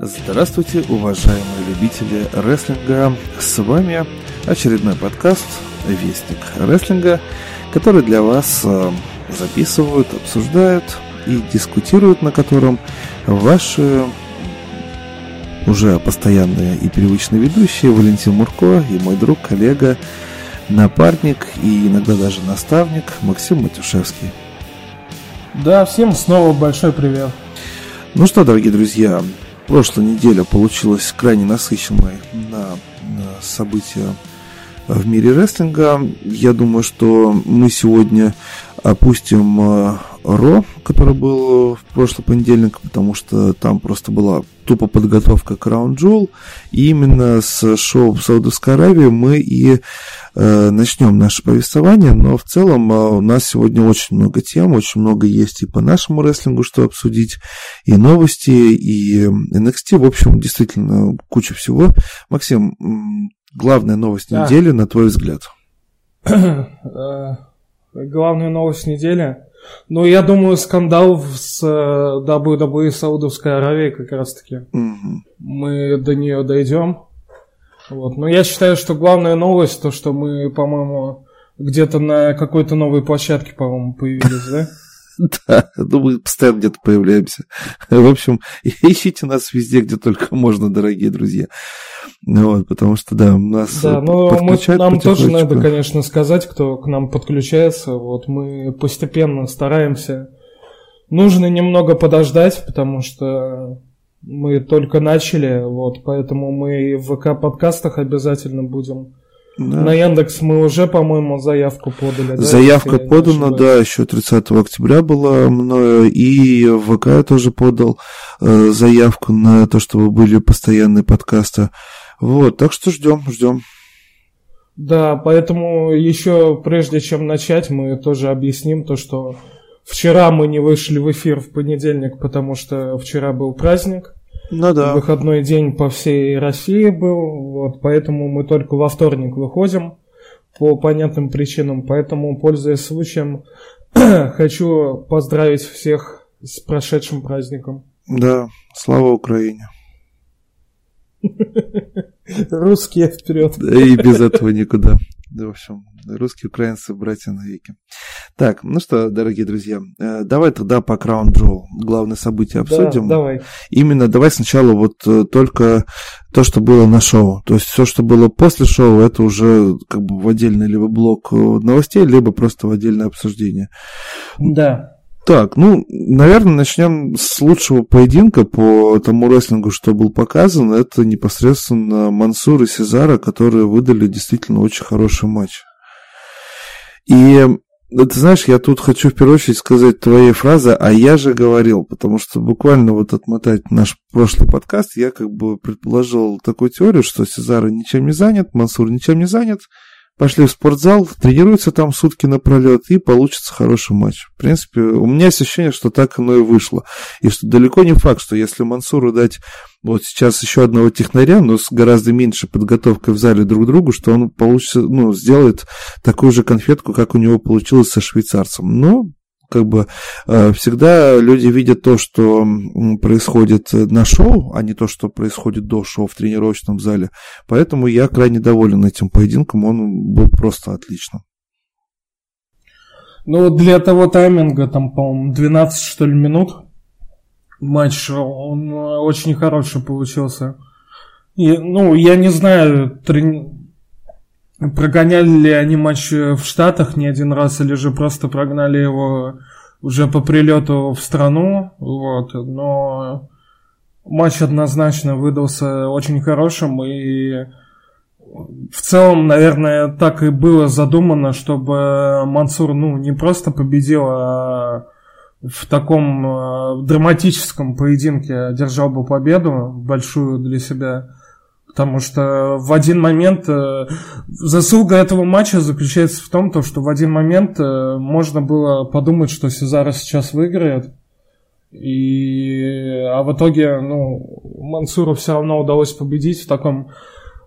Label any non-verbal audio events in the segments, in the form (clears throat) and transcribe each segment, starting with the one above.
Здравствуйте, уважаемые любители рестлинга. С вами очередной подкаст «Вестник рестлинга», который для вас э, записывают, обсуждают и дискутируют, на котором ваши уже постоянные и привычные ведущие Валентин Мурко и мой друг, коллега, напарник и иногда даже наставник Максим Матюшевский. Да, всем снова большой привет. Ну что, дорогие друзья, прошлая неделя получилась крайне насыщенной на, события в мире рестлинга. Я думаю, что мы сегодня опустим э, Ро, который был в прошлый понедельник, потому что там просто была тупо подготовка к Раунд Джул. И именно с шоу в Саудовской Аравии мы и э, начнем наше повествование. Но в целом э, у нас сегодня очень много тем, очень много есть и по нашему рестлингу, что обсудить, и новости, и NXT. В общем, действительно, куча всего. Максим, главная новость недели, на твой взгляд? (clears throat) Э, главная новость недели ну, я думаю, скандал с WWE Саудовской Аравии как раз-таки. Угу. Мы до нее дойдем. Вот. Но я считаю, что главная новость, то, что мы, по-моему, где-то на какой-то новой площадке, по-моему, появились, да? (laughs) Да, ну мы постоянно где-то появляемся. (laughs) В общем, (laughs) ищите нас везде, где только можно, дорогие друзья. Вот, потому что, да, у нас Да, но мы, нам тоже надо, конечно, сказать, кто к нам подключается. Вот мы постепенно стараемся. Нужно немного подождать, потому что мы только начали, вот, поэтому мы в ВК-подкастах обязательно будем да. На Яндекс мы уже, по-моему, заявку подали. Да, Заявка подана, да, еще 30 октября была мною, и в ВК я тоже подал э, заявку на то, чтобы были постоянные подкасты. Вот, так что ждем, ждем. Да, поэтому еще прежде чем начать, мы тоже объясним то, что вчера мы не вышли в эфир в понедельник, потому что вчера был праздник. Ну да. Выходной день по всей России был, вот, поэтому мы только во вторник выходим по понятным причинам. Поэтому, пользуясь случаем, (clears throat) хочу поздравить всех с прошедшим праздником. Да, слава Украине. (laughs) Русские вперед. И без этого никуда. В общем, русские, украинцы, братья навеки. Так, ну что, дорогие друзья, э, давай тогда по Crown Jewel главное событие обсудим. Да, давай. Именно давай сначала вот э, только то, что было на шоу. То есть все, что было после шоу, это уже как бы в отдельный либо блок э, новостей, либо просто в отдельное обсуждение. Да. Так, ну, наверное, начнем с лучшего поединка по тому рестлингу, что был показан. Это непосредственно Мансур и Сезара, которые выдали действительно очень хороший матч. И ты знаешь, я тут хочу в первую очередь сказать твоей фразы, а я же говорил, потому что буквально вот отмотать наш прошлый подкаст, я как бы предположил такую теорию, что Сезара ничем не занят, Мансур ничем не занят, пошли в спортзал, тренируются там сутки напролет, и получится хороший матч. В принципе, у меня ощущение, что так оно и вышло. И что далеко не факт, что если Мансуру дать вот сейчас еще одного технаря, но с гораздо меньшей подготовкой в зале друг к другу, что он получится, ну, сделает такую же конфетку, как у него получилось со швейцарцем. Но как бы э, всегда люди видят то, что происходит на шоу, а не то, что происходит до шоу в тренировочном зале. Поэтому я крайне доволен этим поединком, он был просто отличным. Ну, для того тайминга, там, по-моему, 12, что ли, минут матч, он очень хороший получился. И, ну, я не знаю, трени... Прогоняли ли они матч в Штатах не один раз, или же просто прогнали его уже по прилету в страну, вот, но матч однозначно выдался очень хорошим, и в целом, наверное, так и было задумано, чтобы Мансур, ну, не просто победил, а в таком э, драматическом поединке одержал бы победу, большую для себя. Потому что в один момент э, заслуга этого матча заключается в том, то, что в один момент э, можно было подумать, что Сезара сейчас выиграет. И, а в итоге, ну, Мансуру все равно удалось победить в таком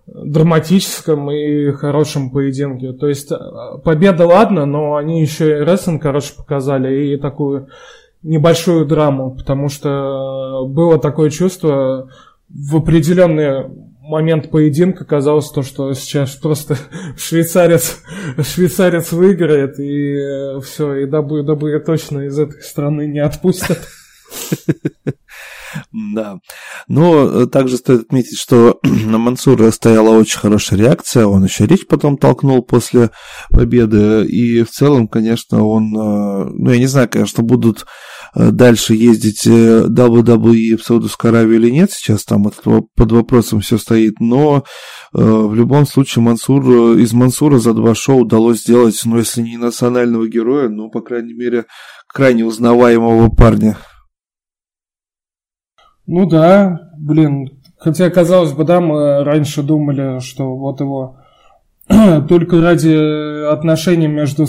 драматическом и хорошем поединке. То есть э, победа ладно, но они еще и рестлинг, короче, показали и такую небольшую драму, потому что было такое чувство, в определенный момент поединка казалось то, что сейчас просто (laughs) швейцарец, швейцарец выиграет, и э, все, и дабы точно из этой страны не отпустят. (laughs) Да. Но э, также стоит отметить, что (clears throat) на Мансура стояла очень хорошая реакция. Он еще речь потом толкнул после победы. И в целом, конечно, он... Э, ну, я не знаю, конечно, будут дальше ездить WWE в Саудовскую Аравию или нет. Сейчас там под вопросом все стоит. Но в любом случае Мансур, из Мансура за два шоу удалось сделать, ну, если не национального героя, ну, по крайней мере, крайне узнаваемого парня. Ну да, блин. Хотя, казалось бы, да, мы раньше думали, что вот его (clears throat) только ради отношений между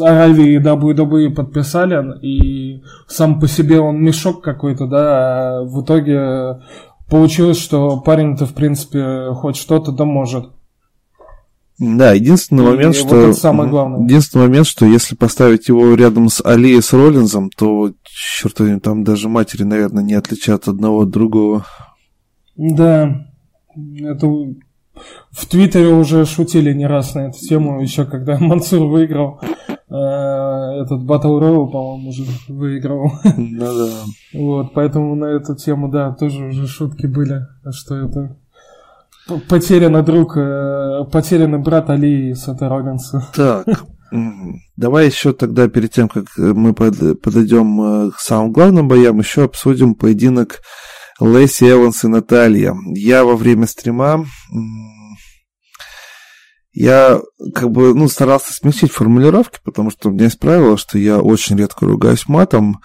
Аравией и WWE подписали, и сам по себе он мешок какой-то, да, а в итоге получилось, что парень-то, в принципе, хоть что-то да может. Да, единственный и момент, что... Вот самое главное. Единственный момент, что если поставить его рядом с Али и с Роллинзом, то, черт возьми, там даже матери, наверное, не отличат одного от другого. Да, это в Твиттере уже шутили не раз на эту тему, еще когда (laughs) Мансур выиграл э, этот Battle Royale, по-моему, уже выиграл. (laughs) Ну да. Вот, поэтому на эту тему, да, тоже уже шутки были, что это Потерянный друг, э, потерянный брат Али Сета Роллинса. (laughs) Так, давай еще тогда, перед тем, как мы подойдем э, к самым главным боям, еще обсудим поединок Лэйси Эванс и Наталья. Я во время стрима я как бы, ну, старался смягчить формулировки, потому что у меня есть правило, что я очень редко ругаюсь матом,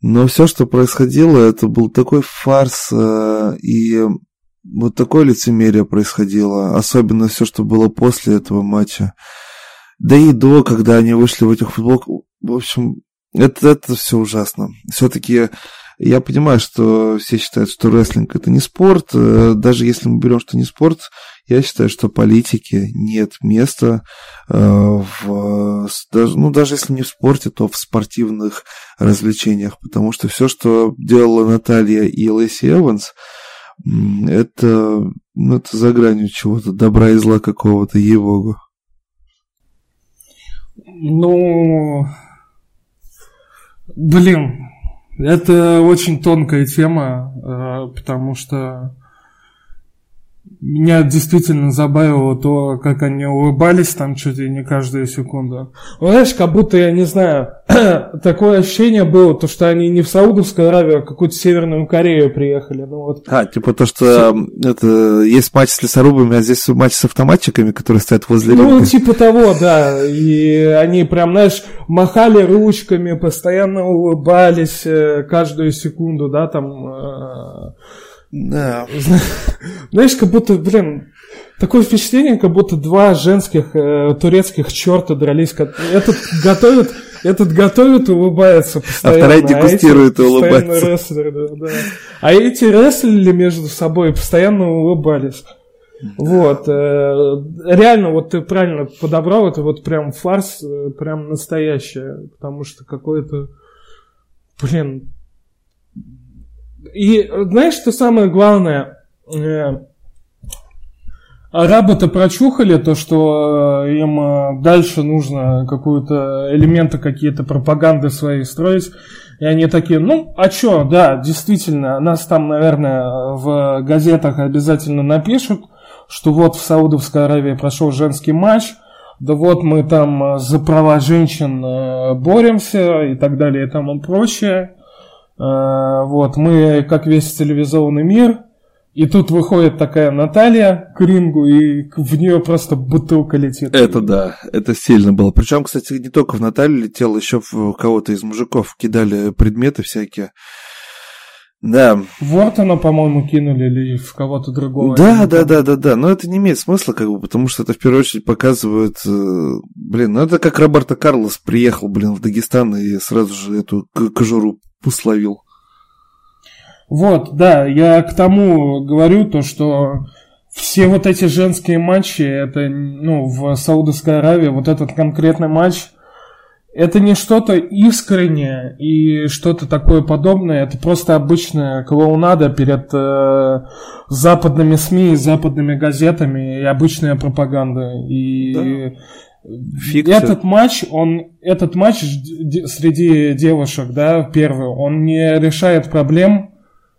но все, что происходило, это был такой фарс, э, и вот такое лицемерие происходило, особенно все, что было после этого матча. Да и до, когда они вышли в этих футболках. В общем, это, это все ужасно. Все-таки я понимаю, что все считают, что рестлинг это не спорт. Э, даже если мы берем, что не спорт, я считаю, что политике нет места э, в, даже, ну, даже если не в спорте, то в спортивных развлечениях. Потому что все, что делала Наталья и Лэйси Эванс, это, ну, это за гранью чего-то, добра и зла какого-то, ей-богу. Ну, блин, это очень тонкая тема, э, потому что меня действительно забавило то, как они улыбались там чуть ли не каждую секунду. Ну, знаешь, как будто, я не знаю, (clears throat) такое ощущение было, то, что они не в Саудовскую Аравию, а в какую-то Северную Корею приехали. Ну, вот. А, типа то, что это, есть матч с лесорубами, а здесь матч с автоматчиками, которые стоят возле Ну, рынка. типа того, да. И они прям, знаешь, махали ручками, постоянно улыбались э, каждую секунду, да, там э, да. (laughs) Знаешь, как будто, блин, такое впечатление, как будто два женских э, турецких черта дрались. Этот готовит, этот готовит и улыбается постоянно. А вторая дегустирует а и улыбается. Рестлеры, да, да. А эти рестлили между собой и постоянно улыбались. Вот, э, реально, вот ты правильно подобрал, это вот прям фарс, э, прям настоящее, потому что какое-то, блин, и знаешь, что самое главное? Э, арабы-то прочухали то, что э, им э, дальше нужно какую-то элементы какие-то пропаганды свои строить. И они такие, ну, а чё, да, действительно, нас там, наверное, в газетах обязательно напишут, что вот в Саудовской Аравии прошел женский матч, да вот мы там за права женщин боремся и так далее и тому прочее. Э, вот, мы, как весь цивилизованный мир, и тут выходит такая Наталья к рингу, и в нее просто бутылка летит. Это да, это сильно было. Причем, кстати, не только в Наталью летел, еще в кого-то из мужиков кидали предметы всякие. Да. Вортона, по-моему, кинули или в кого-то другого. Да, да, да, да, да. Но это не имеет смысла, как бы, потому что это в первую очередь показывает. Э, блин, ну это как Роберто Карлос приехал, блин, в Дагестан и сразу же эту кожуру условил. Вот, да, я к тому говорю то, что все вот эти женские матчи, это, ну, в Саудовской Аравии, вот этот конкретный матч, это не что-то искреннее и что-то такое подобное, это просто обычная клоунада перед э, западными СМИ, западными газетами и обычная пропаганда. И да. Фикция. этот матч, он, этот матч среди девушек, да, первый, он не решает проблем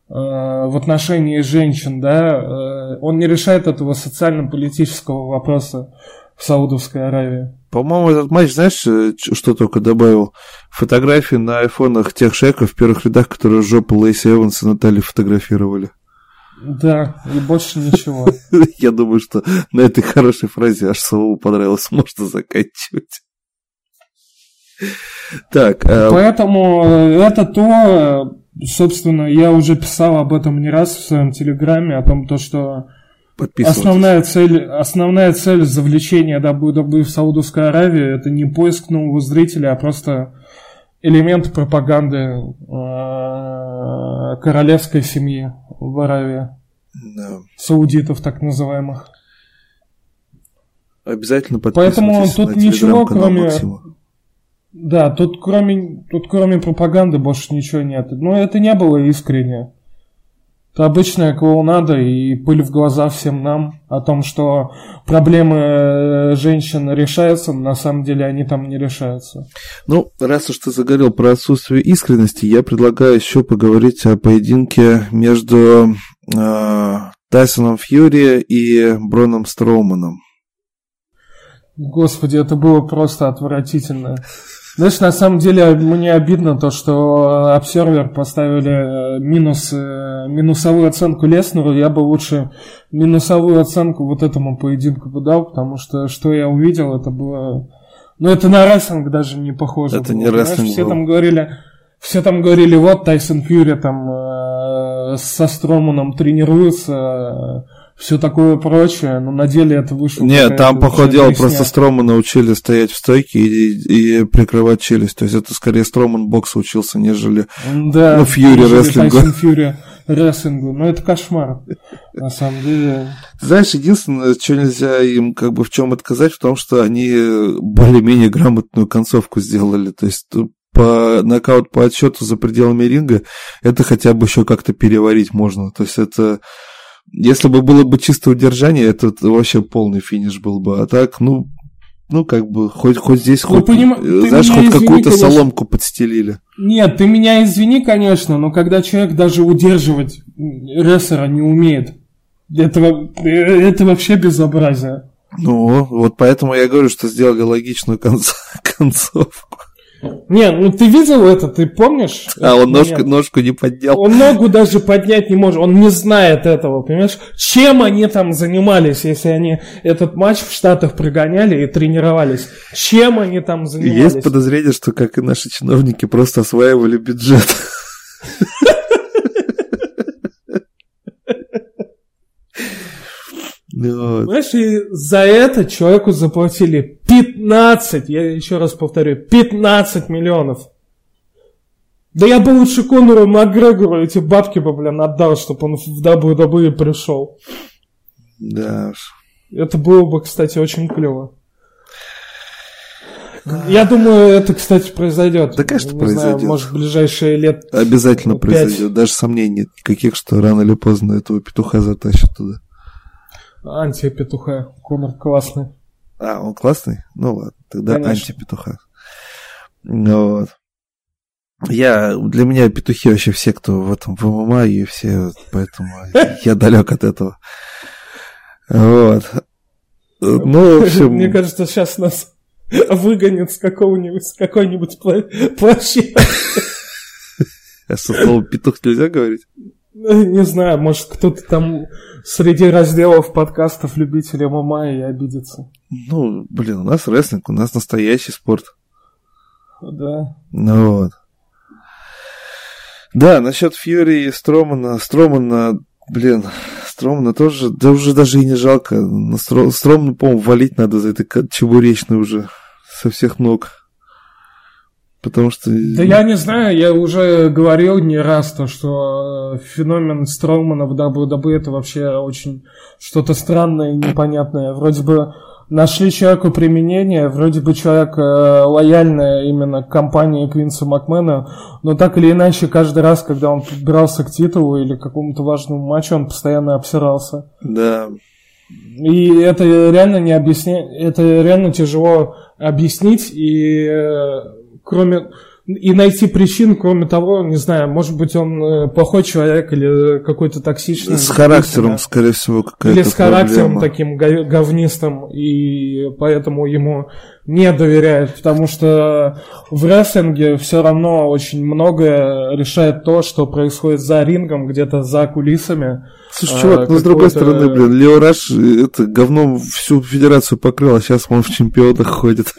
э, в отношении женщин, да, э, он не решает этого социально-политического вопроса в Саудовской Аравии. По-моему, этот матч, знаешь, э, что только добавил? Фотографии на айфонах тех шейков в первых рядах, которые жопу Лейси Эванс и Натали фотографировали. Да, и больше ничего. (laughs) Я думаю, что на этой хорошей фразе аж самому понравилось, можно заканчивать. Так. А Поэтому э, это то, собственно, я уже писал об этом не раз в своем телеграме, о том, то, что Основная цель, основная цель завлечения WWE в Саудовской Аравии это не поиск нового зрителя, а просто элемент пропаганды э, королевской семьи в Аравии. Да. Саудитов так называемых. Обязательно подписывайтесь Поэтому тут ничего, кроме... Максима. Да, тут кроме, тут кроме пропаганды больше ничего нет. Но это не было искренне. Это обычная клоунада и пыль в глаза всем нам о том, что проблемы э, женщин решаются, на самом деле они там не решаются. Ну, раз уж ты заговорил про отсутствие искренности, я предлагаю еще поговорить о поединке между э, Тайсоном Фьюри и Броном Строуманом. Господи, это было просто отвратительно. Знаешь, на самом деле мне обидно то, что обсервер поставили э, минус, э, минусовую оценку Леснеру. Я бы лучше минусовую оценку вот этому поединку бы дал, потому что что я увидел, это было... Ну, это на рестлинг даже не похоже. Это было, не рестлинг Все там говорили... Все там говорили, вот Тайсон Фьюри там э, со Строманом тренируется, все такое прочее, но на деле это вышло. Нет, там, по ходу дела, просто Строма научили стоять в стойке и, и прикрывать челюсть. То есть это скорее Строман бокс учился, нежели да, ну, Фьюри рестлингу. Фьюри рестлингу. Но это кошмар, на самом деле. Знаешь, единственное, что нельзя им как бы в чем отказать, в том, что они более-менее грамотную концовку сделали. То есть по нокаут по отсчету за пределами ринга, это хотя бы еще как-то переварить можно. То есть это если бы было бы чисто удержание, это вообще полный финиш был бы. А так, ну, ну, как бы, хоть, хоть здесь, ну, хоть, поним... знаешь, хоть какую-то соломку подстелили. Нет, ты меня извини, конечно, но когда человек даже удерживать рестлера не умеет, это, это вообще безобразие. Ну, вот поэтому я говорю, что сделали логичную (laughs) концовку. Не, ну ты видел это, ты помнишь? А, он ножку, ножку не поднял. Он ногу даже поднять не может, он не знает этого, понимаешь? Чем они там занимались, если они этот матч в Штатах прогоняли и тренировались? Чем они там занимались? Есть подозрение, что, как и наши чиновники, просто осваивали бюджет. Вот. Знаешь, и за это человеку заплатили 15, я еще раз повторю, 15 миллионов. Да я бы лучше Конору Макгрегору эти бабки бы, блин, отдал, чтобы он в WWE пришел. Да уж. Это было бы, кстати, очень клево. Я думаю, это, кстати, произойдет. Да, конечно, Не произойдет. Знаю, может, в ближайшие лет. Обязательно 5. произойдет. Даже сомнений нет никаких, что рано или поздно этого петуха затащат туда. Антипетуха. Конор классный. А, он классный? Ну ладно, тогда антипетуха. Ну вот. Я, для меня петухи вообще все, кто в этом в ММА, и все, поэтому я далек от этого. Вот. Ну, в общем... Мне кажется, сейчас нас выгонят с какого-нибудь, с какой-нибудь площадки. А со словом петух нельзя говорить? Не знаю, может кто-то там среди разделов подкастов любителей ММА и обидится. Ну, блин, у нас рестлинг, у нас настоящий спорт. Да. Ну вот. Да, насчет Фьюри и Стромана. Стромана, блин, Стромана тоже, да уже даже и не жалко. На Стромана, по-моему, валить надо за это чебуречный уже со всех ног. Потому что... Да я не знаю, я уже говорил не раз то, что э, феномен Строумана в WWE это вообще очень что-то странное и непонятное. Вроде бы нашли человеку применение, вроде бы человек э, лояльный именно к компании Квинса Макмена, но так или иначе, каждый раз, когда он подбирался к титулу или к какому-то важному матчу, он постоянно обсирался. Да. И это реально не объясня... это реально тяжело объяснить, и э, кроме и найти причин, кроме того, не знаю, может быть, он э, плохой человек или какой-то токсичный. С характером, скорее всего, какая-то Или с характером таким говнистым, и поэтому ему не доверяют, потому что в рестлинге все равно очень многое решает то, что происходит за рингом, где-то за кулисами. Слушай, чувак, ну с другой стороны, блин, Лео Раш это говном всю федерацию покрыл, а сейчас он в чемпионах ходит.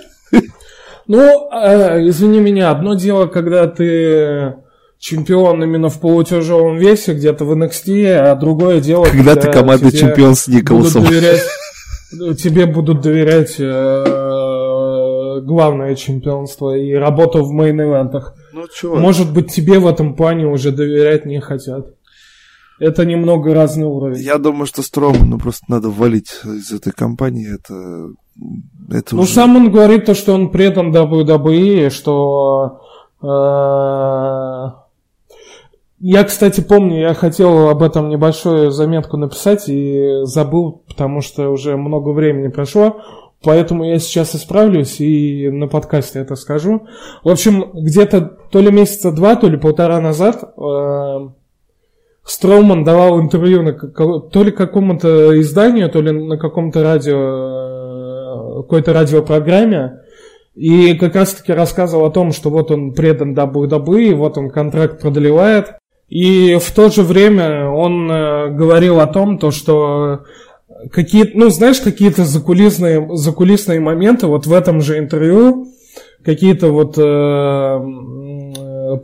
Ну, э, извини меня, одно дело, когда ты чемпион именно в полутяжелом весе, где-то в NXT, а другое дело, когда, когда ты командный чемпион с Николасом. Будут доверять, тебе будут доверять э, главное чемпионство и работу в мейн-ивентах. Ну, чувак. Может быть, тебе в этом плане уже доверять не хотят. Это немного разный уровень. Я думаю, что Строману просто надо валить из этой компании. Это это ну, уже... сам он говорит то, что он предан WWE, что... Э, я, кстати, помню, я хотел об этом небольшую заметку написать и забыл, потому что уже много времени прошло. Поэтому я сейчас исправлюсь и на подкасте это скажу. В общем, где-то то ли месяца два, то ли полтора назад э, Строуман давал интервью на то ли какому-то изданию, то ли на каком-то радио какой-то радиопрограмме, и как раз-таки рассказывал о том, что вот он предан WWE, вот он контракт продлевает. И в то же время он э, говорил о том, то, что какие ну, знаешь, какие-то закулисные, закулисные моменты вот в этом же интервью, какие-то вот э,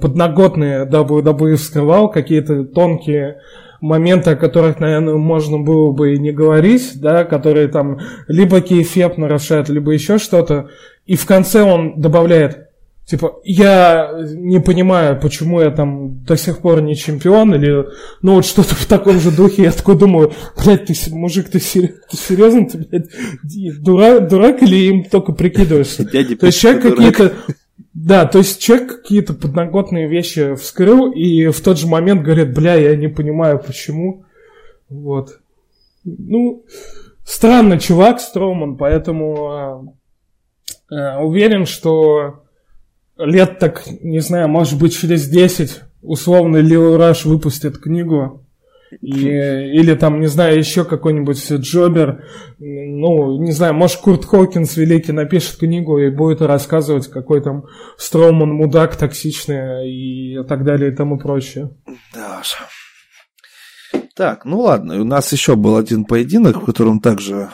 подноготные WWE вскрывал, какие-то тонкие моменты, о которых, наверное, можно было бы и не говорить, да, которые там либо кейфеп нарушают, либо еще что-то. И в конце он добавляет, типа, я не понимаю, почему я там до сих пор не чемпион, или, ну, вот что-то в таком же духе. Я такой думаю, блядь, ты, мужик, ты, сер... ты серьезно? Ты, блядь, дурак, дурак или им только прикидываешься? То есть человек какие-то да, то есть человек какие-то подноготные вещи вскрыл, и в тот же момент говорит, бля, я не понимаю, почему. Вот. Ну, странный чувак Строман, поэтому э, э, уверен, что лет так, не знаю, может быть, через 10 условно Лил Раш выпустит книгу и, или там, не знаю, еще какой-нибудь Джобер, ну, не знаю, может, Курт Хокинс великий напишет книгу и будет рассказывать, какой там Строуман мудак токсичный и так далее и тому прочее. Да. Так, ну ладно, у нас еще был один поединок, в котором также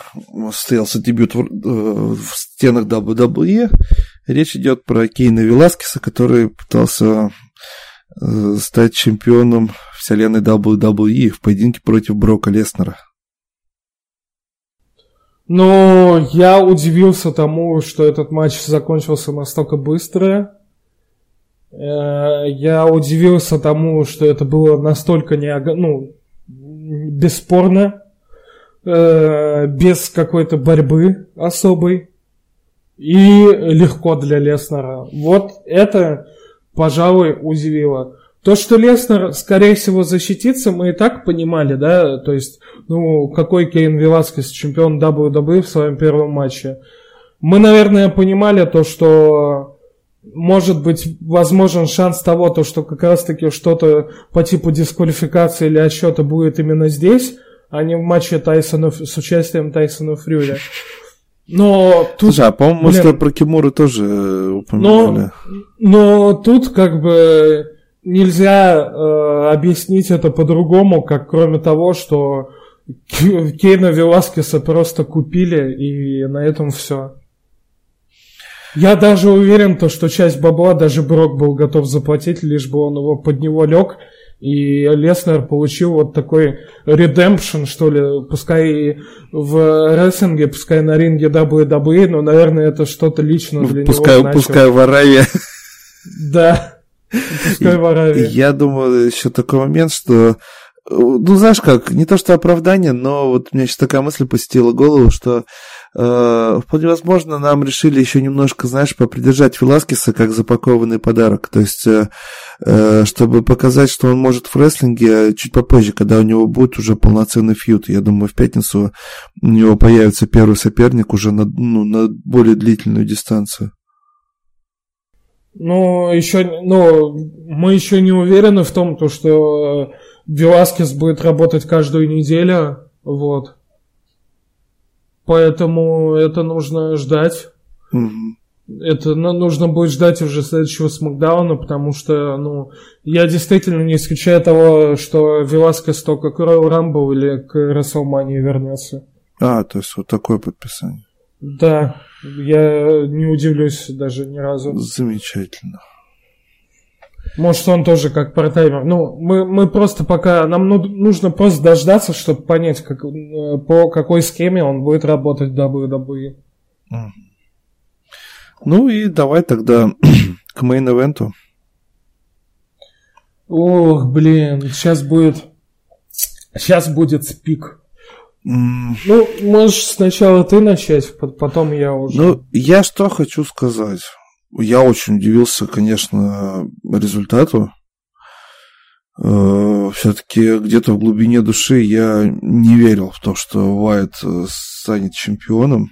состоялся дебют в, э, в стенах WWE. Речь идет про Кейна Веласкеса, который пытался э, стать чемпионом вселенной WWE в поединке против Брока Леснера. Ну, я удивился тому, что этот матч закончился настолько быстро. Э, я удивился тому, что это было настолько не, ну, бесспорно, э, без какой-то борьбы особой и легко для Леснера. Вот это, пожалуй, удивило. То, что Леснер, скорее всего, защитится, мы и так понимали, да, то есть, ну, какой Кейн Веласкес, чемпион WWE в своем первом матче. Мы, наверное, понимали то, что может быть возможен шанс того, то, что как раз-таки что-то по типу дисквалификации или отсчета будет именно здесь, а не в матче Тайсона с участием Тайсона Фрюля. Но тут... Слушай, а по-моему, блин, про Кимуру тоже упоминали. Но, но тут как бы нельзя э, объяснить это по-другому, как кроме того, что (laughs) Кейна Веласкеса просто купили, и на этом все. Я даже уверен, то, что часть бабла даже Брок был готов заплатить, лишь бы он его под него лег, и Леснер получил вот такой редемпшн, что ли, пускай и в рестлинге, пускай на ринге WWE, но, наверное, это что-то лично для пускай, него значило. Пускай в Аравии. Да. Я думаю, еще такой момент, что ну, знаешь как, не то что оправдание, но вот у меня сейчас такая мысль посетила голову, что э, вполне возможно, нам решили еще немножко, знаешь, попридержать Веласкеса как запакованный подарок. То есть, э, э, чтобы показать, что он может в рестлинге чуть попозже, когда у него будет уже полноценный фьют. Я думаю, в пятницу у него появится первый соперник уже на, ну, на более длительную дистанцию. Ну, еще, ну, мы еще не уверены в том, то, что Веласкес будет работать каждую неделю, вот. Поэтому это нужно ждать. Это ну, нужно будет ждать уже следующего Смакдауна, потому что, ну, я действительно не исключаю того, что Веласкес только к Royal Rumble или к WrestleMania вернется. А, то есть вот такое подписание. Да, я не удивлюсь даже ни разу. Замечательно. Может, он тоже как партаймер. Ну, мы, мы просто пока... Нам ну, нужно просто дождаться, чтобы понять, как, э, по какой схеме он будет работать в WWE. Ну и давай тогда (clears throat) к мейн-эвенту. Ох, блин, сейчас будет... Сейчас будет спик. Ну, можешь сначала ты начать, потом я уже. Ну, я что хочу сказать. Я очень удивился, конечно, результату. Э, Все-таки где-то в глубине души я не верил в то, что Уайт э, станет чемпионом.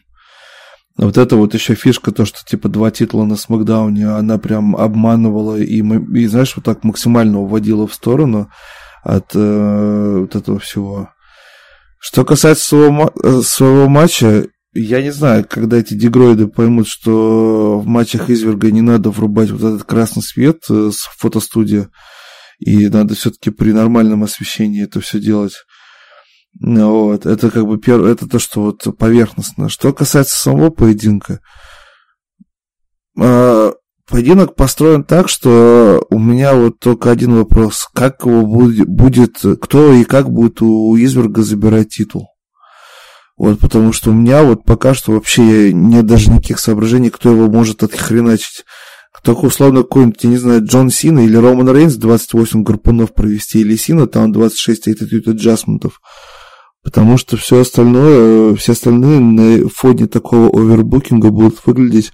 Вот это вот еще фишка, то, что типа два титула на Смакдауне, она прям обманывала и, и знаешь, вот так максимально уводила в сторону от э, вот этого всего. Что касается своего, э, своего матча, я не знаю, когда эти дегроиды поймут, что в матчах изверга не надо врубать вот этот красный свет э, с фотостудии, и надо все-таки при нормальном освещении это все делать. Вот, это как бы первое, это то, что вот поверхностно. Что касается самого поединка, э, поединок построен так, что у меня вот только один вопрос. Как его будет, будет кто и как будет у Изверга забирать титул? Вот, потому что у меня вот пока что вообще нет даже никаких соображений, кто его может отхреначить. Только условно какой-нибудь, я не знаю, Джон Сина или Роман Рейнс 28 гарпунов провести, или Сина там 26 attitude аджастментов. Потому что все остальное, все остальные на фоне такого овербукинга будут выглядеть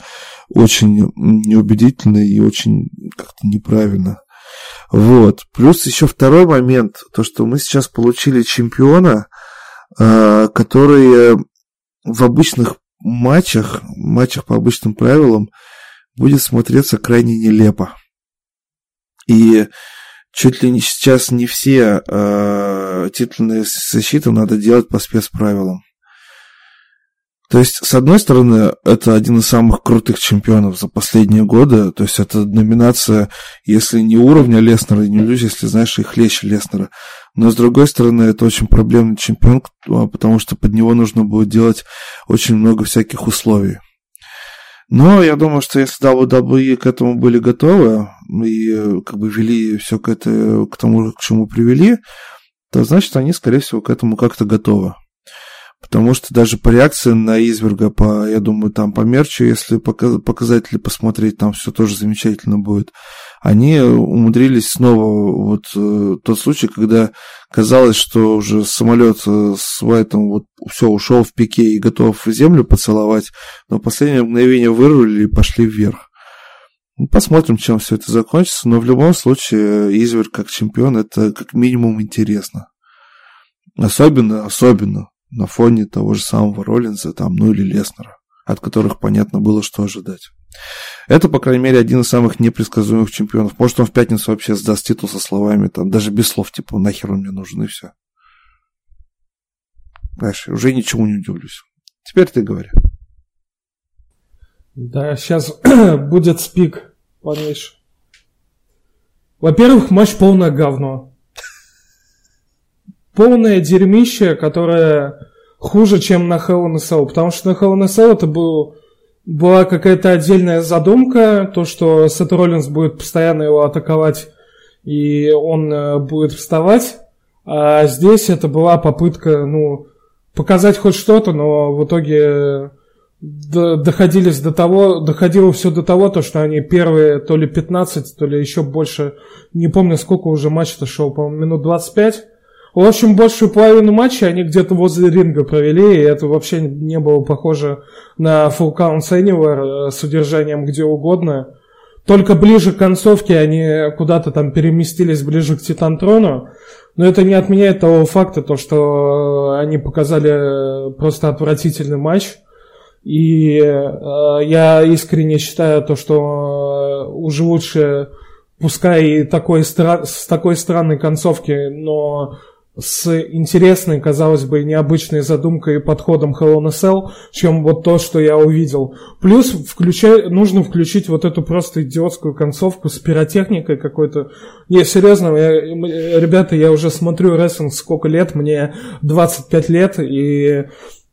очень неубедительно и очень как-то неправильно. Вот. Плюс еще второй момент, то, что мы сейчас получили чемпиона, Э, которые в обычных матчах, матчах по обычным правилам, будет смотреться крайне нелепо. И чуть ли не сейчас не все э, титульные защиты надо делать по спецправилам. То есть, с одной стороны, это один из самых крутых чемпионов за последние годы. То есть, это номинация, если не уровня Леснера, не люди, если знаешь, их хлеще Леснера. Но, с другой стороны, это очень проблемный чемпион, а, потому что под него нужно будет делать очень много всяких условий. Но я думаю, что если WWE к этому были готовы и как бы вели все к, это, к тому, к чему привели, то значит они, скорее всего, к этому как-то готовы. Потому что даже по реакции на Изверга, по, я думаю, там по мерчу, если показатели посмотреть, там все тоже замечательно будет. Они умудрились снова вот э, тот случай, когда казалось, что уже самолет э, с Вайтом вот все ушел в пике и готов землю поцеловать, но последнее мгновение вырвали и пошли вверх. Ну, посмотрим, чем все это закончится, но в любом случае Изверг как чемпион это как минимум интересно. Особенно, особенно на фоне того же самого Роллинза, там, ну или Леснера, от которых понятно было, что ожидать. Это, по крайней мере, один из самых непредсказуемых чемпионов. Может, он в пятницу вообще сдаст титул со словами, там, даже без слов, типа, нахер он мне нужен, и все. Дальше, уже ничего не удивлюсь. Теперь ты говори. Да, сейчас (clears throat) будет спик, полнейший. Во-первых, матч полное говно полное дерьмище, которое хуже, чем на Hell in a Cell. Потому что на Hell in a Cell это был, была какая-то отдельная задумка, то, что Сет Роллинс будет постоянно его атаковать, и он э, будет вставать. А здесь это была попытка, ну, показать хоть что-то, но в итоге доходились до того, доходило все до того, то, что они первые то ли 15, то ли еще больше, не помню сколько уже матч-то шел, по-моему, минут 25, В общем, большую половину матча они где-то возле ринга провели, и это вообще не было похоже на Full Count Anywhere с удержанием где угодно. Только ближе к концовке они куда-то там переместились ближе к Титантрону. Но это не отменяет того факта, то, что они показали просто отвратительный матч. И э, я искренне считаю то, что э, уже лучше, пускай и такой, с такой странной концовки, но с интересной, казалось бы, необычной задумкой и подходом Hell in a Cell, чем вот то, что я увидел. Плюс включай, нужно включить вот эту просто идиотскую концовку с пиротехникой какой-то. Не, серьезно, я, ребята, я уже смотрю рестлинг сколько лет, мне 25 лет, и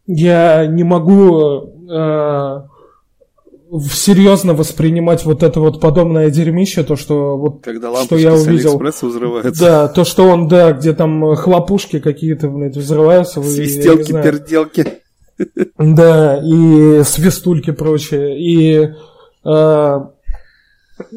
я не могу э, серьезно воспринимать вот это вот подобное дерьмище, то, что вот Когда что я увидел. взрываются. Да, то, что он, да, где там хлопушки какие-то, блядь, взрываются. Свистелки, перделки. Да, и свистульки прочее. И э, (laughs)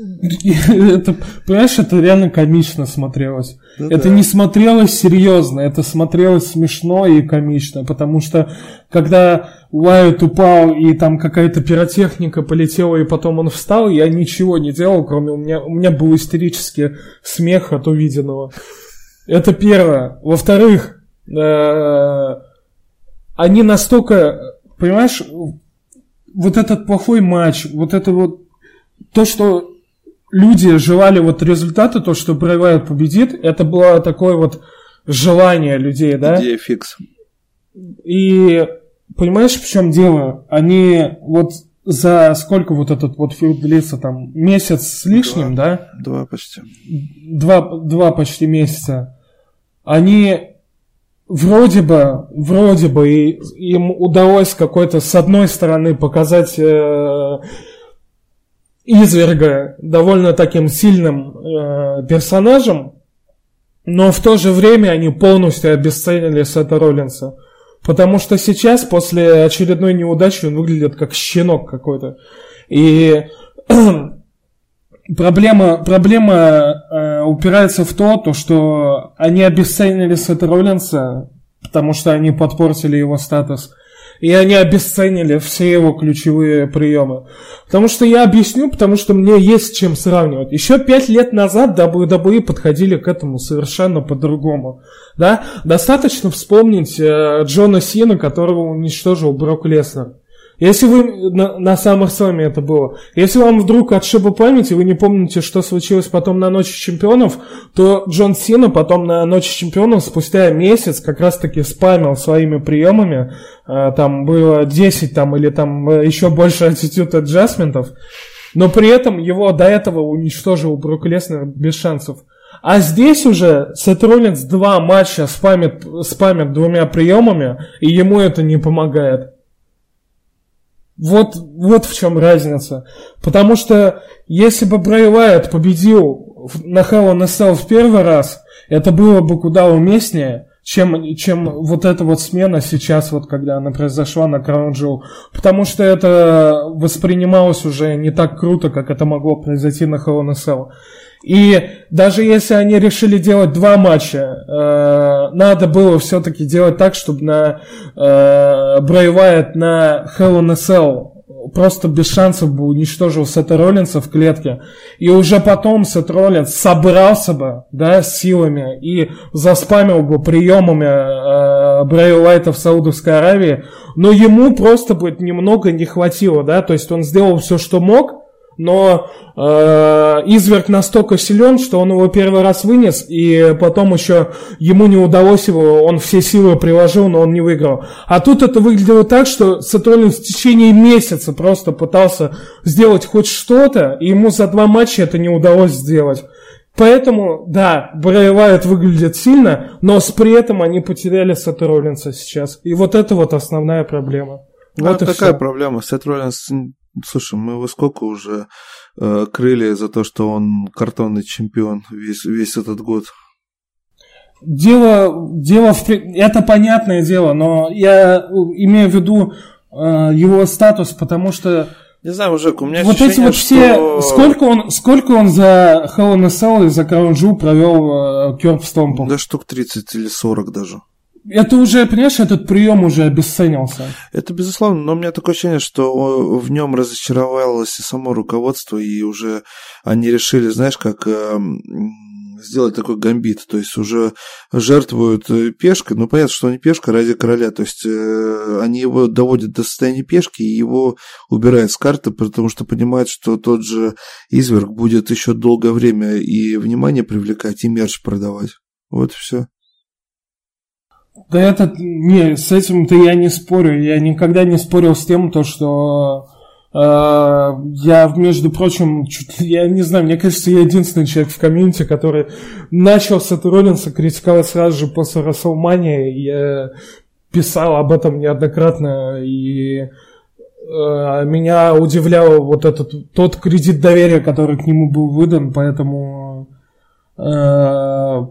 это, понимаешь, это реально комично смотрелось. Ну, это да. не смотрелось серьезно, это смотрелось смешно и комично, потому что когда Уайт упал и там какая-то пиротехника полетела и потом он встал, я ничего не делал, кроме у меня, у меня был истерический смех от увиденного. Это первое. Во-вторых, э, они настолько, понимаешь, вот этот плохой матч, вот это вот то, что люди желали вот результата, то, что Брайвайт победит, это было такое вот желание людей, да? Идея фикс. И понимаешь, в чем дело? Они вот за сколько вот этот вот филд длится там? Месяц с лишним, два, да? Два почти. Два, два почти месяца. Они вроде бы, вроде бы им удалось какой-то с одной стороны показать э, изверга довольно таким сильным э, персонажем, но в то же время они полностью обесценили Сета Роллинса. Потому что сейчас, после очередной неудачи, он выглядит как щенок какой-то. И (clears throat) проблема, проблема э, упирается в то, то, что они обесценили Сета Роллинса, потому что они подпортили его статус и они обесценили все его ключевые приемы. Потому что я объясню, потому что мне есть чем сравнивать. Еще пять лет назад WWE подходили к этому совершенно по-другому. Да? Достаточно вспомнить э, Джона Сина, которого уничтожил Брок Леснер. Если вы на, на SummerSlam это было, если вам вдруг отшиба память, и вы не помните, что случилось потом на Ночи Чемпионов, то Джон Сина потом на Ночи Чемпионов спустя месяц как раз-таки спамил своими приемами, а, там было 10 там, или там э, еще больше аттитюд аджастментов, но при этом его до этого уничтожил Брук Леснер без шансов. А здесь уже Сет Роллинс два матча спамит, спамит двумя приемами, и ему это не помогает. Вот, вот в чем разница. Потому что если бы Брэй Уайт победил на Hell in a Cell в первый раз, это было бы куда уместнее, чем, чем вот эта вот смена сейчас, вот когда она произошла на Crown Jewel. Потому что это воспринималось уже не так круто, как это могло произойти на Hell in a Cell. И даже если они решили делать два матча, э, надо было все-таки делать так, чтобы на э, Брэй Уайт на Hell in a Cell просто без шансов бы уничтожил Сета Роллинса в клетке. И уже потом Сет Роллинс собрался бы, да, силами и заспамил бы приемами э, Брэй Уайта в Саудовской Аравии. Но ему просто бы немного не хватило, да, то есть он сделал все, что мог, но э, изверг настолько силен, что он его первый раз вынес, и потом еще ему не удалось его, он все силы приложил, но он не выиграл. А тут это выглядело так, что Сатурнин в течение месяца просто пытался сделать хоть что-то, и ему за два матча это не удалось сделать. Поэтому, да, Брэй Вайт выглядит сильно, но с при этом они потеряли Сета Роллинса сейчас. И вот это вот основная проблема. Ну, вот такая все. проблема. Сет Роллинс Слушай, мы его сколько уже э, крыли за то, что он картонный чемпион весь, весь этот год? Дело, дело в... Это понятное дело, но я имею в виду э, его статус, потому что Не знаю, мужик, у меня Вот эти вот все... Сколько он, сколько он за Hell in a Cell и за Crown Jewel провел э, Кёрп Стомпом? Да штук 30 или 40 даже. Это уже, понимаешь, этот прием уже обесценился. Это безусловно, но у меня такое ощущение, что в нем разочаровалось и само руководство, и уже они решили, знаешь, как э, сделать такой гамбит, то есть уже жертвуют э, пешкой, ну понятно, что не пешка ради короля, то есть э, они его доводят до состояния пешки и его убирают с карты, потому что понимают, что тот же изверг будет еще долгое время и внимание привлекать, и мерч продавать. Вот и все. Да это, не, с этим-то я не спорю. Я никогда не спорил с тем, то, что э, я, между прочим, чуть, я не знаю, мне кажется, я единственный человек в комьюнити, который начал Сет Роллинса критиковать сразу же после Расселмания. Я писал об этом неоднократно, и э, меня удивлял вот этот тот кредит доверия, который к нему был выдан, поэтому э,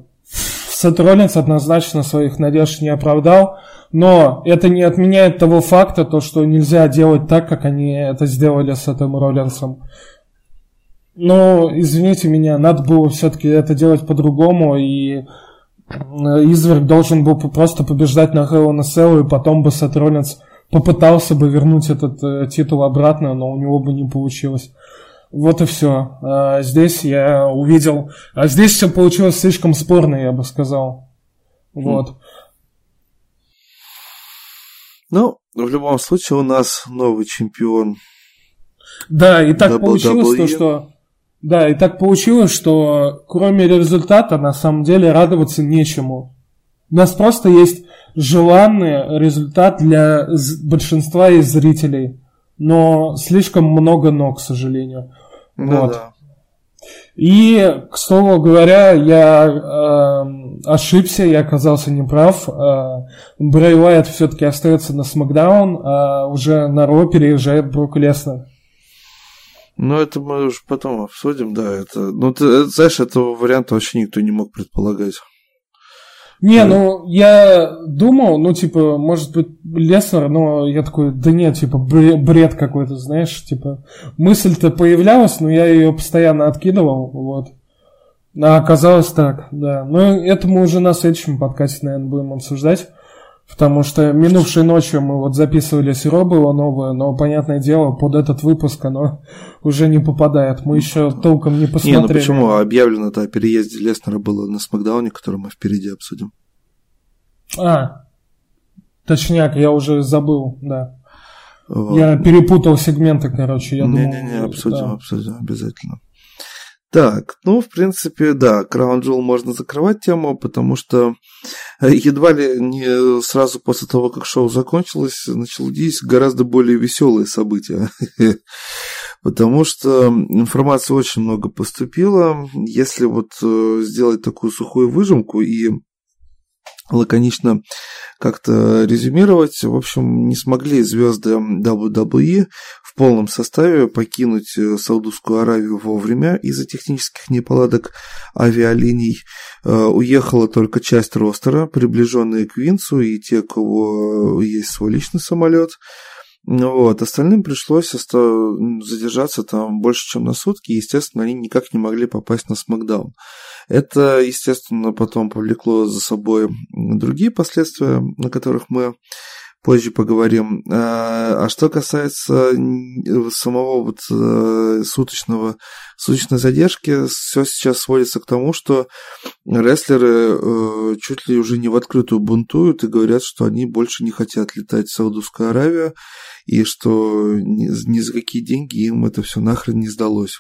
Сет Роллинс однозначно своих надежд не оправдал, но это не отменяет того факта, то, что нельзя делать так, как они это сделали с этим Роллинсом. Но, извините меня, надо было все-таки это делать по-другому, и Изверг должен был просто побеждать на Hell in a Cell, и потом бы Сет Роллинс попытался бы вернуть этот э, титул обратно, но у него бы не получилось. Вот и все. А здесь я увидел... А здесь все получилось слишком спорно, я бы сказал. Вот. Ну, в любом случае у нас новый чемпион. Да, и так WWE. получилось то, что... Да, и так получилось, что кроме результата на самом деле радоваться нечему. У нас просто есть желанный результат для большинства из зрителей но слишком много но, к сожалению. Ну, вот. Да. И, к слову говоря, я э, ошибся, я оказался неправ. Э, Брэй Уайт все-таки остается на Смакдаун, а уже на Ро переезжает Брук Леснер. Ну, это мы уже потом обсудим, да. Это, ну, ты, знаешь, этого варианта вообще никто не мог предполагать. Не, ну я думал, ну типа, может быть, Леснер, но я такой, да нет, типа, бред какой-то, знаешь, типа, мысль-то появлялась, но я ее постоянно откидывал, вот. А оказалось так, да. Но это мы уже на следующем подкасте, наверное, будем обсуждать. Потому что минувшей ночью мы вот записывали Сиро было новое, но, понятное дело, под этот выпуск оно (laughs) уже не попадает. Мы еще толком не посмотрели. Не, ну почему? Объявлено-то о переезде Леснера было на Смакдауне, который мы впереди обсудим. А, точняк, я уже забыл, да. Вот. Я перепутал сегменты, короче. Не-не-не, обсудим, да. обсудим обязательно. Так, ну, в принципе, да, Crown Jewel можно закрывать тему, потому что э, едва ли не сразу после того, как шоу закончилось, начались гораздо более веселые события. (laughs) Потому что информации очень много поступило. Если вот э, сделать такую сухую выжимку и лаконично как-то резюмировать. В общем, не смогли звезды WWE в полном составе покинуть э, Саудовскую Аравию вовремя из-за технических неполадок авиалиний. Э, уехала только часть ростера, приближенные к Винцу и те, у кого есть свой личный самолет. Вот. Остальным пришлось задержаться там больше, чем на сутки, естественно, они никак не могли попасть на Смакдаун. Это, естественно, потом повлекло за собой другие последствия, на которых мы позже поговорим. А, а что касается самого вот э, суточного, суточной задержки, все сейчас сводится к тому, что рестлеры э, чуть ли уже не в открытую бунтуют и говорят, что они больше не хотят летать в Саудовскую Аравию, и что ни, ни за какие деньги им это все нахрен не сдалось.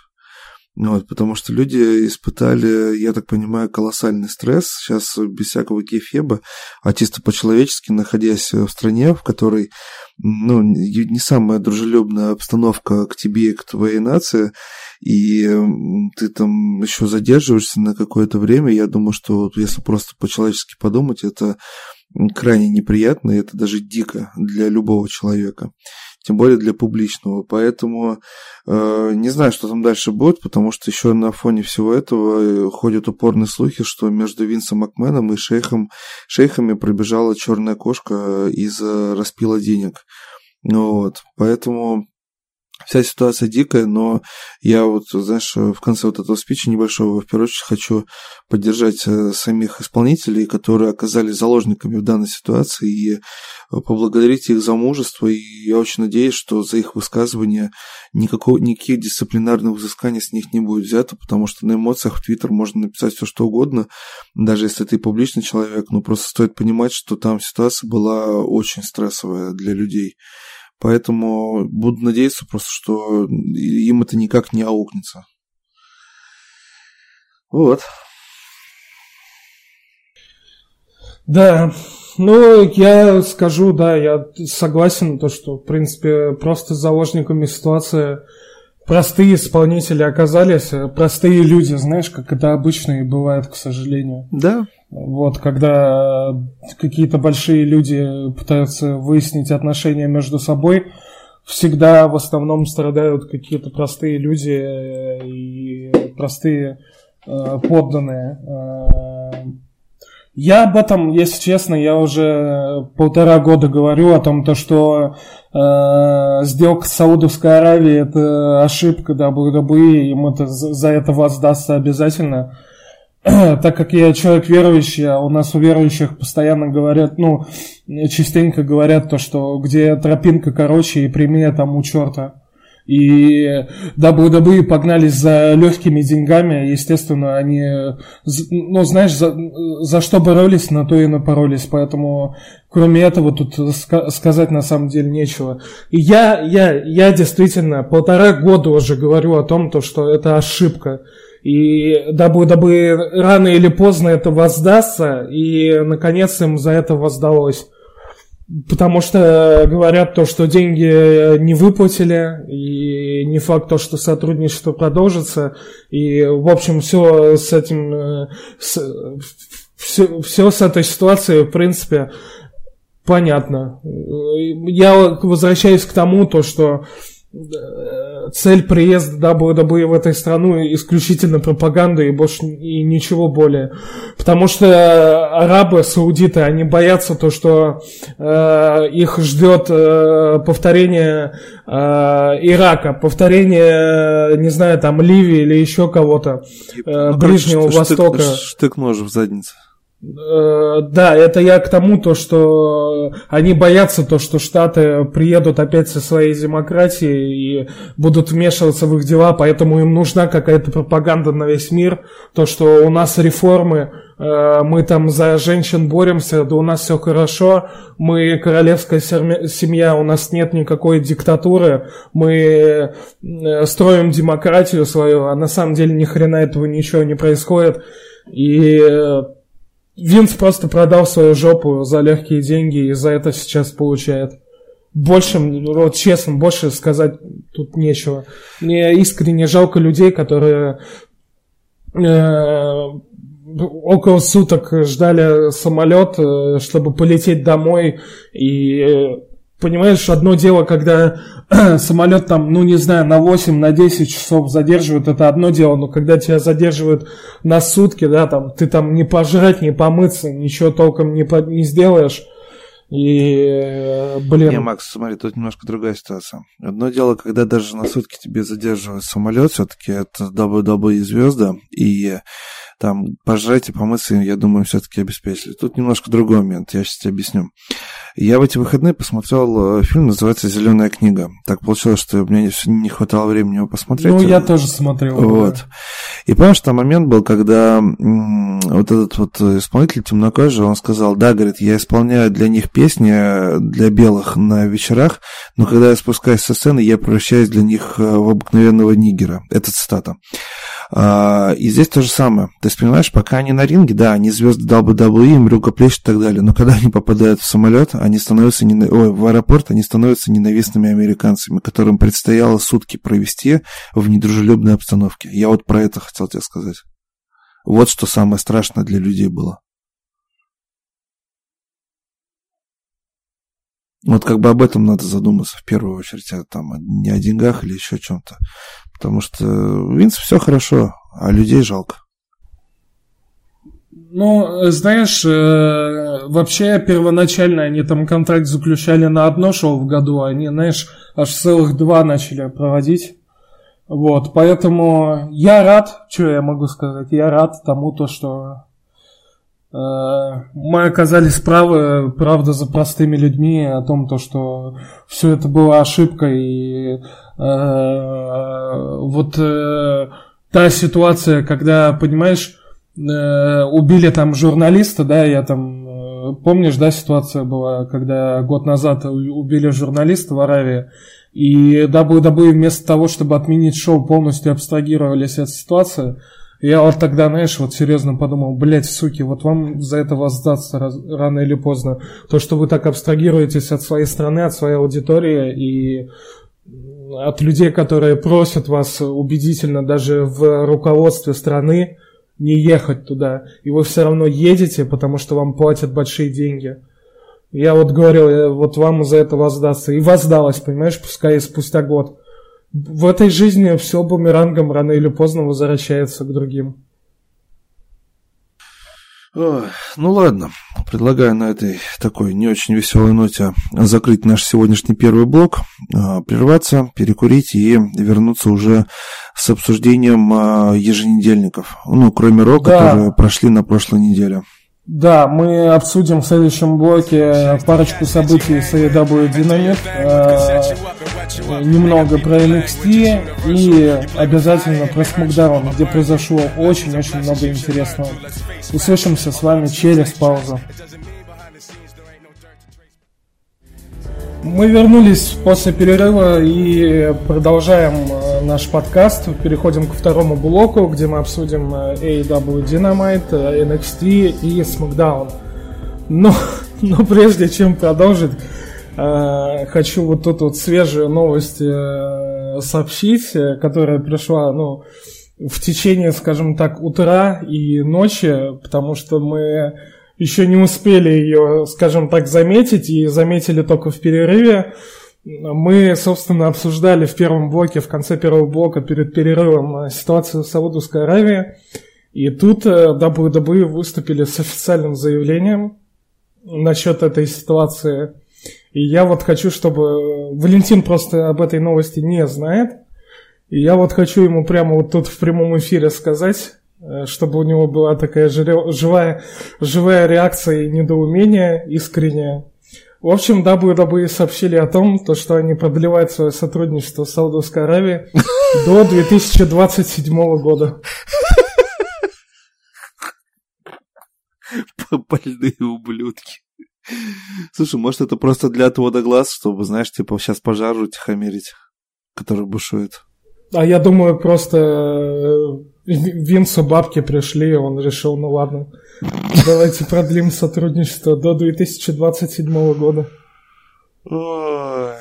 Вот, потому что люди испытали, я так понимаю, колоссальный стресс. Сейчас без всякого кефеба, а чисто по-человечески, находясь в стране, в которой ну, не самая дружелюбная обстановка к тебе и к твоей нации, и ты там еще задерживаешься на какое-то время, я думаю, что если просто по-человечески подумать, это крайне неприятно, и это даже дико для любого человека тем более для публичного. Поэтому э, не знаю, что там дальше будет, потому что еще на фоне всего этого э, ходят упорные слухи, что между Винсом Макменом и шейхом, шейхами пробежала черная кошка из-за распила денег. Ну вот, поэтому вся ситуация дикая, но я вот, знаешь, в конце вот этого спича небольшого, в первую очередь, хочу поддержать э, самих исполнителей, которые оказались заложниками в данной ситуации, и э, поблагодарить их за мужество, и я очень надеюсь, что за их высказывания никакого, никаких дисциплинарных взысканий с них не будет взято, потому что на эмоциях в Твиттер можно написать все что угодно, даже если ты публичный человек, но просто стоит понимать, что там ситуация была очень стрессовая для людей. Поэтому буду надеяться просто, что им это никак не аукнется. Вот. Да, ну, я скажу, да, я согласен, то, что, в принципе, просто заложниками ситуации простые исполнители оказались, простые люди, знаешь, как это обычно и бывает, к сожалению. Да, вот, когда какие-то большие люди пытаются выяснить отношения между собой, всегда в основном страдают какие-то простые люди э, и простые э, подданные. Э, я об этом, если честно, я уже полтора года говорю о том, то, что э, сделка с Саудовской Аравией это ошибка WWE, им это за это воздастся обязательно. (clears throat) так как я человек верующий, а у нас у верующих постоянно говорят, ну, частенько говорят то, что где тропинка короче и прямее там у черта. И WWE погнались за легкими деньгами, естественно, они, ну, знаешь, за, за что боролись, на то и напоролись, поэтому кроме этого тут ска- сказать на самом деле нечего. И я, я, я действительно полтора года уже говорю о том, то, что это ошибка. И дабы, дабы рано или поздно это воздастся, и наконец им за это воздалось. Потому что говорят то, что деньги не выплатили, и не факт то, что сотрудничество продолжится. И, в общем, все с этим, с, все, все с этой ситуацией, в принципе, понятно. Я возвращаюсь к тому, то, что цель приезда WWE в этой страну исключительно пропаганда и больше и ничего более. Потому что арабы, саудиты, они боятся то, что э, их ждет э, повторение э, Ирака, повторение, не знаю, там Ливии или еще кого-то, э, Ближнего штык, Востока. Штык-нож в заднице. Э, да, это я к тому, то, что они боятся то, что Штаты приедут опять со своей демократией и будут вмешиваться в их дела, поэтому им нужна какая-то пропаганда на весь мир, то, что у нас реформы, э, мы там за женщин боремся, да у нас все хорошо, мы королевская семья, у нас нет никакой диктатуры, мы э, строим демократию свою, а на самом деле ни хрена этого ничего не происходит. И Винс просто продал свою жопу за легкие деньги и за это сейчас получает. Больше, вот честно, больше сказать тут нечего. Мне искренне жалко людей, которые э, около суток ждали самолет, э, чтобы полететь домой и э, Понимаешь, одно дело, когда (clears throat) самолет там, ну не знаю, на 8, на 10 часов задерживают, это одно дело, но когда тебя задерживают на сутки, да, там, ты там не пожрать, не помыться, ничего толком не, по, не сделаешь. И, э, блин... Не, Макс, смотри, тут немножко другая ситуация. Одно дело, когда даже на сутки тебе задерживают самолет, все-таки это WWE звезда, и там пожрать и помыться, я думаю, все-таки обеспечили. Тут немножко другой момент, я сейчас тебе объясню. Я в эти выходные посмотрел э, фильм, называется «Зеленая книга». Так получилось, что мне не хватало времени его посмотреть. Ну, я тоже смотрел. Вот. Да. И помнишь, там момент был, когда вот этот вот исполнитель темнокожий, он сказал, да, говорит, я исполняю для них песни, для белых на вечерах, но когда я спускаюсь со сцены, я превращаюсь для них э, в обыкновенного нигера. Это цитата. А, и здесь то же самое. То есть, понимаешь, пока они на ринге, да, они звезды WWE, им рукоплещут и так далее, но когда они попадают в самолет, они становятся, не... ой, в аэропорт, они становятся ненавистными американцами, которым предстояло сутки провести в недружелюбной обстановке. Я вот про это хотел тебе сказать. Вот что самое страшное для людей было. Вот как бы об этом надо задуматься в первую очередь, а там не о деньгах или еще чем-то. Потому что Винс все хорошо, а людей жалко. Ну, знаешь, э, вообще первоначально они там контракт заключали на одно шоу в году, они, знаешь, аж целых два начали проводить. Вот, поэтому я рад, что я могу сказать, я рад тому, то, что мы оказались правы, правда, за простыми людьми о том, то, что все это была ошибка и э, вот э, та ситуация, когда, понимаешь, э, убили там журналиста, да, я там э, помнишь, да, ситуация была, когда год назад убили журналиста в Аравии, и WWE вместо того, чтобы отменить шоу, полностью абстрагировались от ситуации. Я вот тогда, знаешь, вот серьезно подумал, блять, суки, вот вам за это воздаться раз, рано или поздно. То, что вы так абстрагируетесь от своей страны, от своей аудитории и от людей, которые просят вас убедительно даже в руководстве страны не ехать туда. И вы все равно едете, потому что вам платят большие деньги. Я вот говорил, вот вам за это воздастся. И воздалось, понимаешь, пускай спустя год. В этой жизни все бумерангом рано или поздно возвращается к другим. Ой, ну ладно, предлагаю на этой такой не очень веселой ноте закрыть наш сегодняшний первый блок, а, прерваться, перекурить и вернуться уже с обсуждением а, еженедельников. Ну, кроме РО, да. которые прошли на прошлой неделе. Да, мы обсудим в следующем блоке парочку событий с AEW Dynamite, э, немного про NXT и обязательно про SmackDown, где произошло очень-очень много интересного. Услышимся с вами через паузу. Мы вернулись после перерыва и продолжаем э, наш подкаст. Переходим к второму блоку, где мы обсудим э, AEW Dynamite, э, NXT и SmackDown. Но, (laughs) но прежде чем продолжить, хочу вот тут вот свежую новость сообщить, которая пришла, ну, в течение, скажем так, утра и ночи, потому что мы еще не успели ее, скажем так, заметить и заметили только в перерыве. Мы, собственно, обсуждали в первом блоке, в конце первого блока перед перерывом ситуацию в Саудовской Аравии. И тут WWE выступили с официальным заявлением насчет этой ситуации. И я вот хочу, чтобы... Валентин просто об этой новости не знает. И я вот хочу ему прямо вот тут в прямом эфире сказать, Э, чтобы у него была такая живая, живая реакция и недоумение искреннее. В общем, WWE сообщили о том, то, что они продлевают свое сотрудничество с Саудовской Аравией (laughs) до 2027 года. (laughs) Больные ублюдки. Слушай, может это просто для отвода глаз, чтобы, знаешь, типа сейчас пожар утихомирить, который бушует. А я думаю, просто э, Винсу бабки пришли, он решил, ну ладно, давайте продлим сотрудничество до 2027 года. Ой.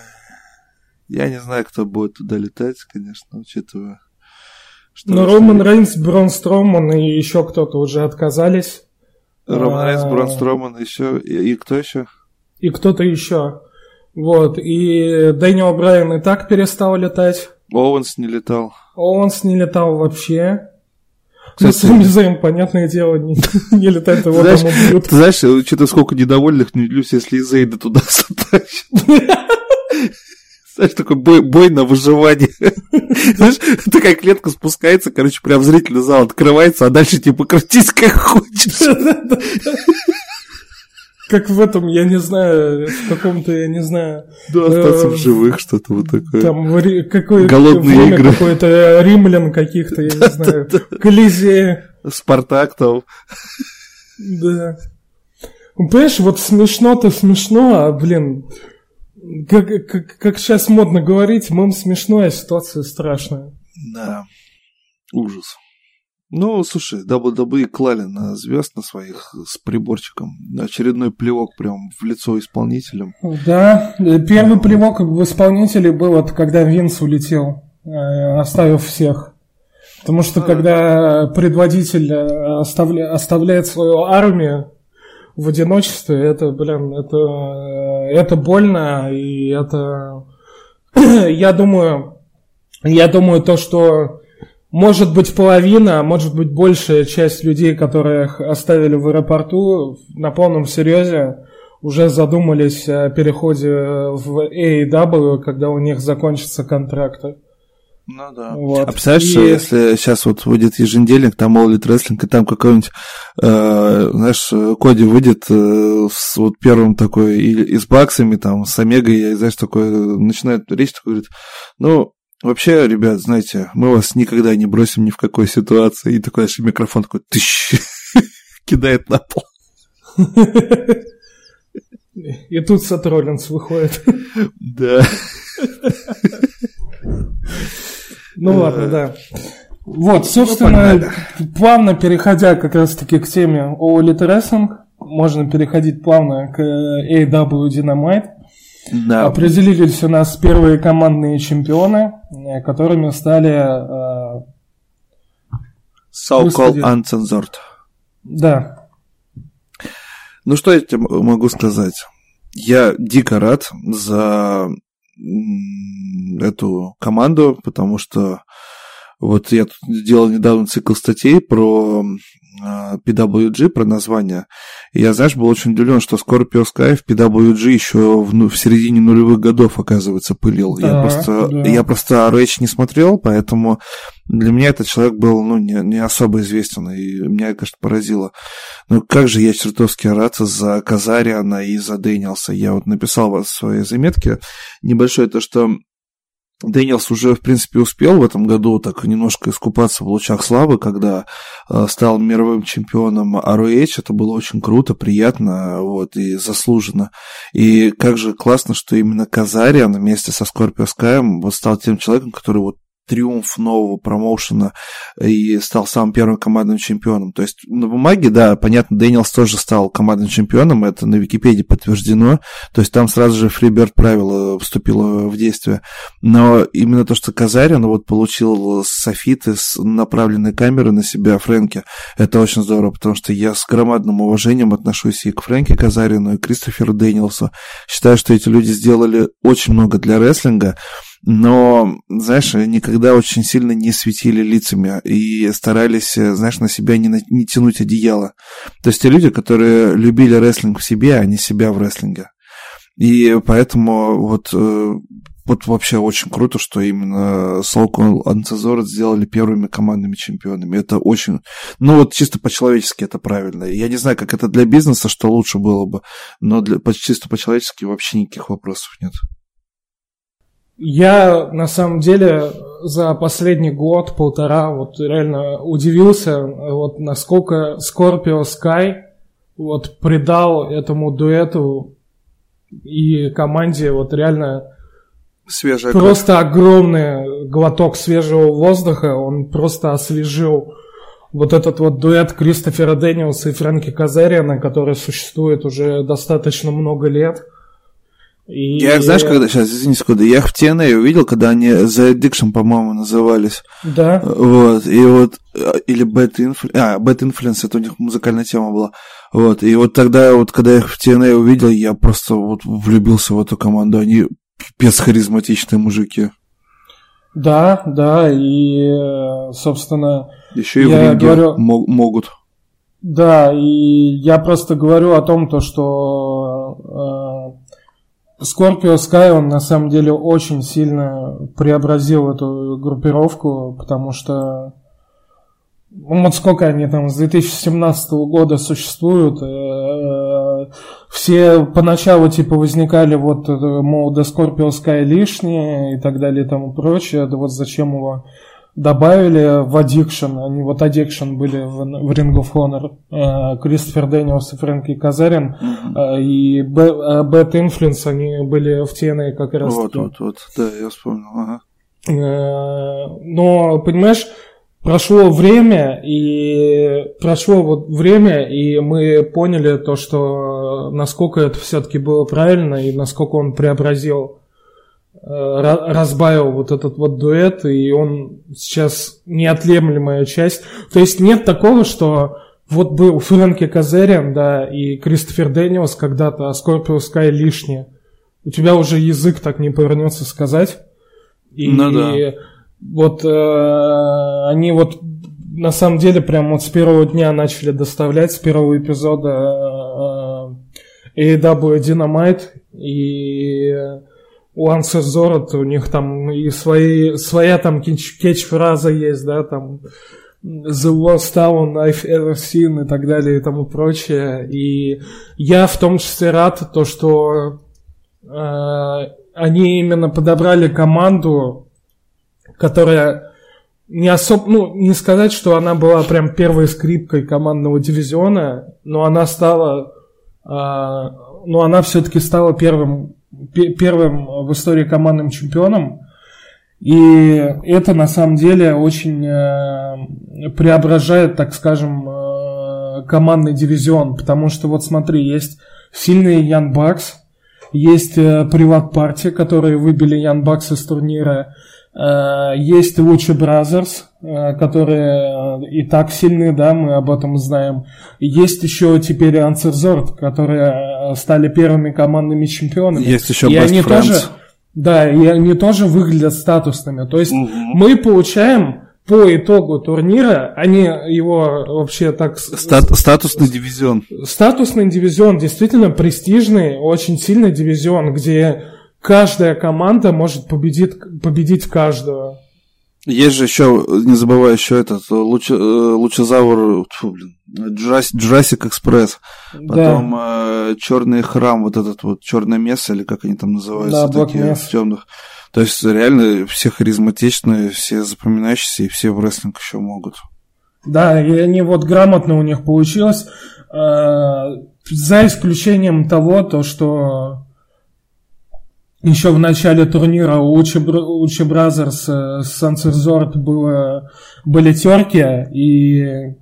Я не знаю, кто будет туда летать, конечно, учитывая. Что Но Роман Рейнс, Брон Строман и еще кто-то уже отказались. Роман Рейнс, Брон а, Строман еще. И, и кто еще? И кто-то еще. Вот. И Дэниел Брайан и так перестал летать. Оуэнс не летал. Оуэнс не летал вообще. Кстати, Сами понятное дело, не, (laughs) не летает его знаешь, там убьют. Ты знаешь, что-то сколько недовольных не люблюсь, если Зейна туда (laughs) затащит. Знаешь, такой бой, бой на выживание. (laughs) Знаешь, такая клетка спускается, короче, прям зрительный зал открывается, а дальше типа крутись как хочешь. Как в этом, я не знаю, в каком-то, я не знаю... Да, остаться в э, живых, что-то вот такое. Там какое Голодные игры. какой-то римлян каких-то, я не знаю, Колизея. Спартак там. Да. Ну, понимаешь, вот смешно-то смешно, а, блин, как, как, как сейчас модно говорить, мам смешно, а ситуация страшная. Да, ужас. Ну, слушай, WWE клали на звезд на своих с приборчиком. Очередной плевок прям в лицо исполнителям. Да, первый да. плевок в исполнителе был, вот, когда Винс улетел, э, оставив всех. Потому что когда предводитель э, оставля, оставляет свою армию в одиночестве, это, блин, это, э, это больно, и это... (clears throat) я думаю, я думаю, то, что может быть половина, а может быть большая часть людей, которых оставили в аэропорту, на полном серьезе уже задумались о переходе в AEW, когда у них закончатся контракты. Ну да. Вот. А представляешь, и... если сейчас вот выйдет еженедельник, там All Elite Wrestling, и там какой-нибудь, э, знаешь, Коди выйдет э, с вот первым такой, и, и с баксами, там, с Омегой, и, знаешь, такой, начинает речь, такой говорит, ну, Вообще, ребят, знаете, мы вас никогда не бросим ни в какой ситуации. И такой аж микрофон такой тыщ, (laughs) кидает на пол. И тут Сет выходит. Да. Ну ладно, да. Вот, собственно, плавно переходя как раз-таки к теме о Wrestling, можно переходить плавно к AW Dynamite. Да. Определились у нас первые командные чемпионы, э, которыми стали... Э, So-called uncensored. Да. Ну что я тебе могу сказать? Я дико рад за эту команду, потому что вот я тут делал недавно цикл статей про а, PWG, про название. И я, знаешь, был очень удивлен, что Scorpio Sky в PWG еще в, ну, в середине нулевых годов, оказывается, пылил. Да, я, просто, да. я просто Rage не смотрел, поэтому для меня этот человек был ну, не, не особо известен, и меня, конечно, поразило. Но как же я чертовски рад за Казариана и за Дэниелса. Я вот написал в своей заметке небольшое то, что Дэниелс уже, в принципе, успел в этом году так немножко искупаться в лучах славы, когда э, стал мировым чемпионом ROH. Это было очень круто, приятно вот, и заслуженно. И как же классно, что именно Казариан вместе со Скорпио Скайем вот стал тем человеком, который вот триумф нового промоушена и стал самым первым командным чемпионом. То есть на бумаге, да, понятно, Дэниелс тоже стал командным чемпионом, это на Википедии подтверждено. То есть там сразу же Freebird правило вступило в действие. Но именно то, что Казариан вот получил софиты с направленной камеры на себя Фрэнки, это очень здорово, потому что я с громадным уважением отношусь и к Фрэнке Казариану, и к Кристоферу Дэниелсу. Считаю, что эти люди сделали очень много для рестлинга но, знаешь, никогда очень сильно не светили лицами и старались, знаешь, на себя не, не тянуть одеяло. То есть те люди, которые любили рестлинг в себе, а не себя в рестлинге. И поэтому вот, э, вот вообще очень круто, что именно Солкон Анцезорет сделали первыми командными чемпионами. Это очень... Ну вот чисто по-человечески это правильно. Я не знаю, как это для бизнеса, что лучше было бы, но для, чисто по-человечески вообще никаких вопросов нет. Я на самом деле за последний год-полтора вот реально удивился, вот насколько Scorpio Sky вот придал этому дуэту и команде вот реально Свежая просто кровь. огромный глоток свежего воздуха, он просто освежил вот этот вот дуэт Кристофера Дэниелса и Фрэнки Казариана, который существует уже достаточно много лет – и... Я знаешь, когда, сейчас, извини секунду, я их в TNA увидел, когда они The Addiction, по-моему, назывались. Да. Вот, и вот, или Bad Influence, а, Bad Influence, это у них музыкальная тема была. Вот, и вот тогда, вот, когда я их в TNA увидел, я просто вот влюбился в эту команду, они пипец харизматичные мужики. Да, да, и, собственно... Еще и в ринге говорю... могут. Да, и я просто говорю о том, то, что э, Scorpio Sky, он на самом деле очень сильно преобразил эту группировку, потому что ну, вот сколько они там с 2017 года существуют, э, все поначалу типа возникали вот, э, мол, да Scorpio Sky лишние и так далее и тому прочее, да вот зачем его добавили в Addiction, они вот Addiction были в, в Ring of Honor, э, Кристофер Дэниелс и Фрэнки Казарин, mm-hmm. и Bad Influence, они были в TNA как раз Вот, вот, вот, да, я вспомнил, ага. Но, понимаешь, прошло время, и прошло вот время, и мы поняли то, что насколько это все-таки было правильно, и насколько он преобразил Э, разбавил вот этот вот дуэт, и он сейчас неотъемлемая часть. То есть нет такого, что вот был Фрэнки Казариан, да, и Кристофер Дэниелс когда-то, а Скорпио Скай лишнее. У тебя уже язык так не повернется сказать. И, ну да. И вот э, они вот на самом деле прям вот с первого дня начали доставлять, с первого эпизода AEW Dynamite и у Answer Zorot у них там и свои, своя там кетч-фраза есть, да, там The worst town I've ever seen и так далее и тому прочее. И я в том числе рад, то, что э, они именно подобрали команду, которая не особо, ну, не сказать, что она была прям первой скрипкой командного дивизиона, но она стала, э, но она все-таки стала первым, первым в истории командным чемпионом. И это на самом деле очень э, преображает, так скажем, э, командный дивизион. Потому что вот смотри, есть сильные Young Bucks, есть э, Private Party, которые выбили Young Bucks из турнира. Есть Lucha Brothers, которые и так сильны, да, мы об этом знаем. Есть еще теперь Uncensored, которые стали первыми командными чемпионами. Есть еще и Best они Friends. тоже да, и они тоже выглядят статусными. То есть Мгм. мы получаем по итогу турнира, они его вообще так... Стат- статусный дивизион. Статусный дивизион, действительно престижный, очень сильный дивизион, где каждая команда может победить, победить каждую. Есть же еще, не забывай, еще этот э, луч, э, лучезавр, тьфу, блин, Джурас- Jurassic Express, потом э, черный храм, вот этот вот черное место, или как они там называются, Да, такие Mesa. темных. То есть реально все харизматичные, все запоминающиеся, и все в рестлинг еще могут. Да, и они вот грамотно у них получилось, э, за исключением того, то, что еще в начале турнира у Lucha, Br- Lucha Brothers э, с Sunset было, были терки, и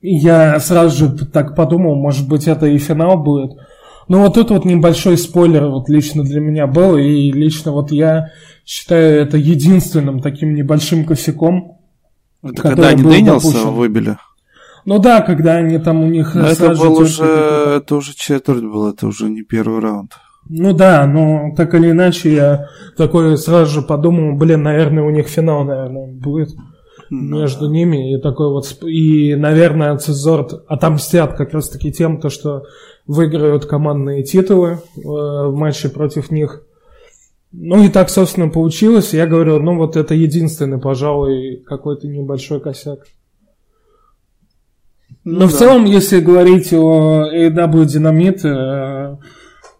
я сразу же так подумал, может быть, это и финал будет. Ну, вот тут вот небольшой спойлер вот лично для меня был, и лично вот я считаю это единственным таким небольшим косяком, Это Который когда они Дэниелса допущен. выбили? Ну да, когда они там у них Но это был уже, это уже четверть был, это уже не первый раунд. Ну да, но так или иначе я такой сразу же подумал, блин, наверное, у них финал, наверное, будет Ну между ними. И такой вот, и, наверное, Цезорт отомстят как раз таки тем, то, что выиграют командные титулы э, в матче против них. Ну и так, собственно, получилось. Я говорю, ну вот это единственный, пожалуй, какой-то небольшой косяк. Но в да. целом, если говорить о AEW Динамит, э,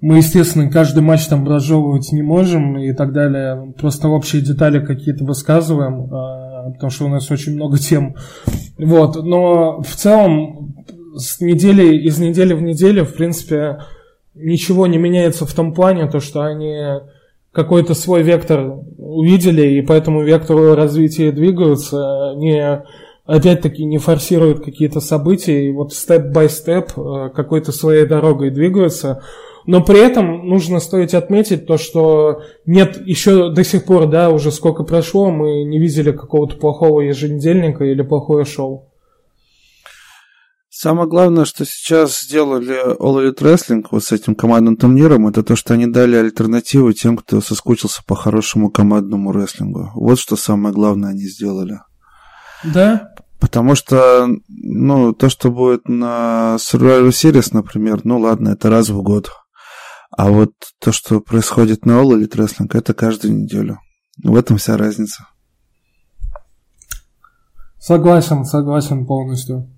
мы, естественно, каждый матч там разжевывать не можем и так далее. Просто общие детали какие-то высказываем, э, потому что у нас очень много тем. Вот. Но в целом, с недели, из недели в неделю, в принципе, ничего не меняется в том плане, то, что они какой-то свой вектор увидели, и по этому вектору развития двигаются, не опять-таки не форсируют какие-то события, и вот степ-бай-степ э, какой-то своей дорогой двигаются. Но при этом нужно стоит отметить то, что нет еще до сих пор, да, уже сколько прошло, мы не видели какого-то плохого еженедельника или плохое шоу. Самое главное, что сейчас сделали All Elite Wrestling вот с этим командным турниром, это то, что они дали альтернативу тем, кто соскучился по хорошему командному рестлингу. Вот что самое главное они сделали. Да? Потому что, ну, то, что будет на Survivor Series, например, ну ладно, это раз в год. А вот то, что происходит на All Elite Wrestling, это каждую неделю. В этом вся разница. Согласен, согласен полностью.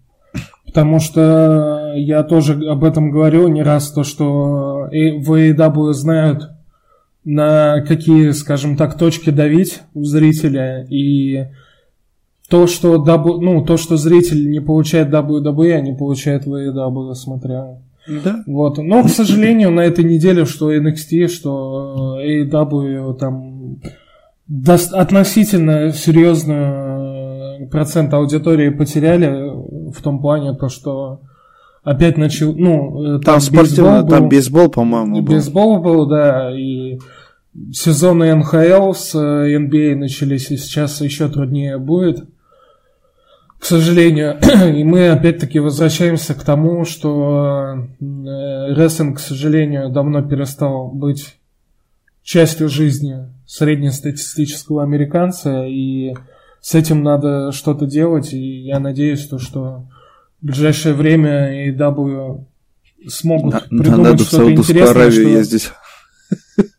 Потому что я тоже об этом говорил не раз, то, что в AEW знают, на какие, скажем так, точки давить у зрителя, и то, что, W, ну, то, что зритель не получает WWE, а не получает в AEW, смотря Да. вот. Но, к сожалению, на этой неделе, что NXT, что AEW там относительно серьезный процент аудитории потеряли в том плане, то, что опять начал, ну, э, Там, спортивно, бейсбол там был. бейсбол, по-моему, был. Бейсбол был, да, и сезоны НХЛ с э, NBA начались, и сейчас еще труднее будет. К сожалению, (clears throat) и мы опять-таки возвращаемся к тому, что э, рестлинг, к сожалению, давно перестал быть частью жизни среднестатистического американца, и с этим надо что-то делать, и я надеюсь, то, что в ближайшее время AEW смогут на, придумать что-то интересное. Что... ездить. (laughs)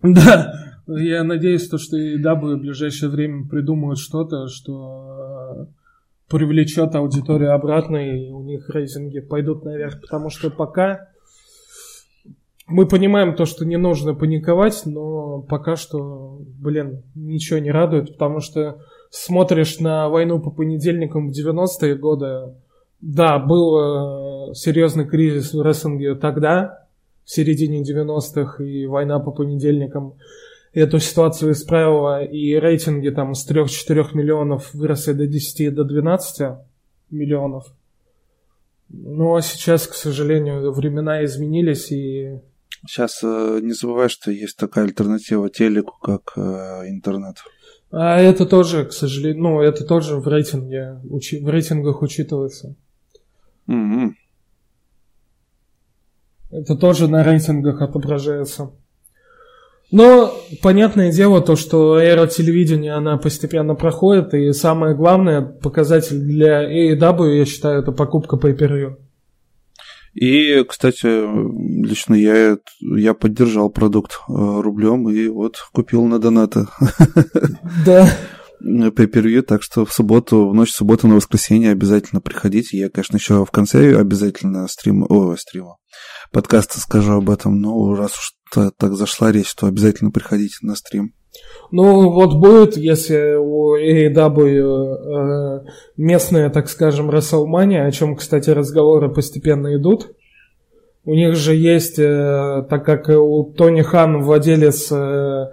Да, я надеюсь, то, что и W в ближайшее время придумают что-то, что привлечет аудиторию обратно, и у них рейтинги пойдут наверх, потому что пока мы понимаем то, что не нужно паниковать, но пока что, блин, ничего не радует, потому что смотришь на войну по понедельникам в 90-е годы, да, был э, серьезный кризис в рестлинге тогда, в середине 90-х, и война по понедельникам эту ситуацию исправила, и рейтинги там с 3-4 миллионов выросли до 10 до 12 миллионов. А сейчас, к сожалению, времена изменились, и Сейчас э, не забывай, что есть такая альтернатива телеку, как э, интернет. А это тоже, к сожалению, ну, это тоже в рейтинге, в рейтингах учитывается. Mm-hmm. Это тоже на рейтингах отображается. Но понятное дело то, что эра телевидения, она постепенно проходит, и самое главное показатель для AEW, я считаю, это покупка pay-per-view. И, кстати, лично я, я поддержал продукт э, рублем и вот купил на донаты. Да. Pay так что в субботу, в ночь субботы на воскресенье обязательно приходите. Я, конечно, еще в конце обязательно стрим, о, стрима, подкаста скажу об этом, но раз уж так зашла речь, то обязательно приходите на стрим. Ну, вот будет, если у AEW э, местная, так скажем, WrestleMania, о чем, кстати, разговоры постепенно идут. У них же есть, э, так как у Тони Хан владелец э,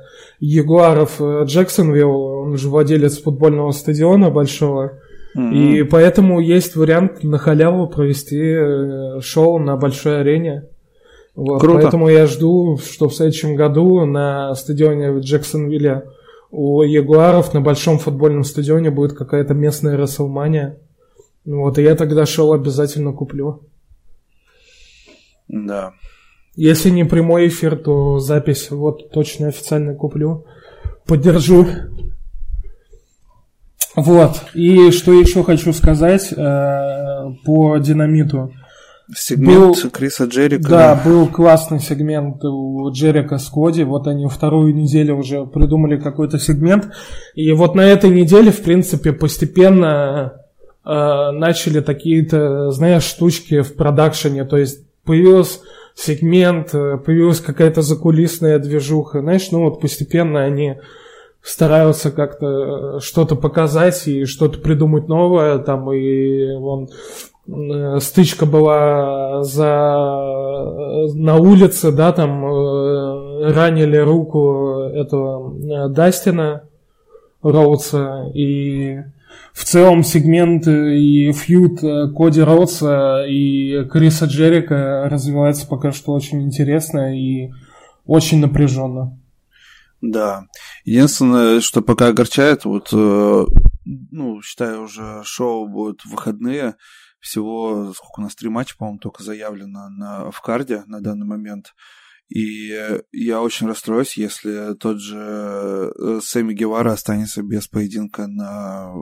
Ягуаров э, Джексонвилл, он же владелец футбольного стадиона большого, mm-hmm. и поэтому есть вариант на халяву провести э, шоу на большой арене. Вот, Круто. Поэтому я жду, что в следующем году на стадионе в Джексонвилле у Ягуаров на большом футбольном стадионе будет какая-то местная Расселмания. Вот, и я тогда шоу обязательно куплю. Да. Если не прямой эфир, то запись вот точно официально куплю. Поддержу. Вот. И что еще хочу сказать э, по динамиту. Сегмент был, Криса Джерика. Да, был классный сегмент у Джерика с Коди. Вот они вторую неделю уже придумали какой-то сегмент. И вот на этой неделе, в принципе, постепенно э, начали такие-то, знаешь, штучки в продакшене. То есть появился сегмент, э, появилась какая-то закулисная движуха. Знаешь, ну вот постепенно они стараются как-то что-то показать и что-то придумать новое. Там и вон Э, стычка была за на улице, да, там э, ранили руку этого э, Дастина Роудса и в целом сегмент и фьюд Коди Роудса и Криса Джерика развивается пока что очень интересно и очень напряженно. Да. Единственное, что пока огорчает, вот, ну, считаю, уже шоу будет в выходные, всего, сколько у нас, три матча, по-моему, только заявлено на, в карде на данный момент. И я очень расстроюсь, если тот же э, Сэмми Гевара останется без поединка на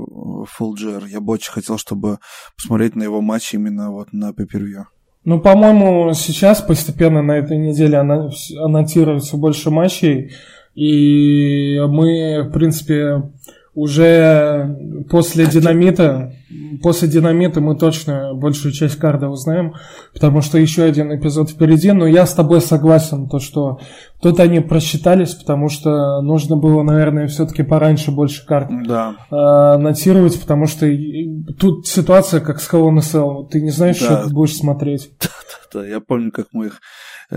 Фулджер. Я бы очень хотел, чтобы посмотреть на его матч именно вот на пейпервью. Ну, по-моему, сейчас постепенно на этой неделе анонсируется больше матчей. И мы, в принципе, уже после динамита, после динамита мы точно большую часть карда узнаем, потому что еще один эпизод впереди, но я с тобой согласен, то что тут они просчитались, потому что нужно было, наверное, все-таки пораньше больше карт да. э, анонсировать, потому что тут ситуация как с Hell ты не знаешь, да. что ты будешь смотреть. (laughs) Да, я помню, как мы их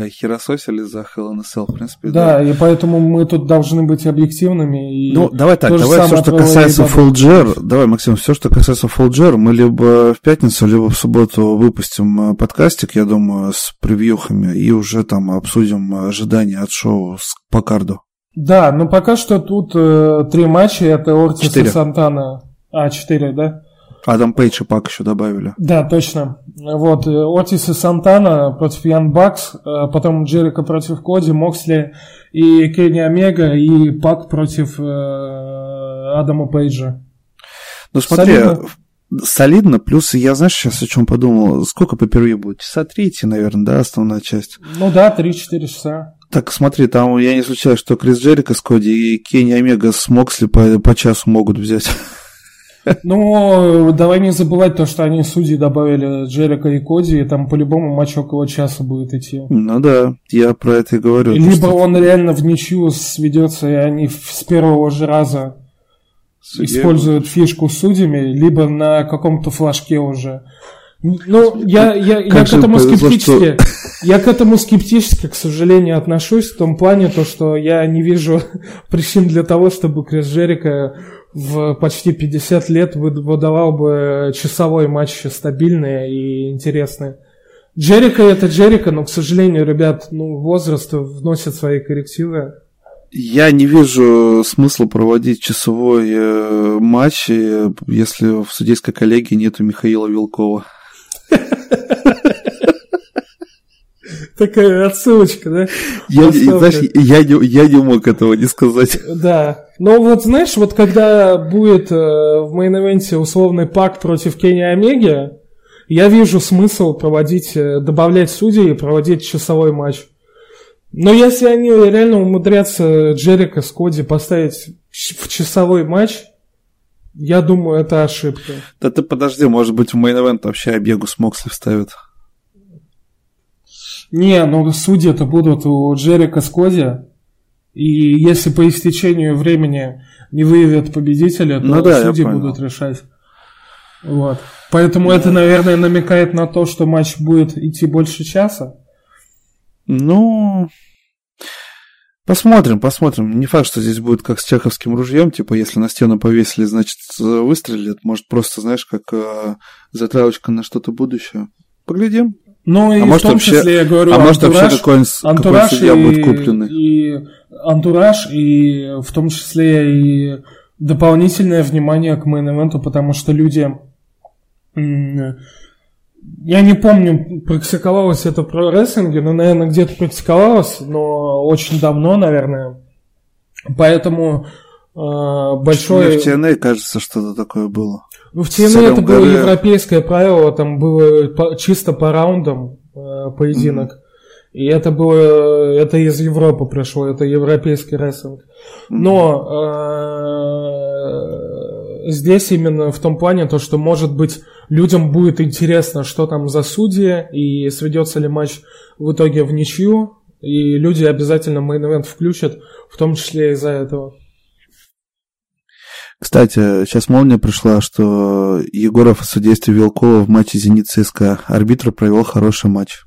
херососили за Hell in a Cell, в принципе. Да, да, и поэтому мы тут должны быть объективными. И ну, давай так, давай все, что касается Fulger, давай, Максим, все, что касается Fulger, мы либо в пятницу, либо в субботу выпустим э, подкастик, я думаю, с превьюхами, и уже там обсудим ожидания от шоу по карду. Да, но пока что тут э, три матча, это Ортис и Сантана. А, четыре, да? Адам Пейдж и Пак еще добавили. Да, точно. Вот, э, Отис и Сантана против Ян Бакс, э, потом Джерика против Коди, Моксли и Кенни Омега, и Пак против э, Адама Пейджа. Ну смотри, солидно. Плюс я, знаешь, сейчас о чем подумал. Сколько по первью будет? Часа три идти, наверное, да, основная часть? Ну да, 3-4 часа. Так, смотри, там я не случайно, что Крис Джерика с Коди и Кенни Омега с Моксли по, по часу могут взять. (laughs) Ну, давай не забывать то, что они судьи добавили Джерика и Коди, и там по-любому матч около часа будет идти. Ну да, я про это и говорю. Либо что... он реально в ничью сведется, и они с первого же раза Судья. используют фишку с судьями, либо на каком-то флажке уже. Ну, я, я, я к этому повезло, скептически, что... я к этому скептически, к сожалению, отношусь в том плане, то, что я не вижу (laughs) причин для того, чтобы Крис Джерика в почти 50 лет выдавал бы часовой матч стабильный и интересный. Джерика это Джерика, но, к сожалению, ребят, ну, возраст вносит свои коррективы. Я не вижу смысла проводить часовой э, матч, э, если в судейской коллегии нету Михаила Вилкова. (laughs) Такая отсылочка, да? Я, знаешь, я, не, я не мог этого не сказать. Да. Но вот знаешь, вот когда будет э, в мейн-эвенте условный пак против Кенни Омеги, я вижу смысл проводить, э, добавлять судей и проводить часовой матч. Но если они реально умудрятся Джерика с Коди поставить в часовой матч, я думаю, это ошибка. Да ты подожди, может быть, в мейн вообще Обегу с Моксли вставят. Не, ну судьи это будут у Джерика Скоди. И если по истечению времени не выявят победителя, то ну, да, судьи будут решать. Вот. Поэтому да. это, наверное, намекает на то, что матч будет идти больше часа. Ну, Посмотрим, посмотрим. Не факт, что здесь будет как с чеховским ружьем, типа, если на стену повесили, значит, выстрелят. Может, просто, знаешь, как э, затравочка на что-то будущее. Поглядим. Ну и а в может, том вообще, числе, я говорю, а может вообще какой-нибудь, антураж какой и, будет купленный. И антураж, и в том числе и дополнительное внимание к мейн-эвенту, потому что люди... Я не помню, практиковалось это про рестлинге, но, наверное, где-то практиковалось, но очень давно, наверное. Поэтому большое... Мне в TNA, кажется, что-то такое было. Ну, в TNA это было европейское правило, там было чисто по раундам э, поединок. Mm-hmm. И это было, это из Европы пришло, это европейский рестлинг. Но э, здесь именно в том плане то, что может быть людям будет интересно, что там за судьи и сведется ли матч в итоге в ничью, и люди обязательно main event включат, в том числе из-за этого. Кстати, сейчас молния пришла, что Егоров о судействе Вилкова в матче «Зенит ЦСКА». Арбитр провел хороший матч.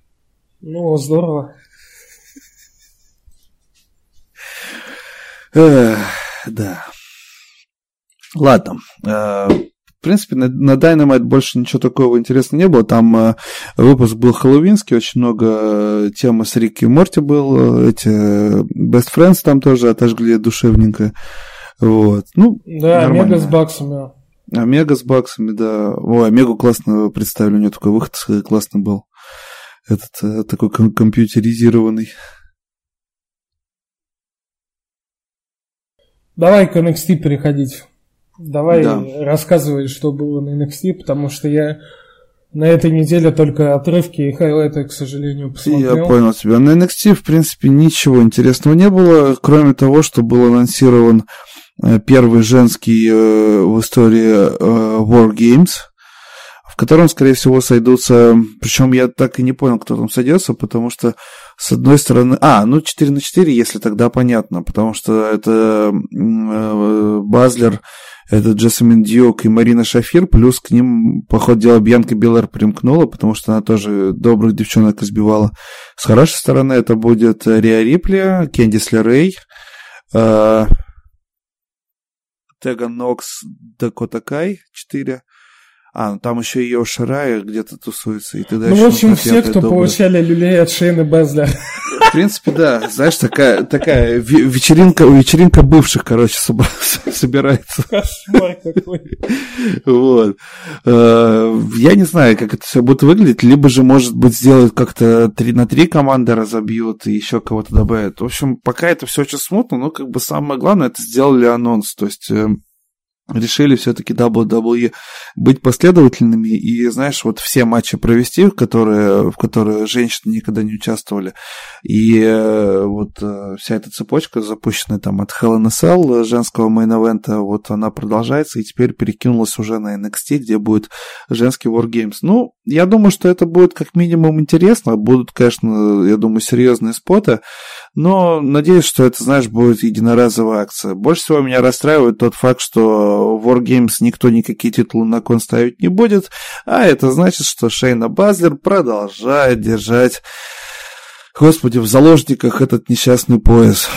Ну, здорово. Эх, да. Ладно. Э, в принципе, на, на Dynamite больше ничего такого интересного не было. Там э, выпуск был хэллоуинский, очень много темы с Рикки и Морти был. Эти Best Friends там тоже отожгли душевненько. Вот. Ну, да, нормально. Омега с баксами. Омега с баксами, да. Ой, Омегу классно представили, у нее такой выход классный был. Этот э, такой ком- компьютеризированный. Давай к NXT переходить. Давай да. рассказывай, что было на NXT, потому что я на этой неделе только отрывки и хайлайты, к сожалению, посмотрел. Я понял тебя. На NXT, в принципе, ничего интересного не было, кроме того, что был анонсирован Э, первый женский э, в истории э, War Games, в котором, скорее всего, сойдутся... Причем я так и не понял, кто там сойдется, потому что, с одной стороны... А, ну 4 на 4, если тогда понятно, потому что это Базлер, это Джессамин Дьюк и Марина Шафир, плюс к ним, по ходу дела, Бьянка Беллер примкнула, потому что она тоже добрых девчонок избивала. С хорошей стороны это будет Риа Рипли, Кендис Лерей, Тега Нокс Дакота Кай 4. А, ну там еще и Шарая где-то тусуется. И тогда ну, в общем, все, кто добрый. получали люлей от Шейна Безля. В принципе, да. Знаешь, такая, такая вечеринка, вечеринка бывших, короче, (laughs) собирается. Кошмар какой. Вот. Э, я не знаю, как это все будет выглядеть. Либо же, может быть, сделают как-то три на три команды разобьют и еще кого-то добавят. В общем, пока это все очень смутно, но как бы самое главное, это сделали анонс. То есть э, решили все-таки WWE быть последовательными и, знаешь, вот все матчи провести, в которые, в которые женщины никогда не участвовали. И э, вот э, вся эта цепочка, запущенная там от Hell in a Cell, женского мейн-эвента, вот она продолжается и теперь перекинулась уже на NXT, где будет женский Wargames. Ну, я думаю, что это будет как минимум интересно. Будут, конечно, я думаю, серьезные споты, но надеюсь, что это, знаешь, будет единоразовая акция. Больше всего меня расстраивает тот факт, что Wargames никто никакие титулы на кон ставить не будет, а это значит, что Шейна Базлер продолжает держать, господи, в заложниках этот несчастный пояс.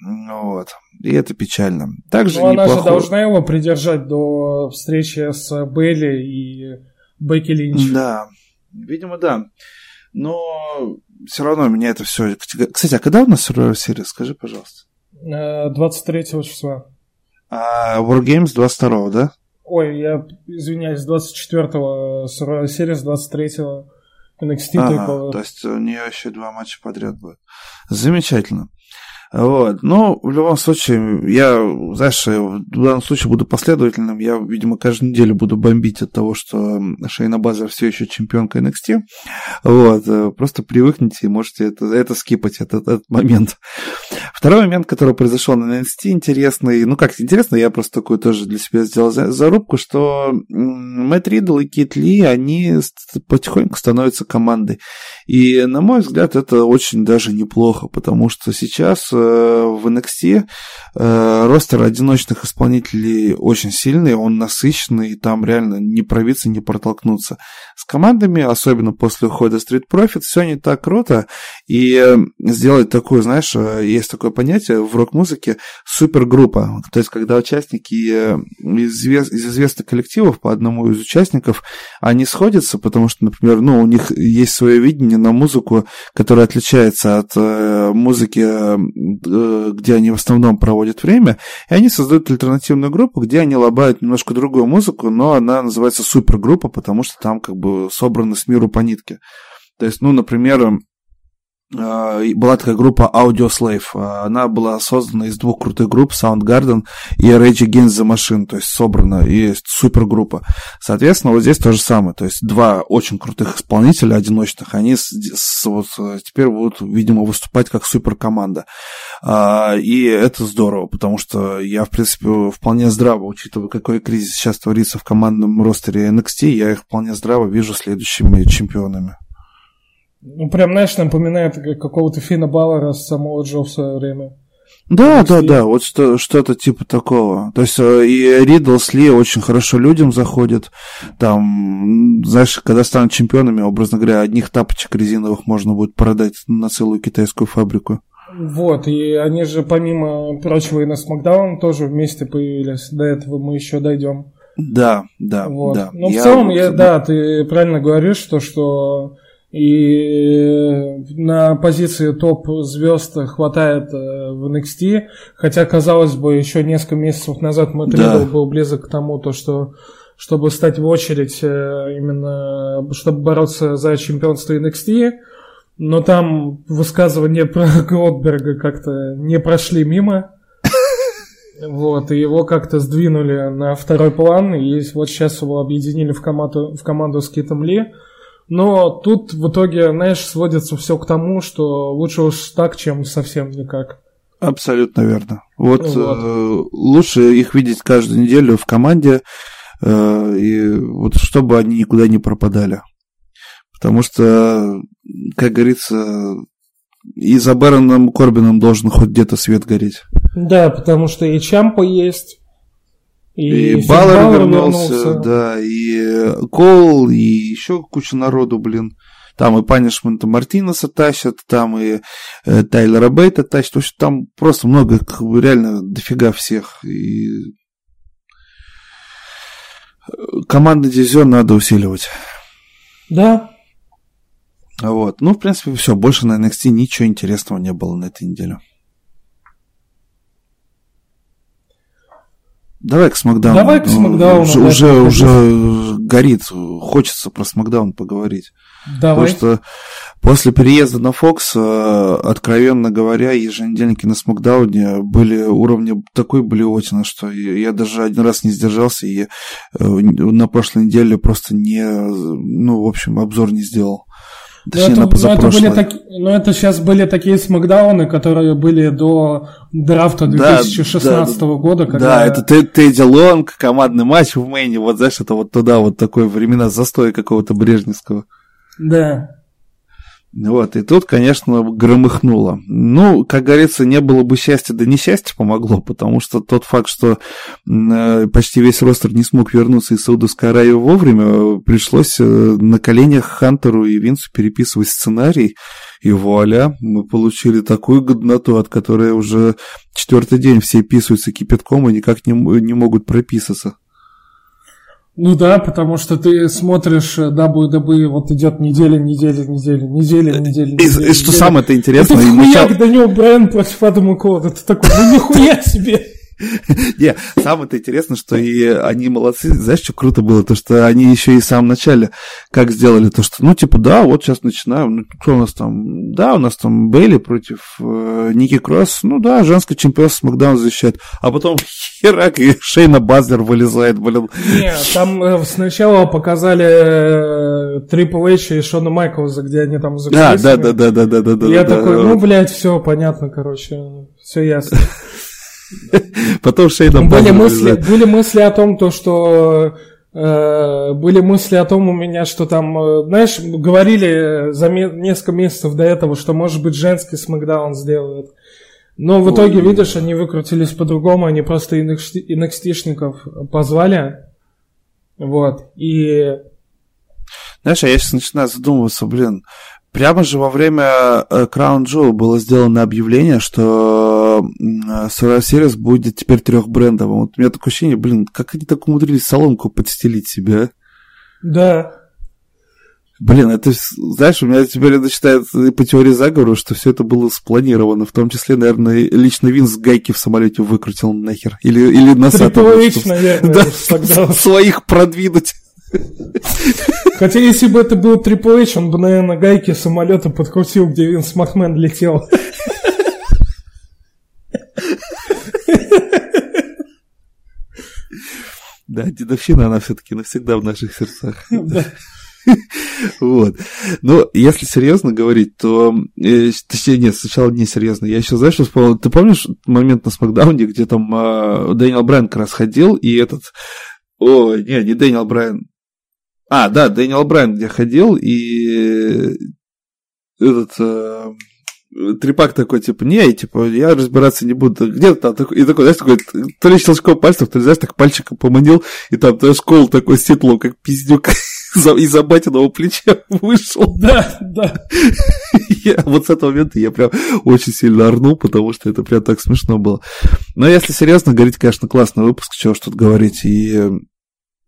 Ну вот. И это печально. Также Но неплохо... она же должна его придержать до встречи с Белли и Бекки Линч. Да, видимо, да. Но все равно меня это все... Кстати, а когда у нас Survivor Series? Скажи, пожалуйста. 23 э, числа. А Wargames 22, да? Ой, я извиняюсь, 24-го Survivor Series, 23-го NXT ага, То есть у нее еще два матча подряд будет. Замечательно. Вот. Но в любом случае, я, знаешь, в данном случае буду последовательным. Я, видимо, каждую неделю буду бомбить от того, что Шейна Базер все еще чемпионка NXT. Вот. Э, просто привыкните и можете это, это скипать, этот, этот момент. Второй момент, который произошел на NXT, интересный. Ну, как интересно, я просто такую тоже для себя сделал зарубку, что Мэтт Ридл и Кит Ли, они потихоньку становятся командой. И, на мой взгляд, это очень даже неплохо, потому что сейчас Э, в NXT э, ростер одиночных исполнителей очень сильный, он насыщенный, и там реально не пробиться, не протолкнуться. С командами, особенно после ухода Street Profit, все не так круто, и э, сделать такую, знаешь, есть такое понятие в рок-музыке супергруппа, то есть когда участники из, из известных коллективов по одному из участников, они сходятся, потому что, например, ну, у них есть свое видение на музыку, которое отличается от музыки Э, где они в основном проводят время, и они создают альтернативную группу, где они лобают немножко другую музыку, но она называется супергруппа, потому что там как бы собраны с миру по нитке. То есть, ну, например, а, была такая группа Audio Slave. А, она была создана из двух крутых групп Soundgarden и Rage Against the Machine, то есть собрана и супергруппа. Соответственно, вот здесь то же самое. То есть два очень крутых исполнителя одиночных, они с, с, вот, теперь будут, видимо, выступать как суперкоманда. А, и это здорово, потому что я, в принципе, вполне здраво, учитывая, какой кризис сейчас творится в командном ростере NXT, я их вполне здраво вижу следующими чемпионами. Ну, прям, знаешь, напоминает какого-то Фина Баллара с самого Джо в свое время. Да, да, да, вот что, что-то типа такого. То есть э, и Ридл с Ли очень хорошо людям заходит. Там, знаешь, когда станут чемпионами, образно говоря, одних тапочек резиновых можно будет продать на целую китайскую фабрику. Вот, и они же, помимо прочего, и на Смакдаун тоже вместе появились. До этого мы еще дойдем. Да, да, вот. да. Но я в целом, я, да, ты правильно говоришь, то, что и на позиции топ звезд хватает э, в NXT, хотя, казалось бы, еще несколько месяцев назад Мэтт да. был близок к тому, то, что чтобы стать в очередь э, именно, чтобы бороться за чемпионство NXT, но там высказывания (laughs) про Голдберга как-то не прошли мимо. (laughs) Вот, и его как-то сдвинули на второй план, и вот сейчас его объединили в команду, в команду с Китом Ли. Но тут в итоге, знаешь, сводится все к тому, что лучше уж так, чем совсем никак. Абсолютно верно. Вот, вот. Э, лучше их видеть каждую неделю в команде, э, и вот чтобы они никуда не пропадали. Потому что, как говорится, и за Бэроном Корбином должен хоть где-то свет гореть. Да, потому что и Чампа есть, и, и Баллар вернулся, вернулся, да, и Кол, и еще куча народу, блин. Там и Панишмента Мартинеса тащат, там и э, Тайлера Бейта тащат. В общем, там просто много, реально дофига всех. И командный дивизион надо усиливать. Да. Вот. Ну, в принципе, все. Больше на NXT ничего интересного не было на этой неделе. Давай к Смакдауну. Давай к Смакдауну. Уже, уже, уже горит, хочется про Смакдаун поговорить. Давай. Потому что После переезда на Fox, э, откровенно говоря, еженедельники на Смакдауне были уровня такой блевотины, что я даже один раз не сдержался и э, на прошлой неделе просто не, ну, в общем, обзор не сделал. Точнее, но это, но это, были но это сейчас были такие смакдауны, которые были до драфта 2016 да, да, года. Когда... Да, это Тедди Лонг, командный матч в Мэйне, вот знаешь, это вот туда, вот такое времена застоя какого-то брежневского. Да. Вот, и тут, конечно, громыхнуло. Ну, как говорится, не было бы счастья, да несчастье помогло, потому что тот факт, что э, почти весь ростер не смог вернуться из Саудовской Аравии вовремя, пришлось э, на коленях Хантеру и Винсу переписывать сценарий, и вуаля, мы получили такую годноту, от которой уже четвертый день все писаются кипятком и никак не, не могут прописаться. Ну да, потому что ты смотришь WWE, вот идет неделя, неделя, неделя, неделя, неделя. И, неделя, и что самое-то интересное... Это хуяк начал... Брайан против Адама Кода. Ты такой, ну нихуя себе! (laughs) Не, самое-то интересное, что и они молодцы. Знаешь, что круто было? То, что они еще и в самом начале как сделали то, что, ну, типа, да, вот сейчас начинаем. Ну, кто у нас там? Да, у нас там Бейли против э, Ники Кросс. Ну, да, женский чемпион с Макдаун защищает. А потом (laughs) херак, и Шейна Базлер вылезает, блин. Не, там э, сначала показали Трипл Эйч и Шона Майклза, где они там закрылись. Да, да, да, да, да, да, да. Я да, такой, да, ну, блядь, все понятно, короче, все ясно. (laughs) Потом Шейна были мысли, были мысли о том, то, что э, были мысли о том у меня, что там, э, знаешь, говорили за несколько месяцев до этого, что может быть женский смакдаун сделают. Но в итоге, Ой. видишь, они выкрутились по-другому, они просто NXT-шников позвали. Вот. И... Знаешь, а я сейчас начинаю задумываться, блин, Прямо же во время э, Crown Jewel было сделано объявление, что Survivor Series будет теперь трехбрендовым. Вот у меня такое ощущение, блин, как они так умудрились соломку подстелить себе, а? Да. Блин, это, знаешь, у меня теперь начинает по теории заговора, что все это было спланировано. В том числе, наверное, лично Винс гайки в самолете выкрутил нахер. Или, или. Трипл наверное, да, тогда. своих продвинуть. Хотя, если бы это был Triple H, он бы, наверное, гайки самолета подкрутил, где Винс Макмен летел. Да, дедовщина, она все-таки навсегда в наших сердцах. Вот. Но если серьезно говорить, то... Э, точнее, нет, сначала не серьезно. Я еще, знаешь, что вспомнил? Ты помнишь момент на Смакдауне, где там э, Дэниел Брайан как раз ходил, и этот... Ой, не, не Дэниел Брайан. А, да, Дэниел Брайан где ходил, и этот э, трепак такой, типа, не, типа, я разбираться не буду. Где-то там такой, и такой, знаешь, такой, то ли щелчком пальцев, то ли, знаешь, так пальчиком поманил, и там, то школ такой с титулом, как пиздюк (laughs) из-за батиного плеча вышел. Да, да. Я, вот с этого момента я прям очень сильно орнул, потому что это прям так смешно было. Но если серьезно говорить, конечно, классный выпуск, чего ж тут говорить. И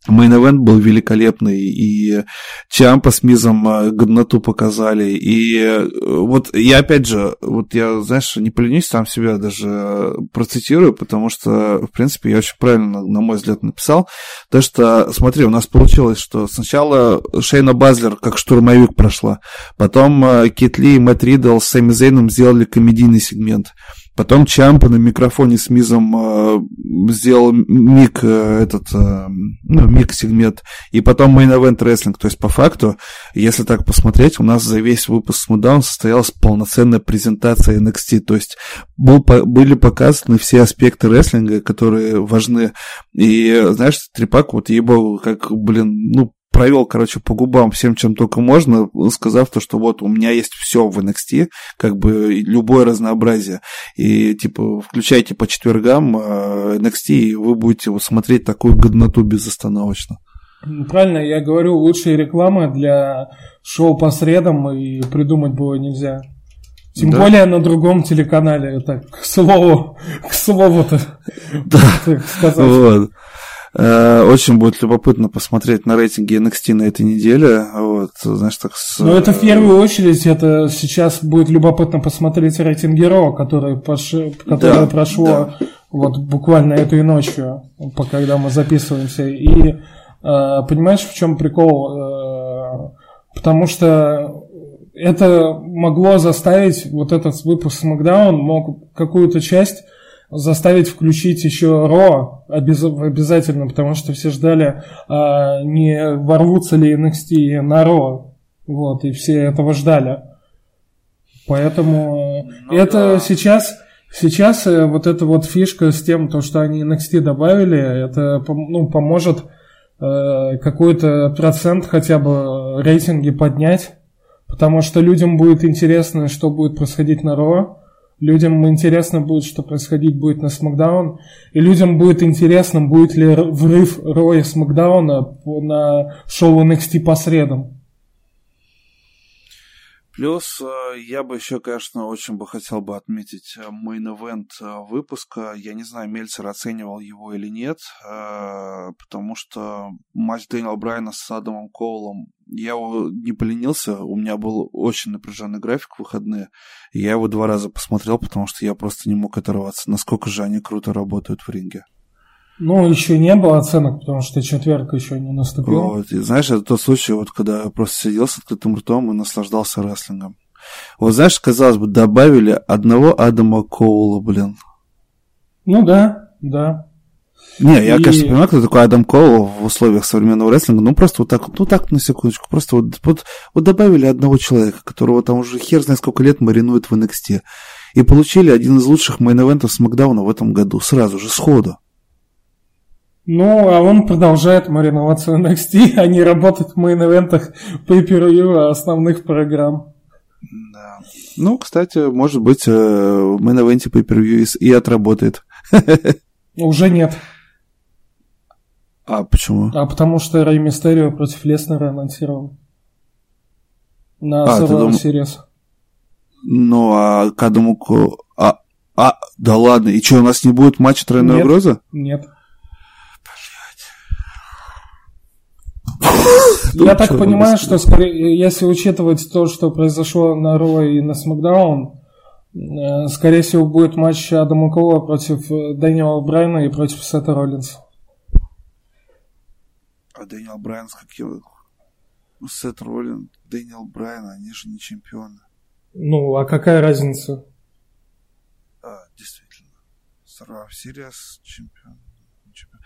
Мейн-эвент был великолепный, и Чампа с Мизом э, годноту показали, и э, вот я опять же, вот я, знаешь, не поленюсь, сам себя даже процитирую, потому что, в принципе, я очень правильно, на мой взгляд, написал, то что, смотри, у нас получилось, что сначала Шейна Базлер как штурмовик прошла, потом э, Кит Ли и Мэтт Риддл с Сэмми Зейном сделали комедийный сегмент, Потом Чампа на микрофоне с Мизом э, сделал миг э, этот, э, ну, миг сегмент. И потом Main Event Wrestling. То есть, по факту, если так посмотреть, у нас за весь выпуск SmackDown состоялась полноценная презентация NXT. То есть, был, были показаны все аспекты рестлинга, которые важны. И, знаешь, Трипак, вот ебал, как, блин, ну, провел, короче, по губам всем, чем только можно, сказав то, что вот у меня есть все в NXT, как бы любое разнообразие. И, типа, включайте по четвергам э, NXT, и вы будете смотреть такую годноту безостановочно. Правильно, я говорю, лучшие рекламы для шоу по средам и придумать было нельзя. Тем да. более на другом телеканале, так, к слову, к слову-то, да. так сказать. Вот. Э, очень будет любопытно посмотреть на рейтинги NXT на этой неделе. Вот, знаешь, так с... Ну, это в первую очередь, это сейчас будет любопытно посмотреть рейтинг Героя, который, пош... которое да, прошло да. вот буквально этой ночью, когда мы записываемся. И э, понимаешь, в чем прикол? Э, потому что это могло заставить, вот этот выпуск SmackDown мог какую-то часть заставить включить еще Ро обяз... обязательно, потому что все ждали, а, не ворвутся ли NXT на Ро. Вот, и все этого ждали. Поэтому ну, это да. сейчас, сейчас э, вот эта вот фишка с тем, то, что они NXT добавили, это ну, поможет э, какой-то процент хотя бы рейтинги поднять, потому что людям будет интересно, что будет происходить на Ро, людям интересно будет, что происходить будет на Смакдаун, и людям будет интересно, будет ли врыв Raw и SmackDown а на шоу NXT по средам. Плюс э, я бы еще, конечно, очень бы хотел бы отметить main event э, выпуска. Я не знаю, Мельцер оценивал его или нет, э, потому что матч Дэниела Брайана с Адамом Коулом, я его не поленился, у меня был очень напряженный график в выходные, я его два раза посмотрел, потому что я просто не мог оторваться, насколько же они круто работают в ринге. Ну, еще не было оценок, потому что четверг еще не наступил. Вот, и знаешь, это тот случай, вот когда я просто сидел с открытым ртом и наслаждался рестлингом. Вот знаешь, казалось бы, добавили одного Адама Коула, блин. Ну да, да. Не, я, и... конечно, понимаю, кто такой Адам Коул в условиях современного рестлинга, ну просто вот так, ну так, на секундочку, просто вот, вот, вот добавили одного человека, которого там уже хер знает сколько лет маринует в NXT, и получили один из лучших main event ов SmackDown а в этом году, сразу же, сходу. Ну, а он продолжает мариноваться в NXT, а не работать в main event ах pay основных программ. Да. Ну, кстати, может быть, э, в main event е pay и отработает. (laughs) Уже нет. А почему? А потому что Рэй Мистерио против Леснера анонсировал. На а, Survivor Series. Ну, а к Адаму... А, а, да ладно, и что, у нас не будет матча тройной нет, угрозы? Нет. Я так понимаю, что если учитывать то, что произошло на Ро и на Смакдаун, э, скорее всего, будет матч Адама Кола против э, Дэниела Брайна и против Сета Роллинса. А Дэниел Брайан с каким? Ну, Сет Роллин, Дэниел Брайан, они же не чемпионы. Ну, а какая разница? А, действительно. Survivor Series чемпион.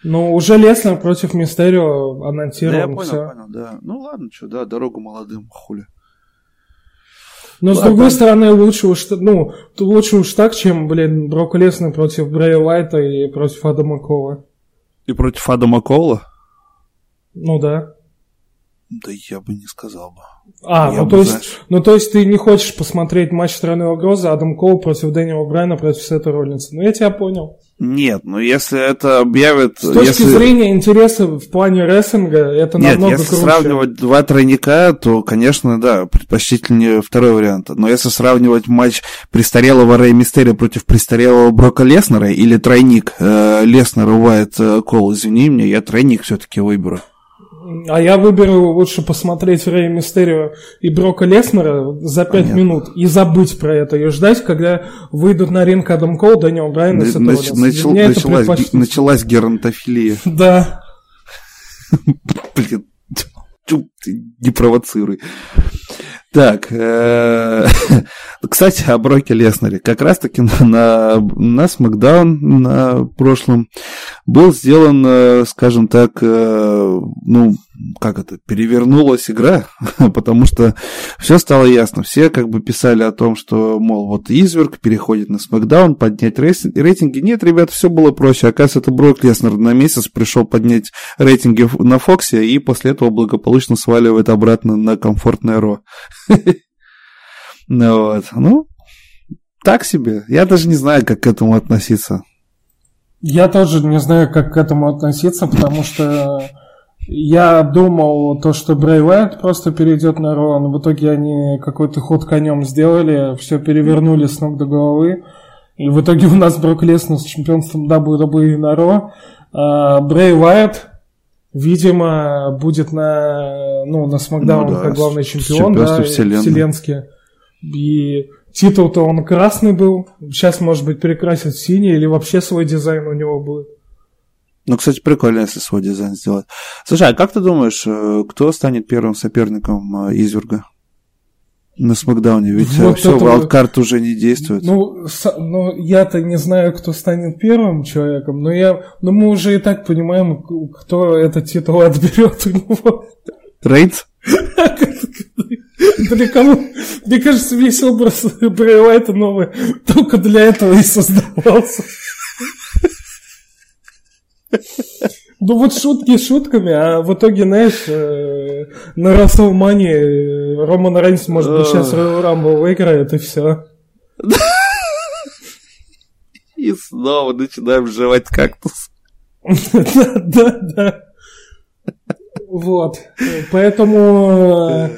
Ну, уже Леснер против Мистерио анонсировал. Да, я понял, все. понял, да. Ну ладно, что, да, дорогу молодым, хули. Но ну, с другой стороны, лучше уж, ну, лучше уж так, чем, блин, Брок Леснер против Брэя Уайта и против Адама Кола. И против Адама Кола? Ну да. Да я бы не сказал бы. А, я ну, бы, то есть, знаешь... ну то есть ты не хочешь посмотреть матч страны угрозы Адам Коул против Дэниела Брайна против Сета Роллинса. Ну я тебя понял. Нет, но если это объявят... С точки если... зрения интереса в плане рестлинга, это Нет, намного если круче. сравнивать два тройника, то, конечно, да, предпочтительнее второй вариант. Но если сравнивать матч престарелого Рэй Мистерия против престарелого Брока Леснера или тройник э, Леснера Уайт э, Кол, извини меня, я тройник все-таки выберу. А я выберу лучше посмотреть Рэй Мистерио и Брока Леснера за пять минут и забыть про это и ждать, когда выйдут на ринг Адам Кол, Дэниел Брайан и Нач, начал, началась, началась геронтофилия. (laughs) Да. Блин, не провоцируй. Так, э, (laughs) кстати, о Броке Леснере. Как раз-таки на, на SmackDown на прошлом был сделан, э, скажем так, э, ну, как это, перевернулась игра, (laughs) потому что все стало ясно. Все как бы писали о том, что, мол, вот Изверг переходит на SmackDown, поднять рейтинги. Нет, ребят, все было проще. Оказывается, это Брок Леснер на месяц пришел поднять рейтинги на Фоксе и после этого благополучно сваливает обратно на комфортное Ро. (laughs) Ну вот, ну, так себе. Я даже не знаю, как к этому относиться. Я тоже не знаю, как к этому относиться, потому что я думал, то, что Брэй Уайт просто перейдет на Ро, но в итоге они какой-то ход конем сделали, все перевернули с ног до головы. И в итоге у нас Брок Леснер с чемпионством WWE на Ро. А Брэй Уайт, видимо, будет на, ну, на Смакдаун ну, да, как главный чемпион, да, вселенский. И титул-то он красный был. Сейчас, может быть, перекрасит в синий или вообще свой дизайн у него будет. Ну, кстати, прикольно, если свой дизайн сделать. Слушай, а как ты думаешь, э, кто станет первым соперником э, Изверга? На Смакдауне, ведь вот все, это... вайлдкарт уже не действует. Ну, с... ну я-то не знаю, кто станет первым человеком, но я, но мы уже и так понимаем, кто этот титул отберет у него. Рейнс? Для кого? Мне кажется, весь образ Брэй Уайта новый только для этого и создавался. Ну вот шутки шутками, а в итоге, знаешь, э, на Расселмане э, Роман Рейнс, может быть, сейчас Royal Rumble выиграет, и все. И снова начинаем жевать кактус. (laughs) Да, да, да. Вот. Поэтому э,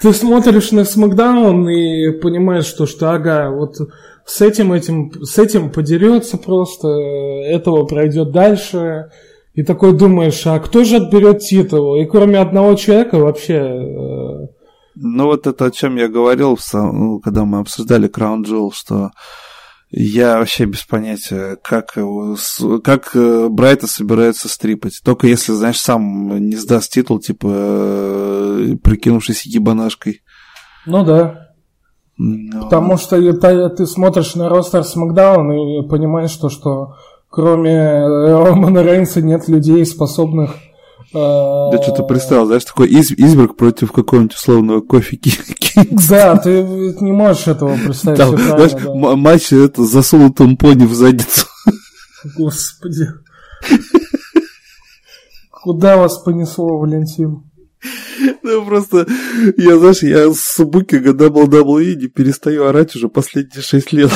ты смотришь на Смакдаун и понимаешь, что, что ага, вот с этим, этим, с этим подерется просто, этого пройдет дальше. И такой думаешь, а кто же отберет титул? И кроме одного человека вообще... Э, ну вот это о чем я говорил, ну, когда мы обсуждали Crown Jewel, что я вообще без понятия, как, его, как э, Брайта собирается стрипать. Только если, знаешь, сам не сдаст титул, типа, э, прикинувшись ебанашкой. Ну да. Но... Ну. Потому что ты, ты смотришь на ростер Смакдаун и понимаешь, что, что кроме Романа Рейнса нет людей, способных да что ты представил, знаешь, такой из, изберг против какого-нибудь условного кофе Кингс. Да, ты не можешь этого представить. Там, знаешь, да. матч это засунутым пони в задницу. Господи. Куда вас понесло, Валентин? Ну, просто, я, знаешь, я с букинга WWE не перестаю орать уже последние шесть лет.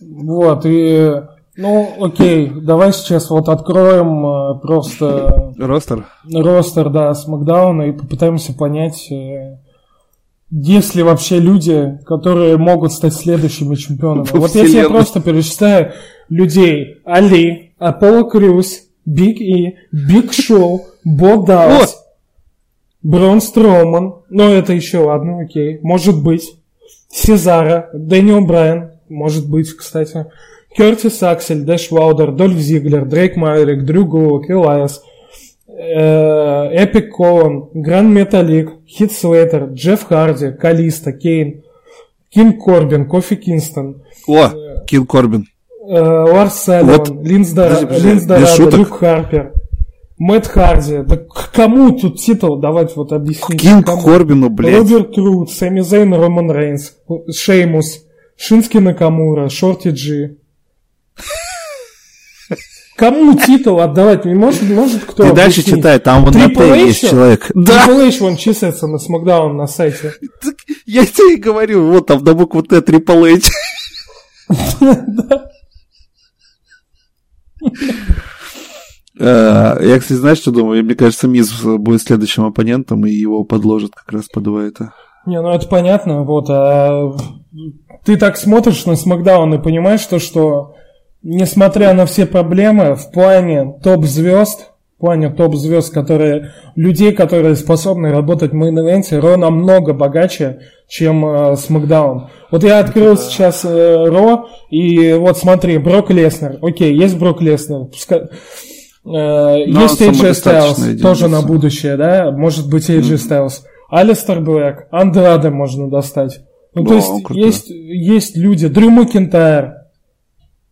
Вот, и ну, окей, давай сейчас вот откроем э, просто... Ростер? Ростер, да, SmackDown а и попытаемся понять, э, есть ли вообще люди, которые могут стать следующими чемпионами. Вот если я просто перечисляю людей. Али, Аполло Крюс, Биг И, Биг Шоу, Бо Даллас, Брон Строуман, ну это еще ладно, окей, может быть. Сезаро, Дэниел Брайан, может быть, кстати. Кертис Аксель, Дэш Уайлдер, Дольф Зиглер, Дрейк Маверик, Дрю Гулок, Элайас, Эпико Колон, Гран Металик, Хит Слейтер, Джефф Харди, Калисто, Кейн, Кинг Корбин, Кофи Кингстон. О, Кинг Корбин. Ларс Салливан, вот. Линсе Дорадо, Люк Харпер. Мэтт Харди. Да кому тут титул давать вот объяснить? Кинг Корбину, блядь. Роберт Руд, Сэмми Зейн, Роман Рейнс, Шеймус, Шинске Накамура, Шорти Джи. Кому титул отдавать? Не может, может кто Ты дальше читай, там вон на есть человек. Да. Triple H вон числится на Смакдаун на сайте. Я тебе и говорю, вот там на букву Т Triple H. (laughs) Э, я, кстати, знаешь, что думаю? Мне кажется, Миз будет следующим оппонентом, и его подложат как раз под это. Не, ну это понятно, вот. А ты так смотришь на Смакдаун и понимаешь, что, что несмотря на все проблемы, в плане топ-звезд, в плане топ-звезд, которые, людей, которые способны работать в мейн-эвенте, Ро намного богаче, чем э, Смакдаун. Вот я открыл да. сейчас э, Ро, и вот смотри, Брок Леснер. Окей, есть Брок Леснер. Пускай... Э, есть AJ Styles, тоже на будущее, да? Может быть AJ mm-hmm. Styles. Алистер Блэк, Андраде можно достать. Ну, О, то есть, есть, есть люди, Дрю Макентайр,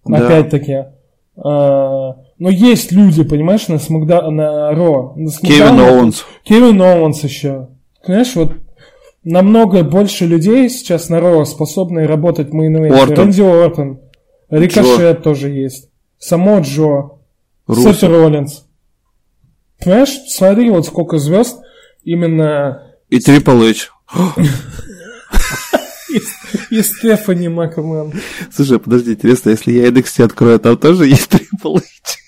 да. Опять-таки. А, но есть люди, понимаешь, на Smackda... на Raw. На Кевин Оуэнс. Кевин Оуэнс еще. Понимаешь, вот намного больше людей сейчас на Raw способны работать в main Рэнди Ортон. Рикошет Джо. тоже есть. Самоа Джо. Русев. Сет Роллинс. Понимаешь, смотри, вот сколько звезд именно... И Трипл Эйч. (laughs) И Стефани Макмен. Слушай, подожди, интересно, если я NXT открою, там тоже есть Triple H?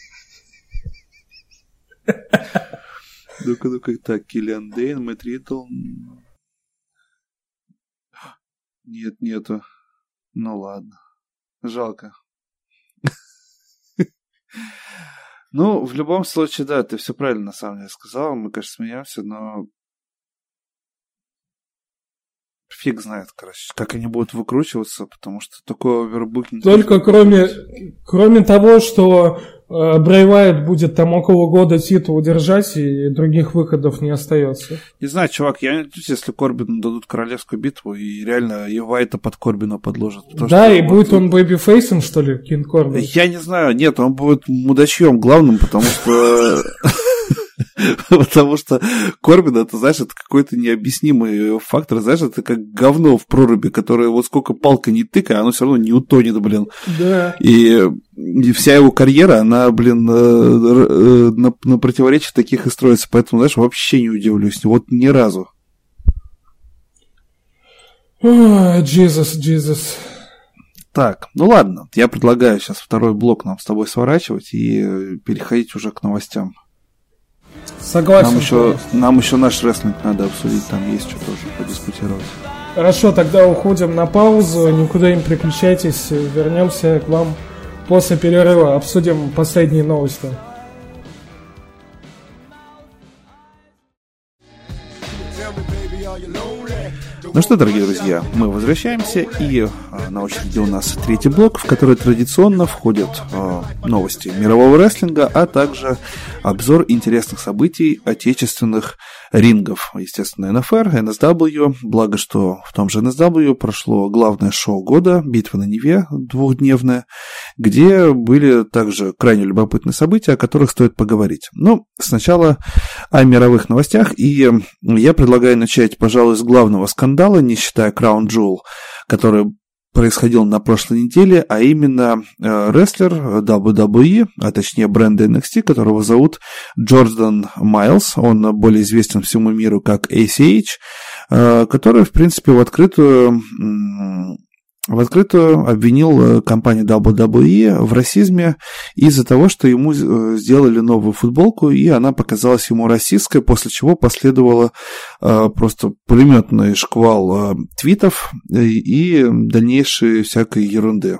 Ну-ка, ну-ка, так, Киллиан Дейн, Мэтт Ритл. Нет, нету. Ну ладно. Жалко. Ну, в любом случае, да, ты все правильно на самом деле сказал. Мы, конечно, смеемся, но фиг знает, короче, как они будут выкручиваться, потому что такое овербукинг... Только кроме, кроме того, что Брейвайт будет там около года титул держать, и других выходов не остается. Не знаю, чувак, я если Корбину дадут королевскую битву, и реально и Вайта под Корбина подложат. Да, и будет вот... он babyface ом, что ли, Кинг Корбин? Я не знаю, нет, он будет мудачьем главным, потому что (laughs) Потому что Корбин, это, знаешь, это какой-то необъяснимый фактор, знаешь, это как говно в проруби, которое вот сколько палка не тыкай, оно все равно не утонет, блин. Да. И, и вся его карьера, она, блин, э, э, на, на противоречиях таких и строится, поэтому, знаешь, вообще не удивлюсь, вот ни разу. Джизус, Джизус. Так, ну ладно, я предлагаю сейчас второй блок нам с тобой сворачивать и переходить уже к новостям. Согласен. Нам еще, нам еще наш рестлинг надо обсудить, там есть что тоже подискутировать. Хорошо, тогда уходим на паузу, никуда не переключайтесь, вернемся к вам после перерыва, обсудим последние новости. Ну что, дорогие друзья, мы возвращаемся, и э, на очереди у нас третий блок, в который традиционно входят э, новости мирового рестлинга, а также обзор интересных событий отечественных рингов. Естественно, НФР, НСW, благо, что в том же НСW прошло главное шоу года, битва на Неве двухдневная, где были также крайне любопытные события, о которых стоит поговорить. Но сначала о мировых новостях, и я предлагаю начать, пожалуй, с главного скандала, не считая Crown Jewel, который происходил на прошлой неделе, а именно э, рестлер WWE, а точнее бренда NXT, которого зовут Джордан Майлз, он более известен всему миру как ACH, э, который, в принципе, в открытую в открытую обвинил э, компанию WWE в расизме из-за того, что ему э, сделали новую футболку, и она показалась ему расистской, после чего последовало э, просто пулеметный шквал твитов и дальнейшей всякой ерунды.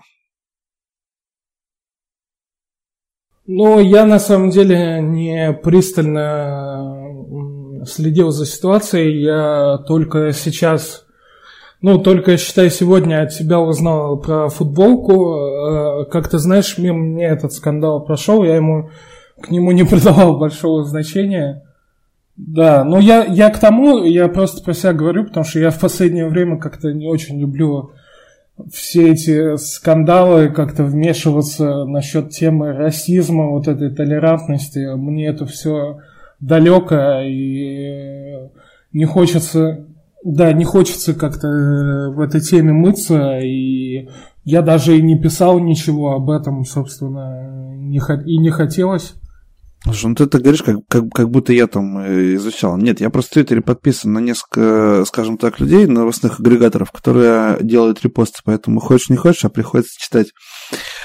Ну, я на самом деле не пристально следил за ситуацией, я только сейчас ну, только, считай, сегодня от тебя узнал про футболку. Э, как ты знаешь, мимо мне этот скандал прошел, я ему к нему не (laughs) придавал большого значения. Да, но я, я к тому, я просто про себя говорю, потому что я в последнее время как-то не очень люблю все эти скандалы, как-то вмешиваться насчет темы расизма, вот этой толерантности. Мне это все далеко и не хочется да, не хочется как-то э, в этой теме мыться, и я даже и не писал ничего об этом, собственно, и не хотелось. Слушай, ну ты это говоришь, как, как, как будто я там э, изучал. Нет, я просто в Твиттере подписан на несколько, скажем так, людей, новостных агрегаторов, которые делают репосты, поэтому хочешь не хочешь, а приходится читать.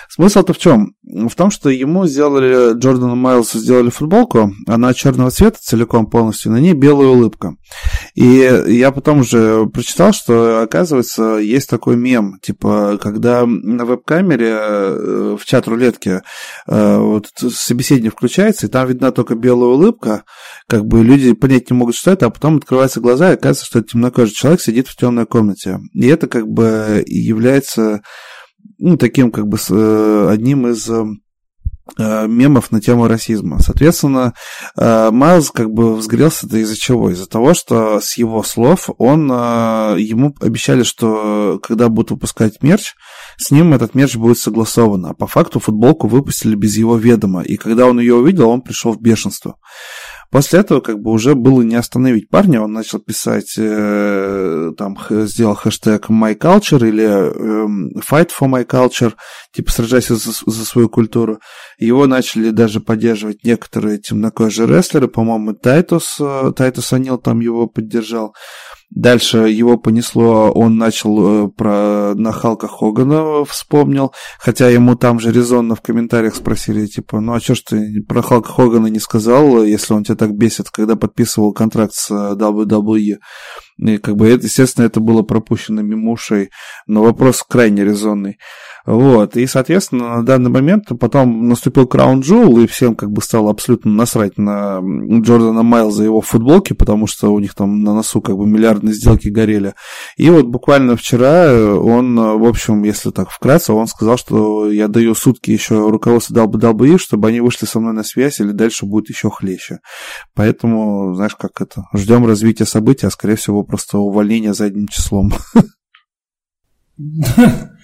Смысл-то в чем? В том, что ему сделали, Джордану Майлсу сделали футболку, она черного цвета целиком полностью, на ней белая улыбка. И я потом уже прочитал, что, оказывается, есть такой мем, типа, когда на веб-камере э, в чат рулетки э, вот, собеседник включается, и там видна только белая улыбка, как бы люди понять не могут, что это, а потом открываются глаза, и оказывается, что темнокожий человек сидит в темной комнате. И это как бы является ну, таким как бы э, одним из мемов на тему расизма. Соответственно, Майлз как бы взгрелся это из-за чего? Из-за того, что с его слов он, ему обещали, что когда будут выпускать мерч, с ним этот мерч будет согласован. А по факту футболку выпустили без его ведома. И когда он ее увидел, он пришел в бешенство. После этого как бы уже было не остановить парня, он начал писать, э, там, сделал хэштег MyCulture или э, Fight for My Culture, типа сражайся за, за свою культуру. Его начали даже поддерживать некоторые темнокожие рестлеры, по-моему, Тайтус, э, Тайтус О'Нил там его поддержал. Дальше его понесло, он начал э, про на Халка Хогана вспомнил, хотя ему там же резонно в комментариях спросили, типа, ну а что ж ты про Халка Хогана не сказал, если он тебя так бесит, когда подписывал контракт с э, WWE? И как бы, это, естественно, это было пропущено мимо ушей, но вопрос крайне резонный. Вот, и, соответственно, на данный момент потом наступил Краун Джул, и всем как бы стало абсолютно насрать на Джордана Майлза и его футболки, потому что у них там на носу как бы миллиардные сделки горели. И вот буквально вчера он, в общем, если так вкратце, он сказал, что я даю сутки еще руководству WWE, чтобы они вышли со мной на связь, или дальше будет еще хлеще. Поэтому, знаешь, как это, ждем развития событий, а скорее всего просто увольнение задним числом. (laughs)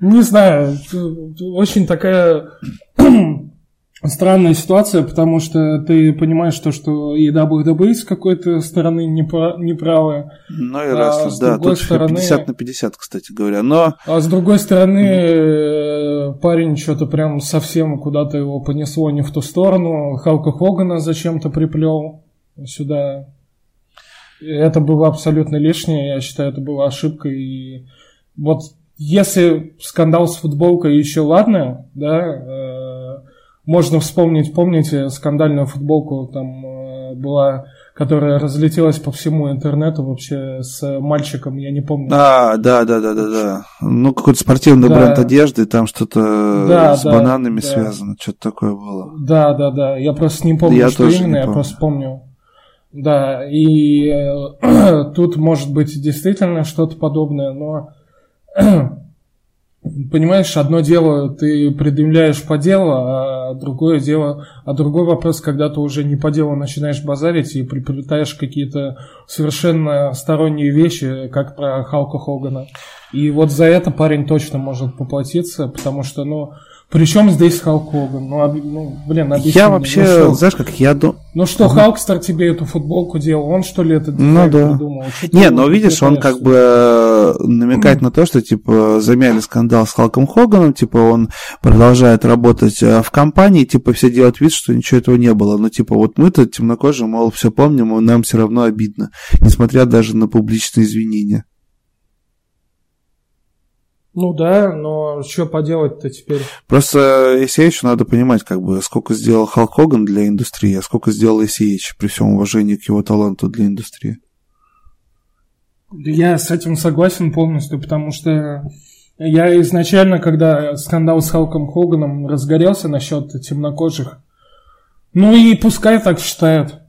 Не знаю, очень такая (clears throat) странная ситуация, потому что ты понимаешь то, что и WWE с какой-то стороны неправы. Ну и раз, а да, тут (laughs) стороны... 50 на 50, кстати говоря, но... А с другой стороны, mm-hmm. парень что-то прям совсем куда-то его понесло не в ту сторону, Халка Хогана зачем-то приплел сюда. Это было абсолютно лишнее, я считаю, это была ошибка, и вот если скандал с футболкой еще ладно, да, э, можно вспомнить, помните, скандальную футболку там э, была, которая разлетелась по всему интернету вообще с мальчиком, я не помню. А, да, да, да, да, да. Ну, какой-то спортивный да. бренд одежды, там что-то да, с да, бананами да. связано, что-то такое было. Да, да, да. Я просто не помню, я что именно, я просто помню. Да, и э, (clears throat) тут может быть действительно что-то подобное, но (clears throat) Понимаешь, одно дело ты предъявляешь по делу, а другое дело, а другой вопрос, когда ты уже не по делу начинаешь базарить и приплетаешь какие-то совершенно сторонние вещи, как про Халка Хогана. И вот за это парень точно может поплатиться, потому что, ну, причем здесь Халк Хоган? Ну, об, ну блин, объясни Я мне, вообще, ну, знаешь, как я думаю... Ну что, угу. Халкстер тебе эту футболку делал? Он что ли это ну, да. придумал? Что Не, но видишь, он как бы э, намекает на то, что, типа, замяли скандал с Халком Хоганом, типа, он продолжает работать э, в компании, типа, все делают вид, что ничего этого не было. Но, типа, вот мы-то темнокожие, мол, все помним, и нам все равно обидно, несмотря даже на публичные извинения. Ну да, но что поделать-то теперь? Просто ACH надо понимать, как бы, сколько сделал Халк Хоган для индустрии, а сколько сделал ACH, при всем уважении к его таланту для индустрии. Я с этим согласен полностью, потому что я изначально, когда скандал с Халком Хоганом разгорелся насчет темнокожих, ну и пускай так считают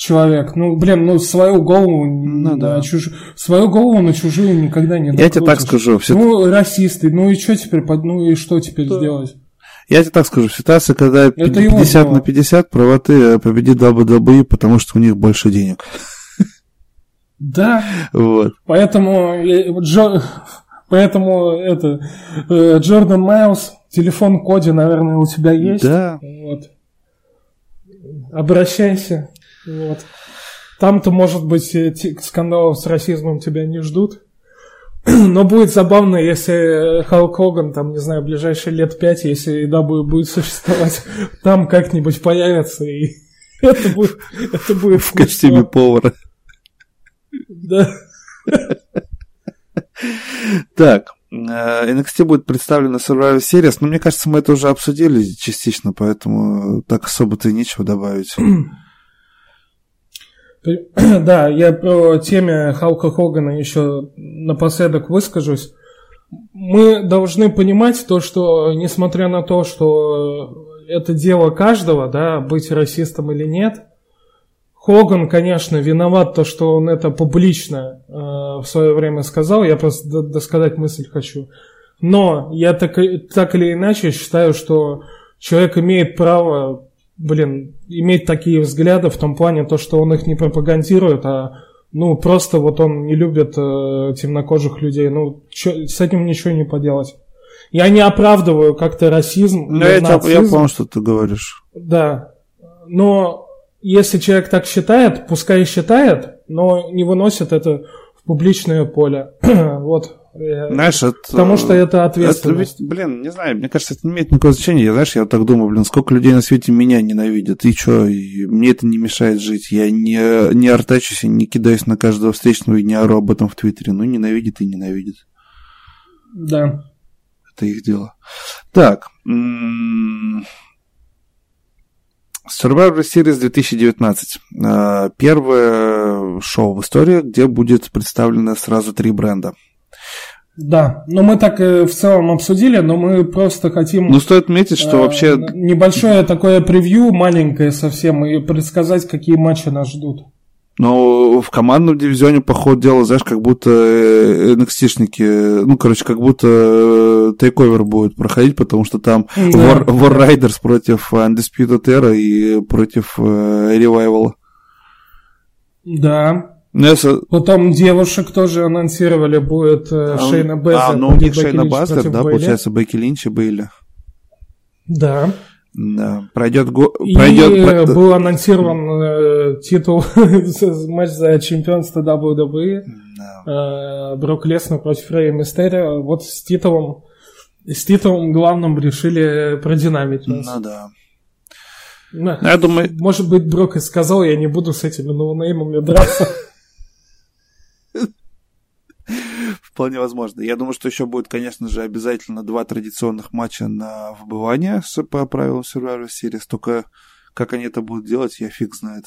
человек. Ну, блин, ну свою голову ну, да. на чуж... свою голову на чужую никогда не накрутишь. Я тебе так скажу. Все... Ну, расисты, ну и что теперь, ну и что теперь да. сделать? Я тебе так скажу, ситуация, когда Это 50 на 50 правоты победит WWE, потому что у них больше денег. Да. Вот. Поэтому, э, Джо... поэтому это э, Джордан Майлз, телефон Коди, наверное, у тебя есть. Да. Вот. Обращайся. Вот. Там-то, может быть, скандалов с расизмом тебя не ждут. (clears throat) Но будет забавно, если Халк Хоган, там, не знаю, ближайшие лет пять, если W будет существовать, (laughs) там как-нибудь появится, и (laughs) это будет, это будет В костюме повара. Да. (laughs) Так, э, NXT будет представлена Survivor Series, но мне кажется, мы это уже обсудили частично, поэтому так особо-то и нечего добавить. (clears throat) (clears throat) Да, я про теме Халка Хогана еще напоследок выскажусь. Мы должны понимать то, что несмотря на то, что это дело каждого, да, быть расистом или нет, Хоган, конечно, виноват то, что он это публично э, в свое время сказал. Я просто досказать мысль хочу. Но я так, так или иначе считаю, что человек имеет право блин, иметь такие взгляды в том плане, то, что он их не пропагандирует, а ну, просто вот он не любит э, темнокожих людей. Ну, чё, с этим ничего не поделать. Я не оправдываю как-то расизм. Ну, я, тебя, я понял, что ты говоришь. Да. Но если человек так считает, пускай считает, но не выносит это в публичное поле. (clears throat) вот. Знаешь, это... Потому что это ответственность. Это блин, не знаю, мне кажется, это не имеет никакого значения. Я, знаешь, я так думаю, блин, сколько людей на свете меня ненавидят. И что, и мне это не мешает жить. Я не, не артачусь, не кидаюсь на каждого встречного и не ору об этом в Твиттере. Ну, ненавидит и ненавидит. Да. Это их дело. Так. Survivor Series 2019. А, первое шоу в истории, где будет представлено сразу три бренда. Да, но мы так в целом обсудили, но мы просто хотим... Ну, стоит отметить, что э, вообще... Небольшое такое превью, маленькое совсем, и предсказать, какие матчи нас ждут. Но в командном дивизионе, по ходу дела, знаешь, как будто NXT-шники, э, ну, короче, как будто тейковер будет проходить, потому что там да, War, War Riders против Undisputed Era и против Revival. Да, Несса... Потом девушек тоже анонсировали, будет э, а, Шейна Безер. А, ну у них Шейна Безер, да, Бейли. получается, Бекки Линч и Бейли. Да. Да, пройдет год. И пройдет... был анонсирован э, титул (laughs) матч за чемпионство WWE. Да. Э, Брок Леснер против Рэя Мистерия. Вот с титулом, с титулом главным решили продинамить. Ну да. Ну, я думаю... Может быть, Брок и сказал, я не буду с этими ноунеймами драться. (laughs) Вполне возможно. Я думаю, что еще будет, конечно же, обязательно два традиционных матча на выбывание по правилам Survivor Series. Только как они это будут делать, я фиг знает.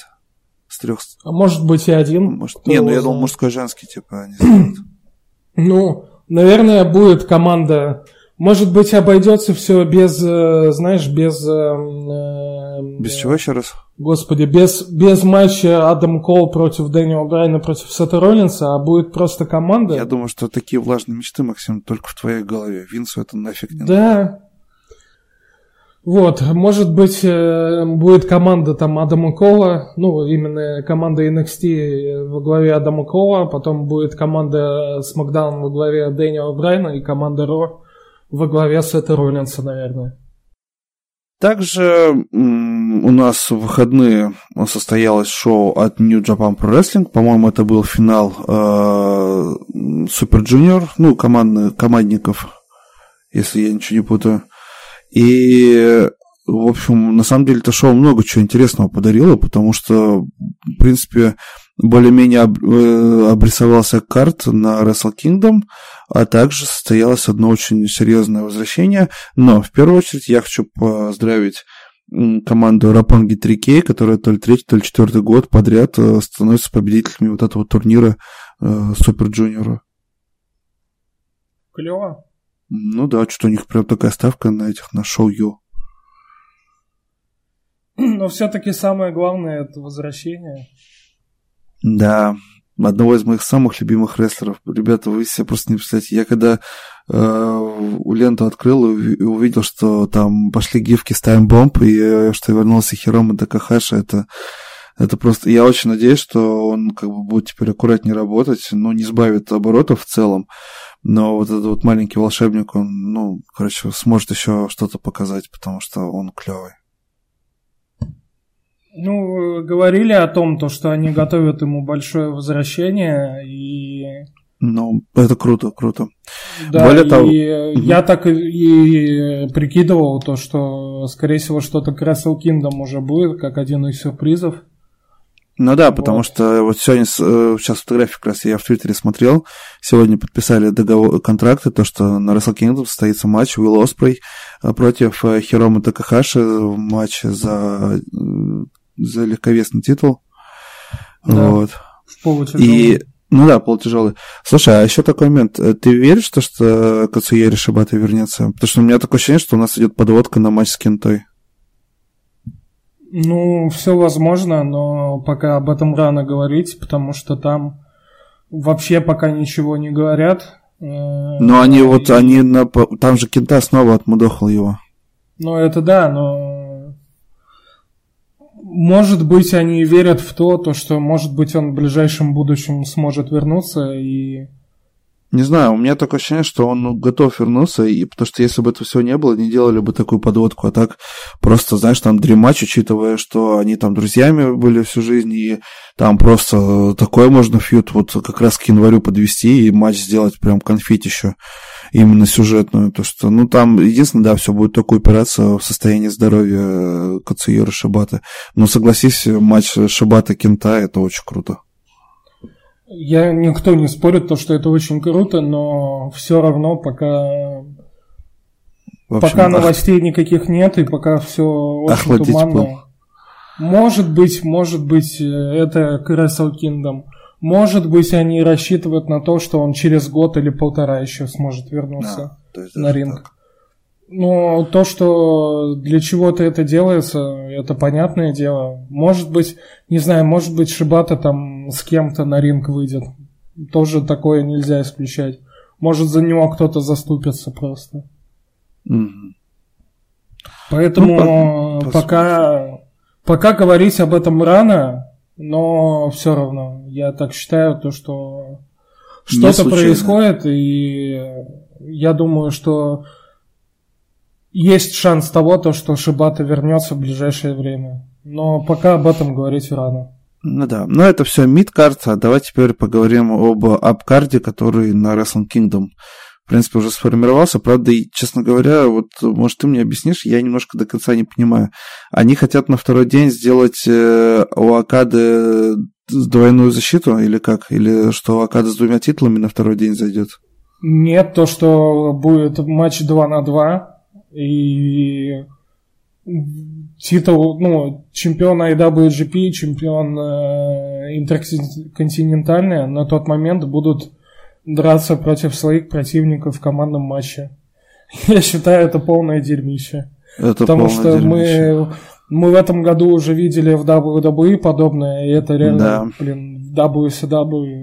С трех... А может быть и один. Может... Не, ну я думал, мужской женский, типа, они (clears throat) Ну, наверное, будет команда может быть, обойдется все без, э, знаешь, без... Э, без чего еще раз? Господи, без, без матча Адам Кол против Дэниела Брайна против Сета Роллинса, а будет просто команда. Я думаю, что такие влажные мечты, Максим, только в твоей голове. Винсу это нафиг не надо. Да. Вот, может быть, э, будет команда там Адама Кола, ну, именно команда NXT во главе Адама Кола, потом будет команда SmackDown во главе Дэниела Брайна и команда Ро во главе Сета Роллинса, наверное. Также у нас в выходные состоялось шоу от New Japan Pro Wrestling. По-моему, это был финал э, Super Junior, ну, командный, командников, если я ничего не путаю. И, в общем, на самом деле это шоу много чего интересного подарило, потому что, в принципе, более-менее э, обрисовался карт на Wrestle Kingdom, а также состоялось одно очень серьезное возвращение. Но в первую очередь я хочу поздравить команду Рапонги 3K, которая то ли третий, то ли четвертый год подряд э, становится победителями вот этого турнира Супер Джуниора. Клево. Ну да, что у них прям такая ставка на этих, на шоу Ю. (clears throat) Но все-таки самое главное это возвращение. Да, одного из моих самых любимых рестлеров. Ребята, вы себе просто не представляете. Я когда э, ленту открыл и увидел, что там пошли гифки с таймбомб, и э, что вернулся Хирома Такахаши, это, это просто... Я очень надеюсь, что он как бы будет теперь аккуратнее работать, но не сбавит оборотов в целом. Но вот этот вот маленький волшебник, он, ну, короче, сможет еще что-то показать, потому что он клевый. Ну, говорили о том, то, что они готовят ему большое возвращение, и... Ну, это круто, круто. Да, Более и того... я угу. так и прикидывал то, что, скорее всего, что-то к Wrestle Kingdom уже будет, как один из сюрпризов. Ну да, потому вот. что вот сегодня, э, сейчас фотографии как раз я в Твиттере смотрел, сегодня подписали договор, контракты, то, что на Wrestle Kingdom состоится матч Уилл Оспрей э, против э, Хирома Такахаши в матче за за легковесный титул. Да, вот. И, ну да, полутяжелый. Слушай, а еще такой момент. Ты веришь, что, что Кацуери Шибата вернется? Потому что у меня такое ощущение, что у нас идет подводка на матч с Кентой. Ну, все возможно, но пока об этом рано говорить, потому что там вообще пока ничего не говорят. Э, но они и... вот, они на... Там же Кента снова отмудохал его. Ну, это да, но может быть, они верят в то, то, что, может быть, он в ближайшем будущем сможет вернуться и... Не знаю, у меня такое ощущение, что он ну, готов вернуться, и потому что если бы этого всего не было, не делали бы такую подводку, а так просто, знаешь, там дремач, учитывая, что они там друзьями были всю жизнь, и там просто такое можно фьют вот как раз к январю подвести и матч сделать прям конфетищу. еще именно сюжетную. То, что, ну, там, единственное, да, все будет только упираться в состояние здоровья э, Кацуира Шибата. Но согласись, матч Шибата Кента это очень круто. Я никто не спорит, то, что это очень круто, но все равно пока общем, пока новостей ах... никаких нет, и пока все очень туманно. Пыл. Может быть, может быть, это Wrestle Kingdom. Может быть, они рассчитывают на то, что он через год или полтора еще сможет вернуться да, на ринг. Так. Но то, что для чего-то это делается, это понятное дело. Может быть, не знаю, может быть, Шибата там с кем-то на ринг выйдет. Тоже такое нельзя исключать. Может, за него кто-то заступится просто. Mm-hmm. Поэтому ну, по- пока, пока говорить об этом рано, но все равно я так считаю, то, что что-то происходит, и я думаю, что есть шанс того, то, что Шибата вернется в ближайшее время. Но пока об этом говорить рано. Ну да, но это все мидкарт, а давай теперь поговорим об апкарде, который на Wrestling Kingdom в принципе, уже сформировался. Правда, и, честно говоря, вот, может, ты мне объяснишь, я немножко до конца не понимаю. Они хотят на второй день сделать э, у Акады двойную защиту или как? Или что Акада с двумя титулами на второй день зайдет? Нет, то, что будет матч 2 на 2, и титул, ну, чемпион IWGP, чемпион э, интерконтинентальный на тот момент будут драться против своих противников в командном матче. (laughs) Я считаю, это полное дерьмище. Это Потому что дерьмище. мы, мы в этом году уже видели в WWE подобное, и это реально, да. блин, WCW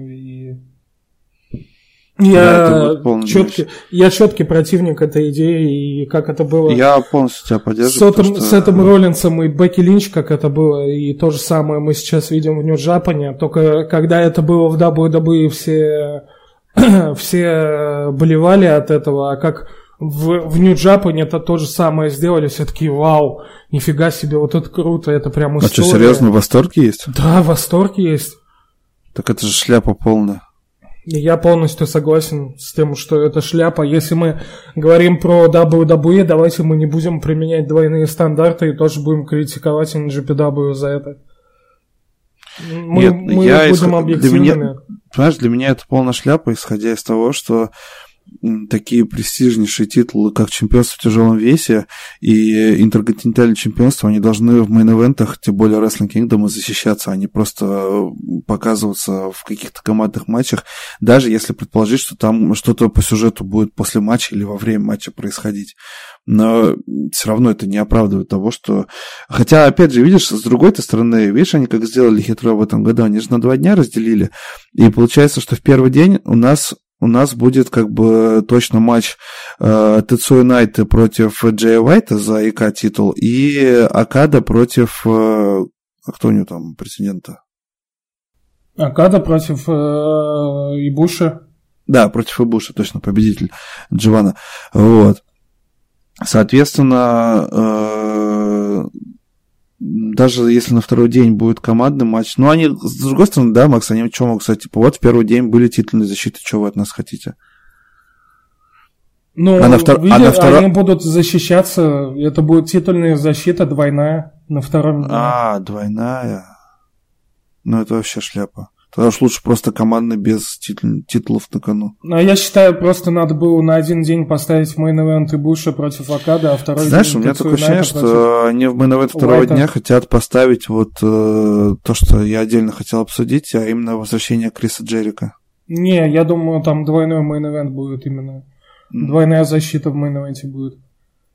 я, да, четкий, я четкий противник этой идеи, и как это было... Я полностью тебя поддерживаю. С этим, что... с этим Роллинсом и Бекки Линч, как это было, и то же самое мы сейчас видим в Нью-Джапане, только когда это было в WWE, все (clears throat) все болевали от этого, а как в, в Нью-Джапане это то же самое сделали, все такие, вау, нифига себе, вот это круто, это прям история. А что, серьезно, восторг есть? Да, восторг есть. Так это же шляпа полная. Я полностью согласен с тем, что это шляпа. Если мы говорим про WWE, давайте мы не будем применять двойные стандарты и тоже будем критиковать NGPW за это. Мы, Нет, мы я будем исход... объективными. Для меня, понимаешь, для меня это полная шляпа, исходя из того, что такие престижнейшие титулы, как чемпионство в тяжелом весе и интерконтинентальное чемпионство, они должны в мейн-эвентах, тем более Wrestling Kingdom, защищаться, а не просто показываться в каких-то командных матчах, даже если предположить, что там что-то по сюжету будет после матча или во время матча происходить. Но все равно это не оправдывает того, что... Хотя, опять же, видишь, с другой стороны, видишь, они как сделали хитро в этом году, они же на два дня разделили, и получается, что в первый день у нас у нас будет как бы точно матч э, Тецуя Найта против Джея Уайта за ИК титул и Акада против... Э, а кто у него там претендента? Акада против э, Ибуша. Да, против Ибуша, точно, победитель Дживана. Вот. Соответственно, э, даже если на второй день будет командный матч, ну, они, с другой стороны, да, Макс, они что могут сказать, типа, вот в первый день были титульные защиты, что вы от нас хотите? Ну, а на втор... видишь, а на второ... они будут защищаться, это будет титульная защита двойная на втором дне. А, двойная. Ну, это вообще шляпа. Тогда уж лучше просто командный без титул, титулов на кону. Ну, я считаю, просто надо было на один день поставить main event Ибуши против Окада, а второй Знаешь, день... у меня такое ощущение, что они в main event второго дня хотят поставить вот э, то, что я отдельно хотел обсудить, а именно возвращение Криса Джерика. Не, я думаю, там двойной main event будет именно. Мм. Двойная защита в main event е будет.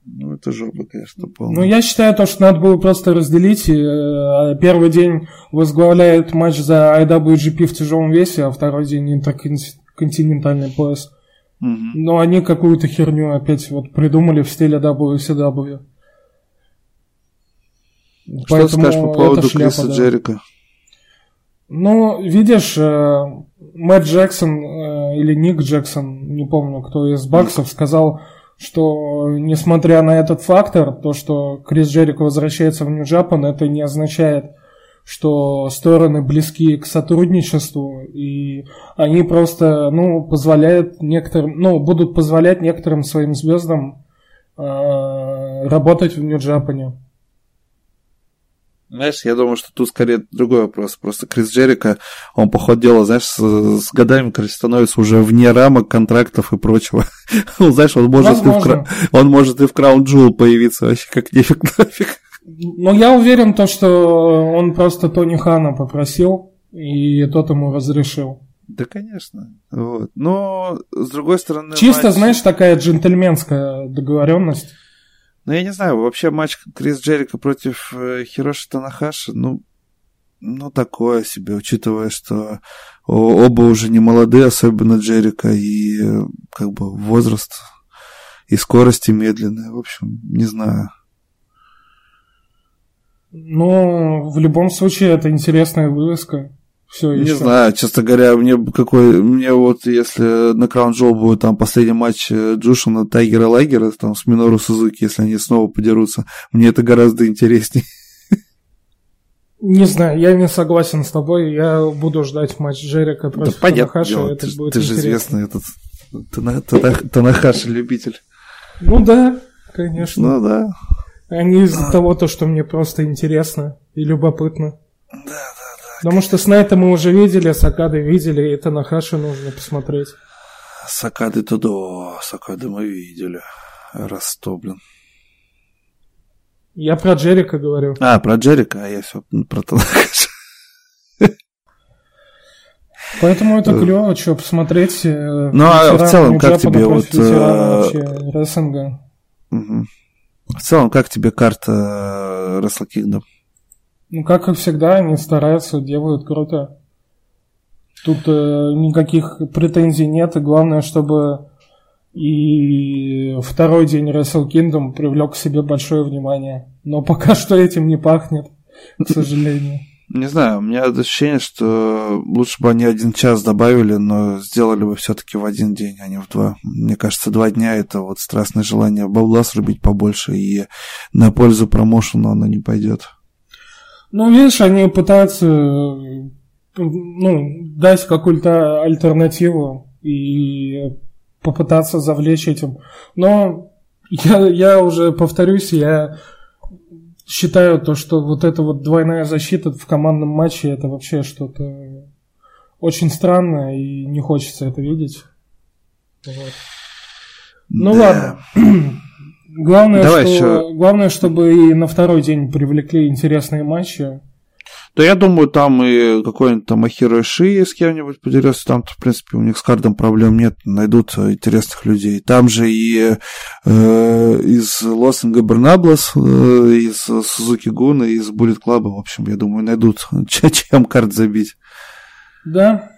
Ну, это жопа, конечно, полная. Ну, я считаю, то, что надо было просто разделить. Э, первый день возглавляет матч за IWGP в тяжелом весе, а второй день интерконтинентальный пояс. Угу. Но они какую-то херню опять вот придумали в стиле WCW. Что Поэтому скажешь по поводу шляпа, Криса да. Джерика? Ну, видишь, э, Мэтт Джексон э, или Ник Джексон, не помню, кто из Баксов, сказал, что несмотря на этот фактор, то, что Крис Джерико возвращается в Нью-Джапан, это не означает, что стороны близки к сотрудничеству, и они просто, ну, позволяют некоторым, ну, будут позволять некоторым своим звездам э, работать в Нью-Джапане. Знаешь, я думаю, что тут скорее другой вопрос. Просто Крис Джерика, он, по ходу дела, знаешь, с, с годами, короче, становится уже вне рамок контрактов и прочего. (laughs) ну, знаешь, он может, и в, он может и в Краун Джул появиться вообще как нифиг (laughs) нафиг. Ну, я уверен, то, что он просто Тони Хана попросил и тот ему разрешил. Да, конечно. Вот. Но, с другой стороны... Чисто, матч... знаешь, такая джентльменская договоренность. Ну, я не знаю, вообще матч Крис Джерика против э, Хироши Танахаши, ну, ну, такое себе, учитывая, что оба уже не молодые, особенно Джерика, и э, как бы возраст и скорости медленные. В общем, не знаю. Ну, в любом случае, это интересная вывеска. Все не еще. знаю, честно говоря, мне какой, мне вот если на Краун Джол будет там последний матч э, Джушина, Тайгера, Лагера, там с Минору Сузуки, если они снова подерутся, мне это гораздо интереснее. (laughs) Не знаю, я не согласен с тобой, я буду ждать матч Джерика против да, понятно, Танахаши, это ты, будет ты же известный этот Танахаши любитель. Ну да, конечно. Ну да. А не из-за того, то, что мне просто интересно и любопытно. Да. Потому что с Найта мы уже видели, Сакады видели, и Танахаши нужно посмотреть. Сакады-то да, Сакады мы видели. Раз то, блин. Я про Джерика говорю. А, про Джерика, а я все про Танахаши. Поэтому это клево, что посмотреть. Э, ну, а в целом, как тебе вот... Вообще, рестлинга. В целом, как тебе карта Wrestle Kingdom? Ну, как и всегда, они стараются, делают круто. Тут э, никаких претензий нет, и главное, чтобы и второй день Wrestle Kingdom привлек к себе большое внимание. Но пока что этим не пахнет, к сожалению. Не знаю, у меня ощущение, что лучше бы они один час добавили, но сделали бы все-таки в один день, а не в два. Мне кажется, два дня это вот страстное желание бабла срубить побольше, и на пользу промоушена оно не пойдет. Ну, видишь, они пытаются ну, дать какую-то альтернативу и попытаться завлечь этим. Но я, я уже повторюсь, я считаю то, что вот эта вот двойная защита в командном матче это вообще что-то очень странное и не хочется это видеть. Вот. Ну да. ладно. (clears throat) главное, Давай что, еще... главное, чтобы и на второй день привлекли интересные матчи. Да я думаю, там и какой-нибудь там Ахиро Ши с кем-нибудь подерется. Там, в принципе, у них с кардом проблем нет. Найдут интересных людей. Там же и э, из Лос-Анга Бернаблас, э, из Сузуки Гуна, из Буллет Клаба, в общем, я думаю, найдут (laughs) чем карт забить. Да,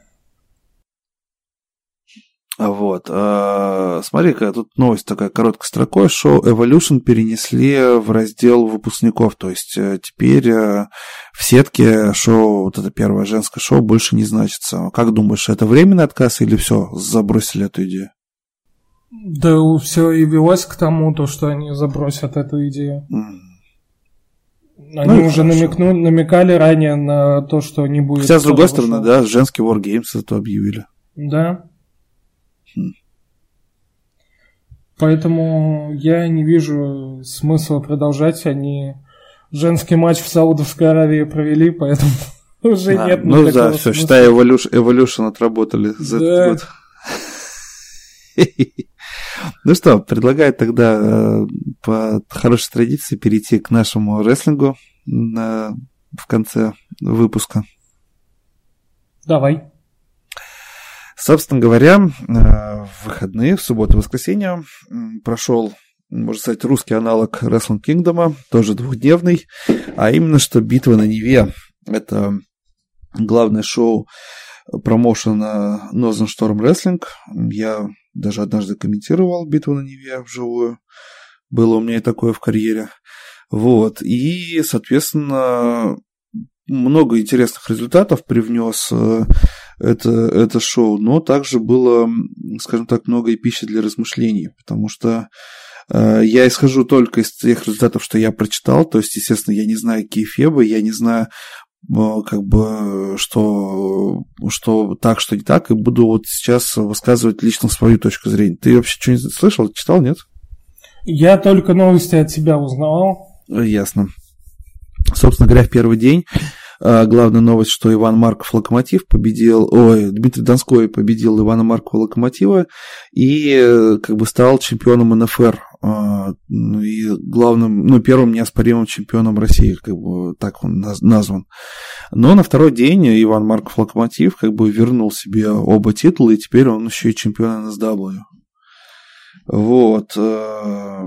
вот. А, смотри-ка, тут новость такая короткой строкой. Шоу Evolution перенесли в раздел выпускников. То есть э, теперь э, в сетке шоу, вот это первое женское шоу, больше не значится. Как думаешь, это временный отказ или все, забросили эту идею? Да все и велось к тому, то, что они забросят эту идею. Mm. Они ну, уже намекнули, намекали ранее на то, что не будет. Хотя, с другой стороны, шоу. да, женский Wargames это объявили. Да. Поэтому я не вижу смысла продолжать. Они женский матч в Саудовской Аравии провели, поэтому (laughs) уже а, нет Ну да, все, считай, Evolution, Evolution отработали за да. этот год. (laughs) Ну что, предлагаю тогда э, по хорошей традиции перейти к нашему рестлингу на, в конце выпуска. Давай. Собственно говоря, э, в выходные, в субботу воскресенье прошел, можно сказать, русский аналог Wrestling Kingdom, тоже двухдневный, а именно что «Битва на Неве». Это главное шоу промоушена Northern Storm Wrestling. Я даже однажды комментировал «Битву на Неве» вживую. Было у меня и такое в карьере. Вот. И, соответственно, много интересных результатов привнес э, это, это шоу, но также было, скажем так, много и пищи для размышлений, потому что э, я исхожу только из тех результатов, что я прочитал, то есть, естественно, я не знаю какие фебы, я не знаю, э, как бы, что, что так, что не так, и буду вот сейчас высказывать лично свою точку зрения. Ты вообще что-нибудь слышал, читал, нет? Я только новости от тебя узнавал. Ясно. Собственно говоря, в первый день А, главная новость, что Иван Марков Локомотив победил, ой, Дмитрий Донской победил Ивана Маркова Локомотива и э, как бы стал чемпионом НФР. А, ну и главным, ну, первым неоспоримым чемпионом России, как бы так он назван. Но на второй день Иван Марков Локомотив как бы вернул себе оба титула, и теперь он еще и чемпион НСW. Вот. Э,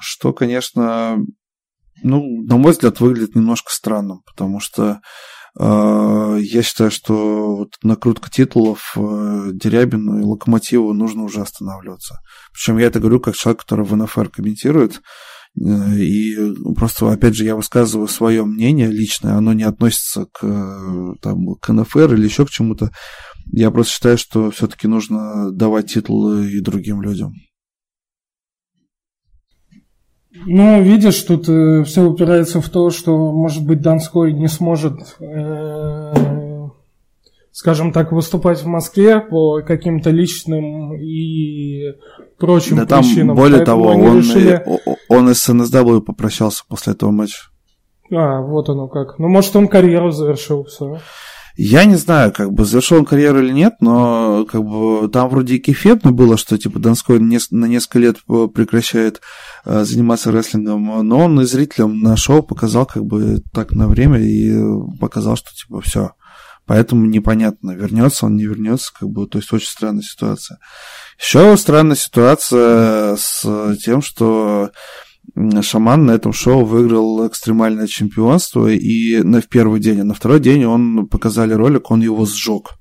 что, конечно, ну, на мой взгляд, выглядит немножко странным, потому что э, я считаю, что вот накрутка титулов э, Дерябину и Локомотиву нужно уже останавливаться. Причем я это говорю как человек, который в НФР комментирует, э, и просто, опять же, я высказываю свое мнение личное, оно не относится к, там, к НФР или еще к чему-то. Я просто считаю, что все-таки нужно давать титулы и другим людям. Ну, видишь, тут э, все упирается в то, что, может быть, Донской не сможет, э, скажем так, выступать в Москве по каким-то личным и прочим да причинам. Там, более того, он, решили... он из СНСW попрощался после этого матча. А, вот оно как. Ну, может, он карьеру завершил, все. Я не знаю, как бы завершил он карьеру или нет, но как бы там вроде и кефетно было, что типа Донской на несколько лет прекращает э, заниматься рестлингом, но он и зрителям на показал как бы так на время и показал, что типа все. Поэтому непонятно, вернется он, не вернется, как бы, то есть очень странная ситуация. Еще странная ситуация с тем, что Шаман на этом шоу выиграл экстремальное чемпионство и на в первый день, а на второй день он показали ролик, он его сжег.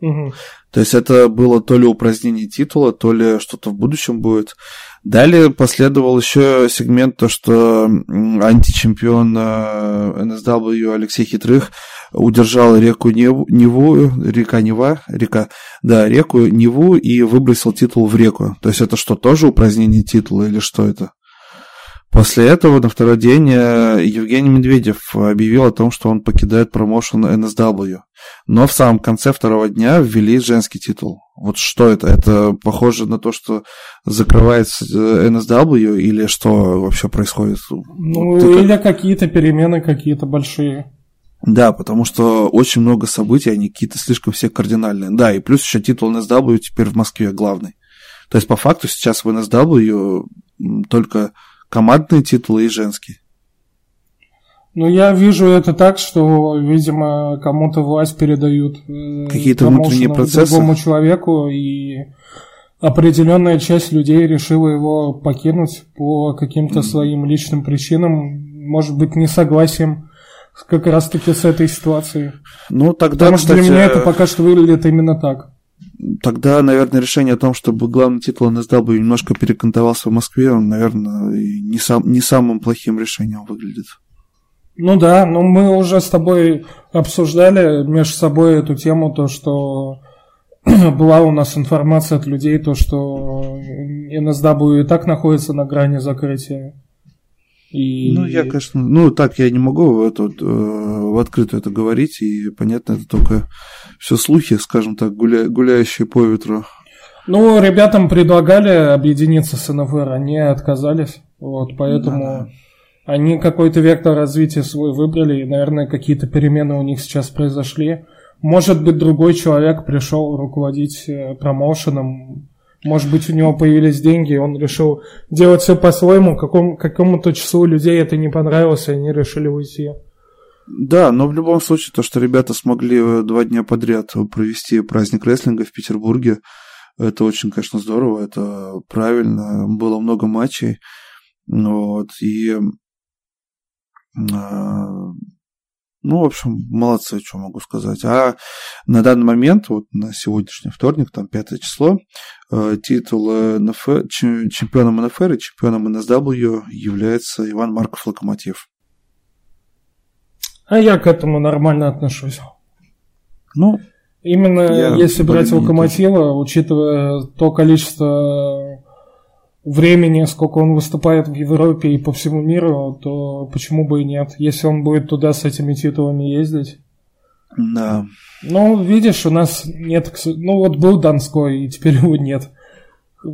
Угу. То есть это было то ли упразднение титула, то ли что-то в будущем будет. Далее последовал еще сегмент, то, что античемпион NSW Алексей Хитрых удержал реку Неву, Неву, река Нева, река, да, реку Неву и выбросил титул в реку. То есть это что, тоже упразднение титула или что это? После этого на второй день э, Евгений Медведев объявил о том, что он покидает промоушен NSW. Но в самом конце второго дня ввели женский титул. Вот что это? Это похоже на то, что закрывается NSW э, или что вообще происходит? Ну, Ты или как... какие-то перемены какие-то большие. Да, потому что очень много событий, они какие-то слишком все кардинальные. Да, и плюс еще титул NSW теперь в Москве главный. То есть, по факту, сейчас в NSW только командные титулы и женские. Ну, я вижу это так, что, видимо, кому-то власть передают э, какие-то внутренние процессы другому человеку, и определенная часть людей решила его покинуть по каким-то mm. своим личным причинам, может быть, не согласием как раз-таки с этой ситуацией. Ну, тогда, Потому что для меня это пока что выглядит именно так тогда, наверное, решение о том, чтобы главный титул NSW немножко перекантовался в Москве, он, наверное, не, сам, не самым плохим решением выглядит. Ну да, но мы уже с тобой обсуждали между собой эту тему, то, что (clears throat) была у нас информация от людей, то, что NSW и так находится на грани закрытия. И... Ну, я, конечно, ну, так я не могу это, э, в открытую это говорить, и, понятно, это только все слухи, скажем так, гуля... гуляющие по ветру. Ну, ребятам предлагали объединиться с НФР, они отказались, вот, поэтому да. они какой-то вектор развития свой выбрали, и, наверное, какие-то перемены у них сейчас произошли. Может быть, другой человек пришел руководить э, промоушеном, может быть, у него появились деньги, и он решил делать все по-своему, какому, какому-то числу людей это не понравилось, и они решили уйти. Да, но в любом случае, то, что ребята смогли э, два дня подряд провести праздник рестлинга в Петербурге, это очень, конечно, здорово, это правильно. Было много матчей. Вот, и а, ну, в общем, молодцы, что могу сказать. А на данный момент, вот на сегодняшний вторник, там 5 число, э, титул НФ, чемпионом НФР и чемпионом НСW является Иван Марков Локомотив. А я к этому нормально отношусь. Ну, Именно если брать Локомотива, учитывая то количество времени, сколько он выступает в Европе и по всему миру, то почему бы и нет, если он будет туда с этими титулами ездить. Да. Ну, видишь, у нас нет... Ну, вот был Донской, и теперь его нет.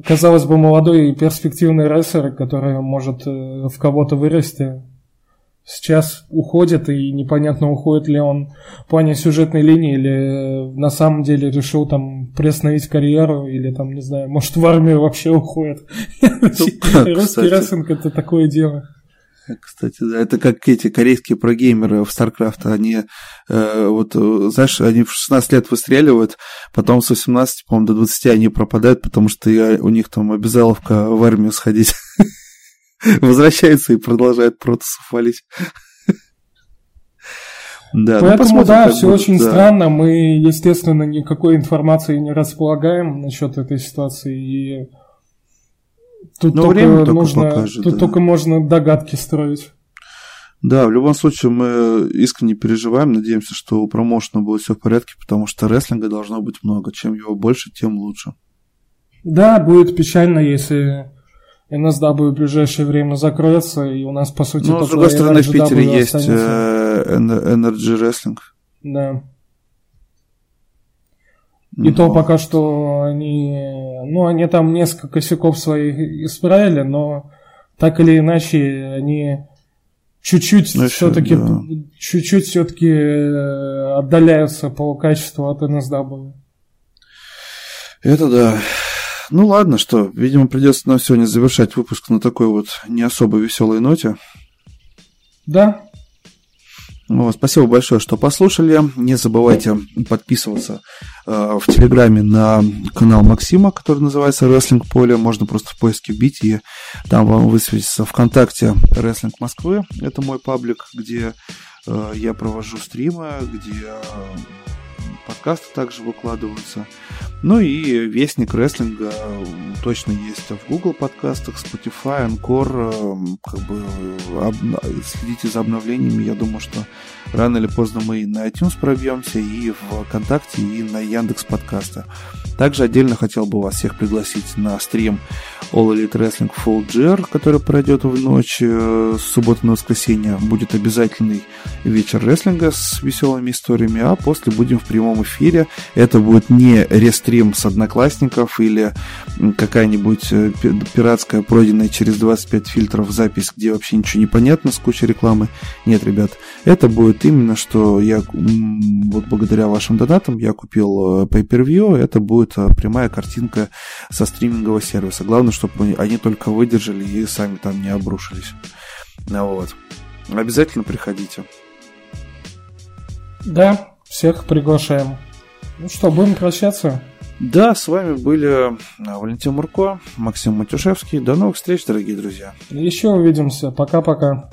Казалось бы, молодой и перспективный рестлер, который может э, в кого-то вырасти. Сейчас уходит, и непонятно, уходит ли он в плане сюжетной линии, или на самом деле решил там приостановить карьеру, или там, не знаю, может в армию вообще уходит. (laughs) Русский рестлинг это такое дело. Кстати, да, это как эти корейские прогеймеры в StarCraft, они, э, вот, знаешь, они в 16 лет выстреливают, потом с 18, по-моему, до 20 они пропадают, потому что у них там обязаловка в армию сходить. (laughs) (laughs) Возвращается и продолжает протасов валить. Да, ну, Поэтому, ну, да, все будет, очень да. странно. Мы, естественно, никакой информации не располагаем насчет этой ситуации. И тут Но только время нужно, покажет, тут да. только можно догадки строить. Да, в любом случае мы искренне переживаем, надеемся, что у промоушена будет все в порядке, потому что рестлинга должно быть много. Чем его больше, тем лучше. Да, будет печально, если NSW в ближайшее время закроется, и у нас, по сути, Ну, с другой стороны, в Питере есть э, Energy Wrestling. Да. И то пока что они, ну, они там несколько косяков своих исправили, но так или иначе они чуть-чуть ну, все-таки, да. чуть-чуть все-таки э, отдаляются по качеству от NSW. Это да. Ну ладно, что, видимо, придется нам сегодня завершать выпуск на такой вот не особо веселой ноте. Да. Вот, спасибо большое, что послушали. Не забывайте подписываться э, в Телеграме на канал Максима, который называется Wrestling Поле. Можно просто в поиске вбить, и там вам высветится ВКонтакте Wrestling Москвы. Это мой паблик, где э, я провожу стримы, где подкасты также выкладываются. Ну и Вестник рестлинга точно есть в Google подкастах, Spotify, Anchor. Как бы следите за обновлениями. Я думаю, что рано или поздно мы и на iTunes пробьемся, и в ВКонтакте, и на Яндекс подкаста. Также отдельно хотел бы вас всех пригласить на стрим All Elite Wrestling Full GR, который пройдет в ночь э, с субботы на воскресенье. Будет обязательный вечер рестлинга с веселыми историями, а после будем в прямом эфире. Это будет не рестрим с одноклассников или какая-нибудь э, пиратская, пройденная через 25 фильтров запись, где вообще ничего не понятно с кучей рекламы. Нет, ребят, это будет именно, что я вот благодаря вашим донатам я купил э, Pay-Per-View, это будет прямая картинка со стримингового сервиса. Главное, чтобы они только выдержали и сами там не обрушились. Ну вот. Обязательно приходите. Да, всех приглашаем. Ну что, будем прощаться? Да, с вами были а, Валентин Мурко, Максим Матюшевский. До новых встреч, дорогие друзья. Еще увидимся. Пока-пока.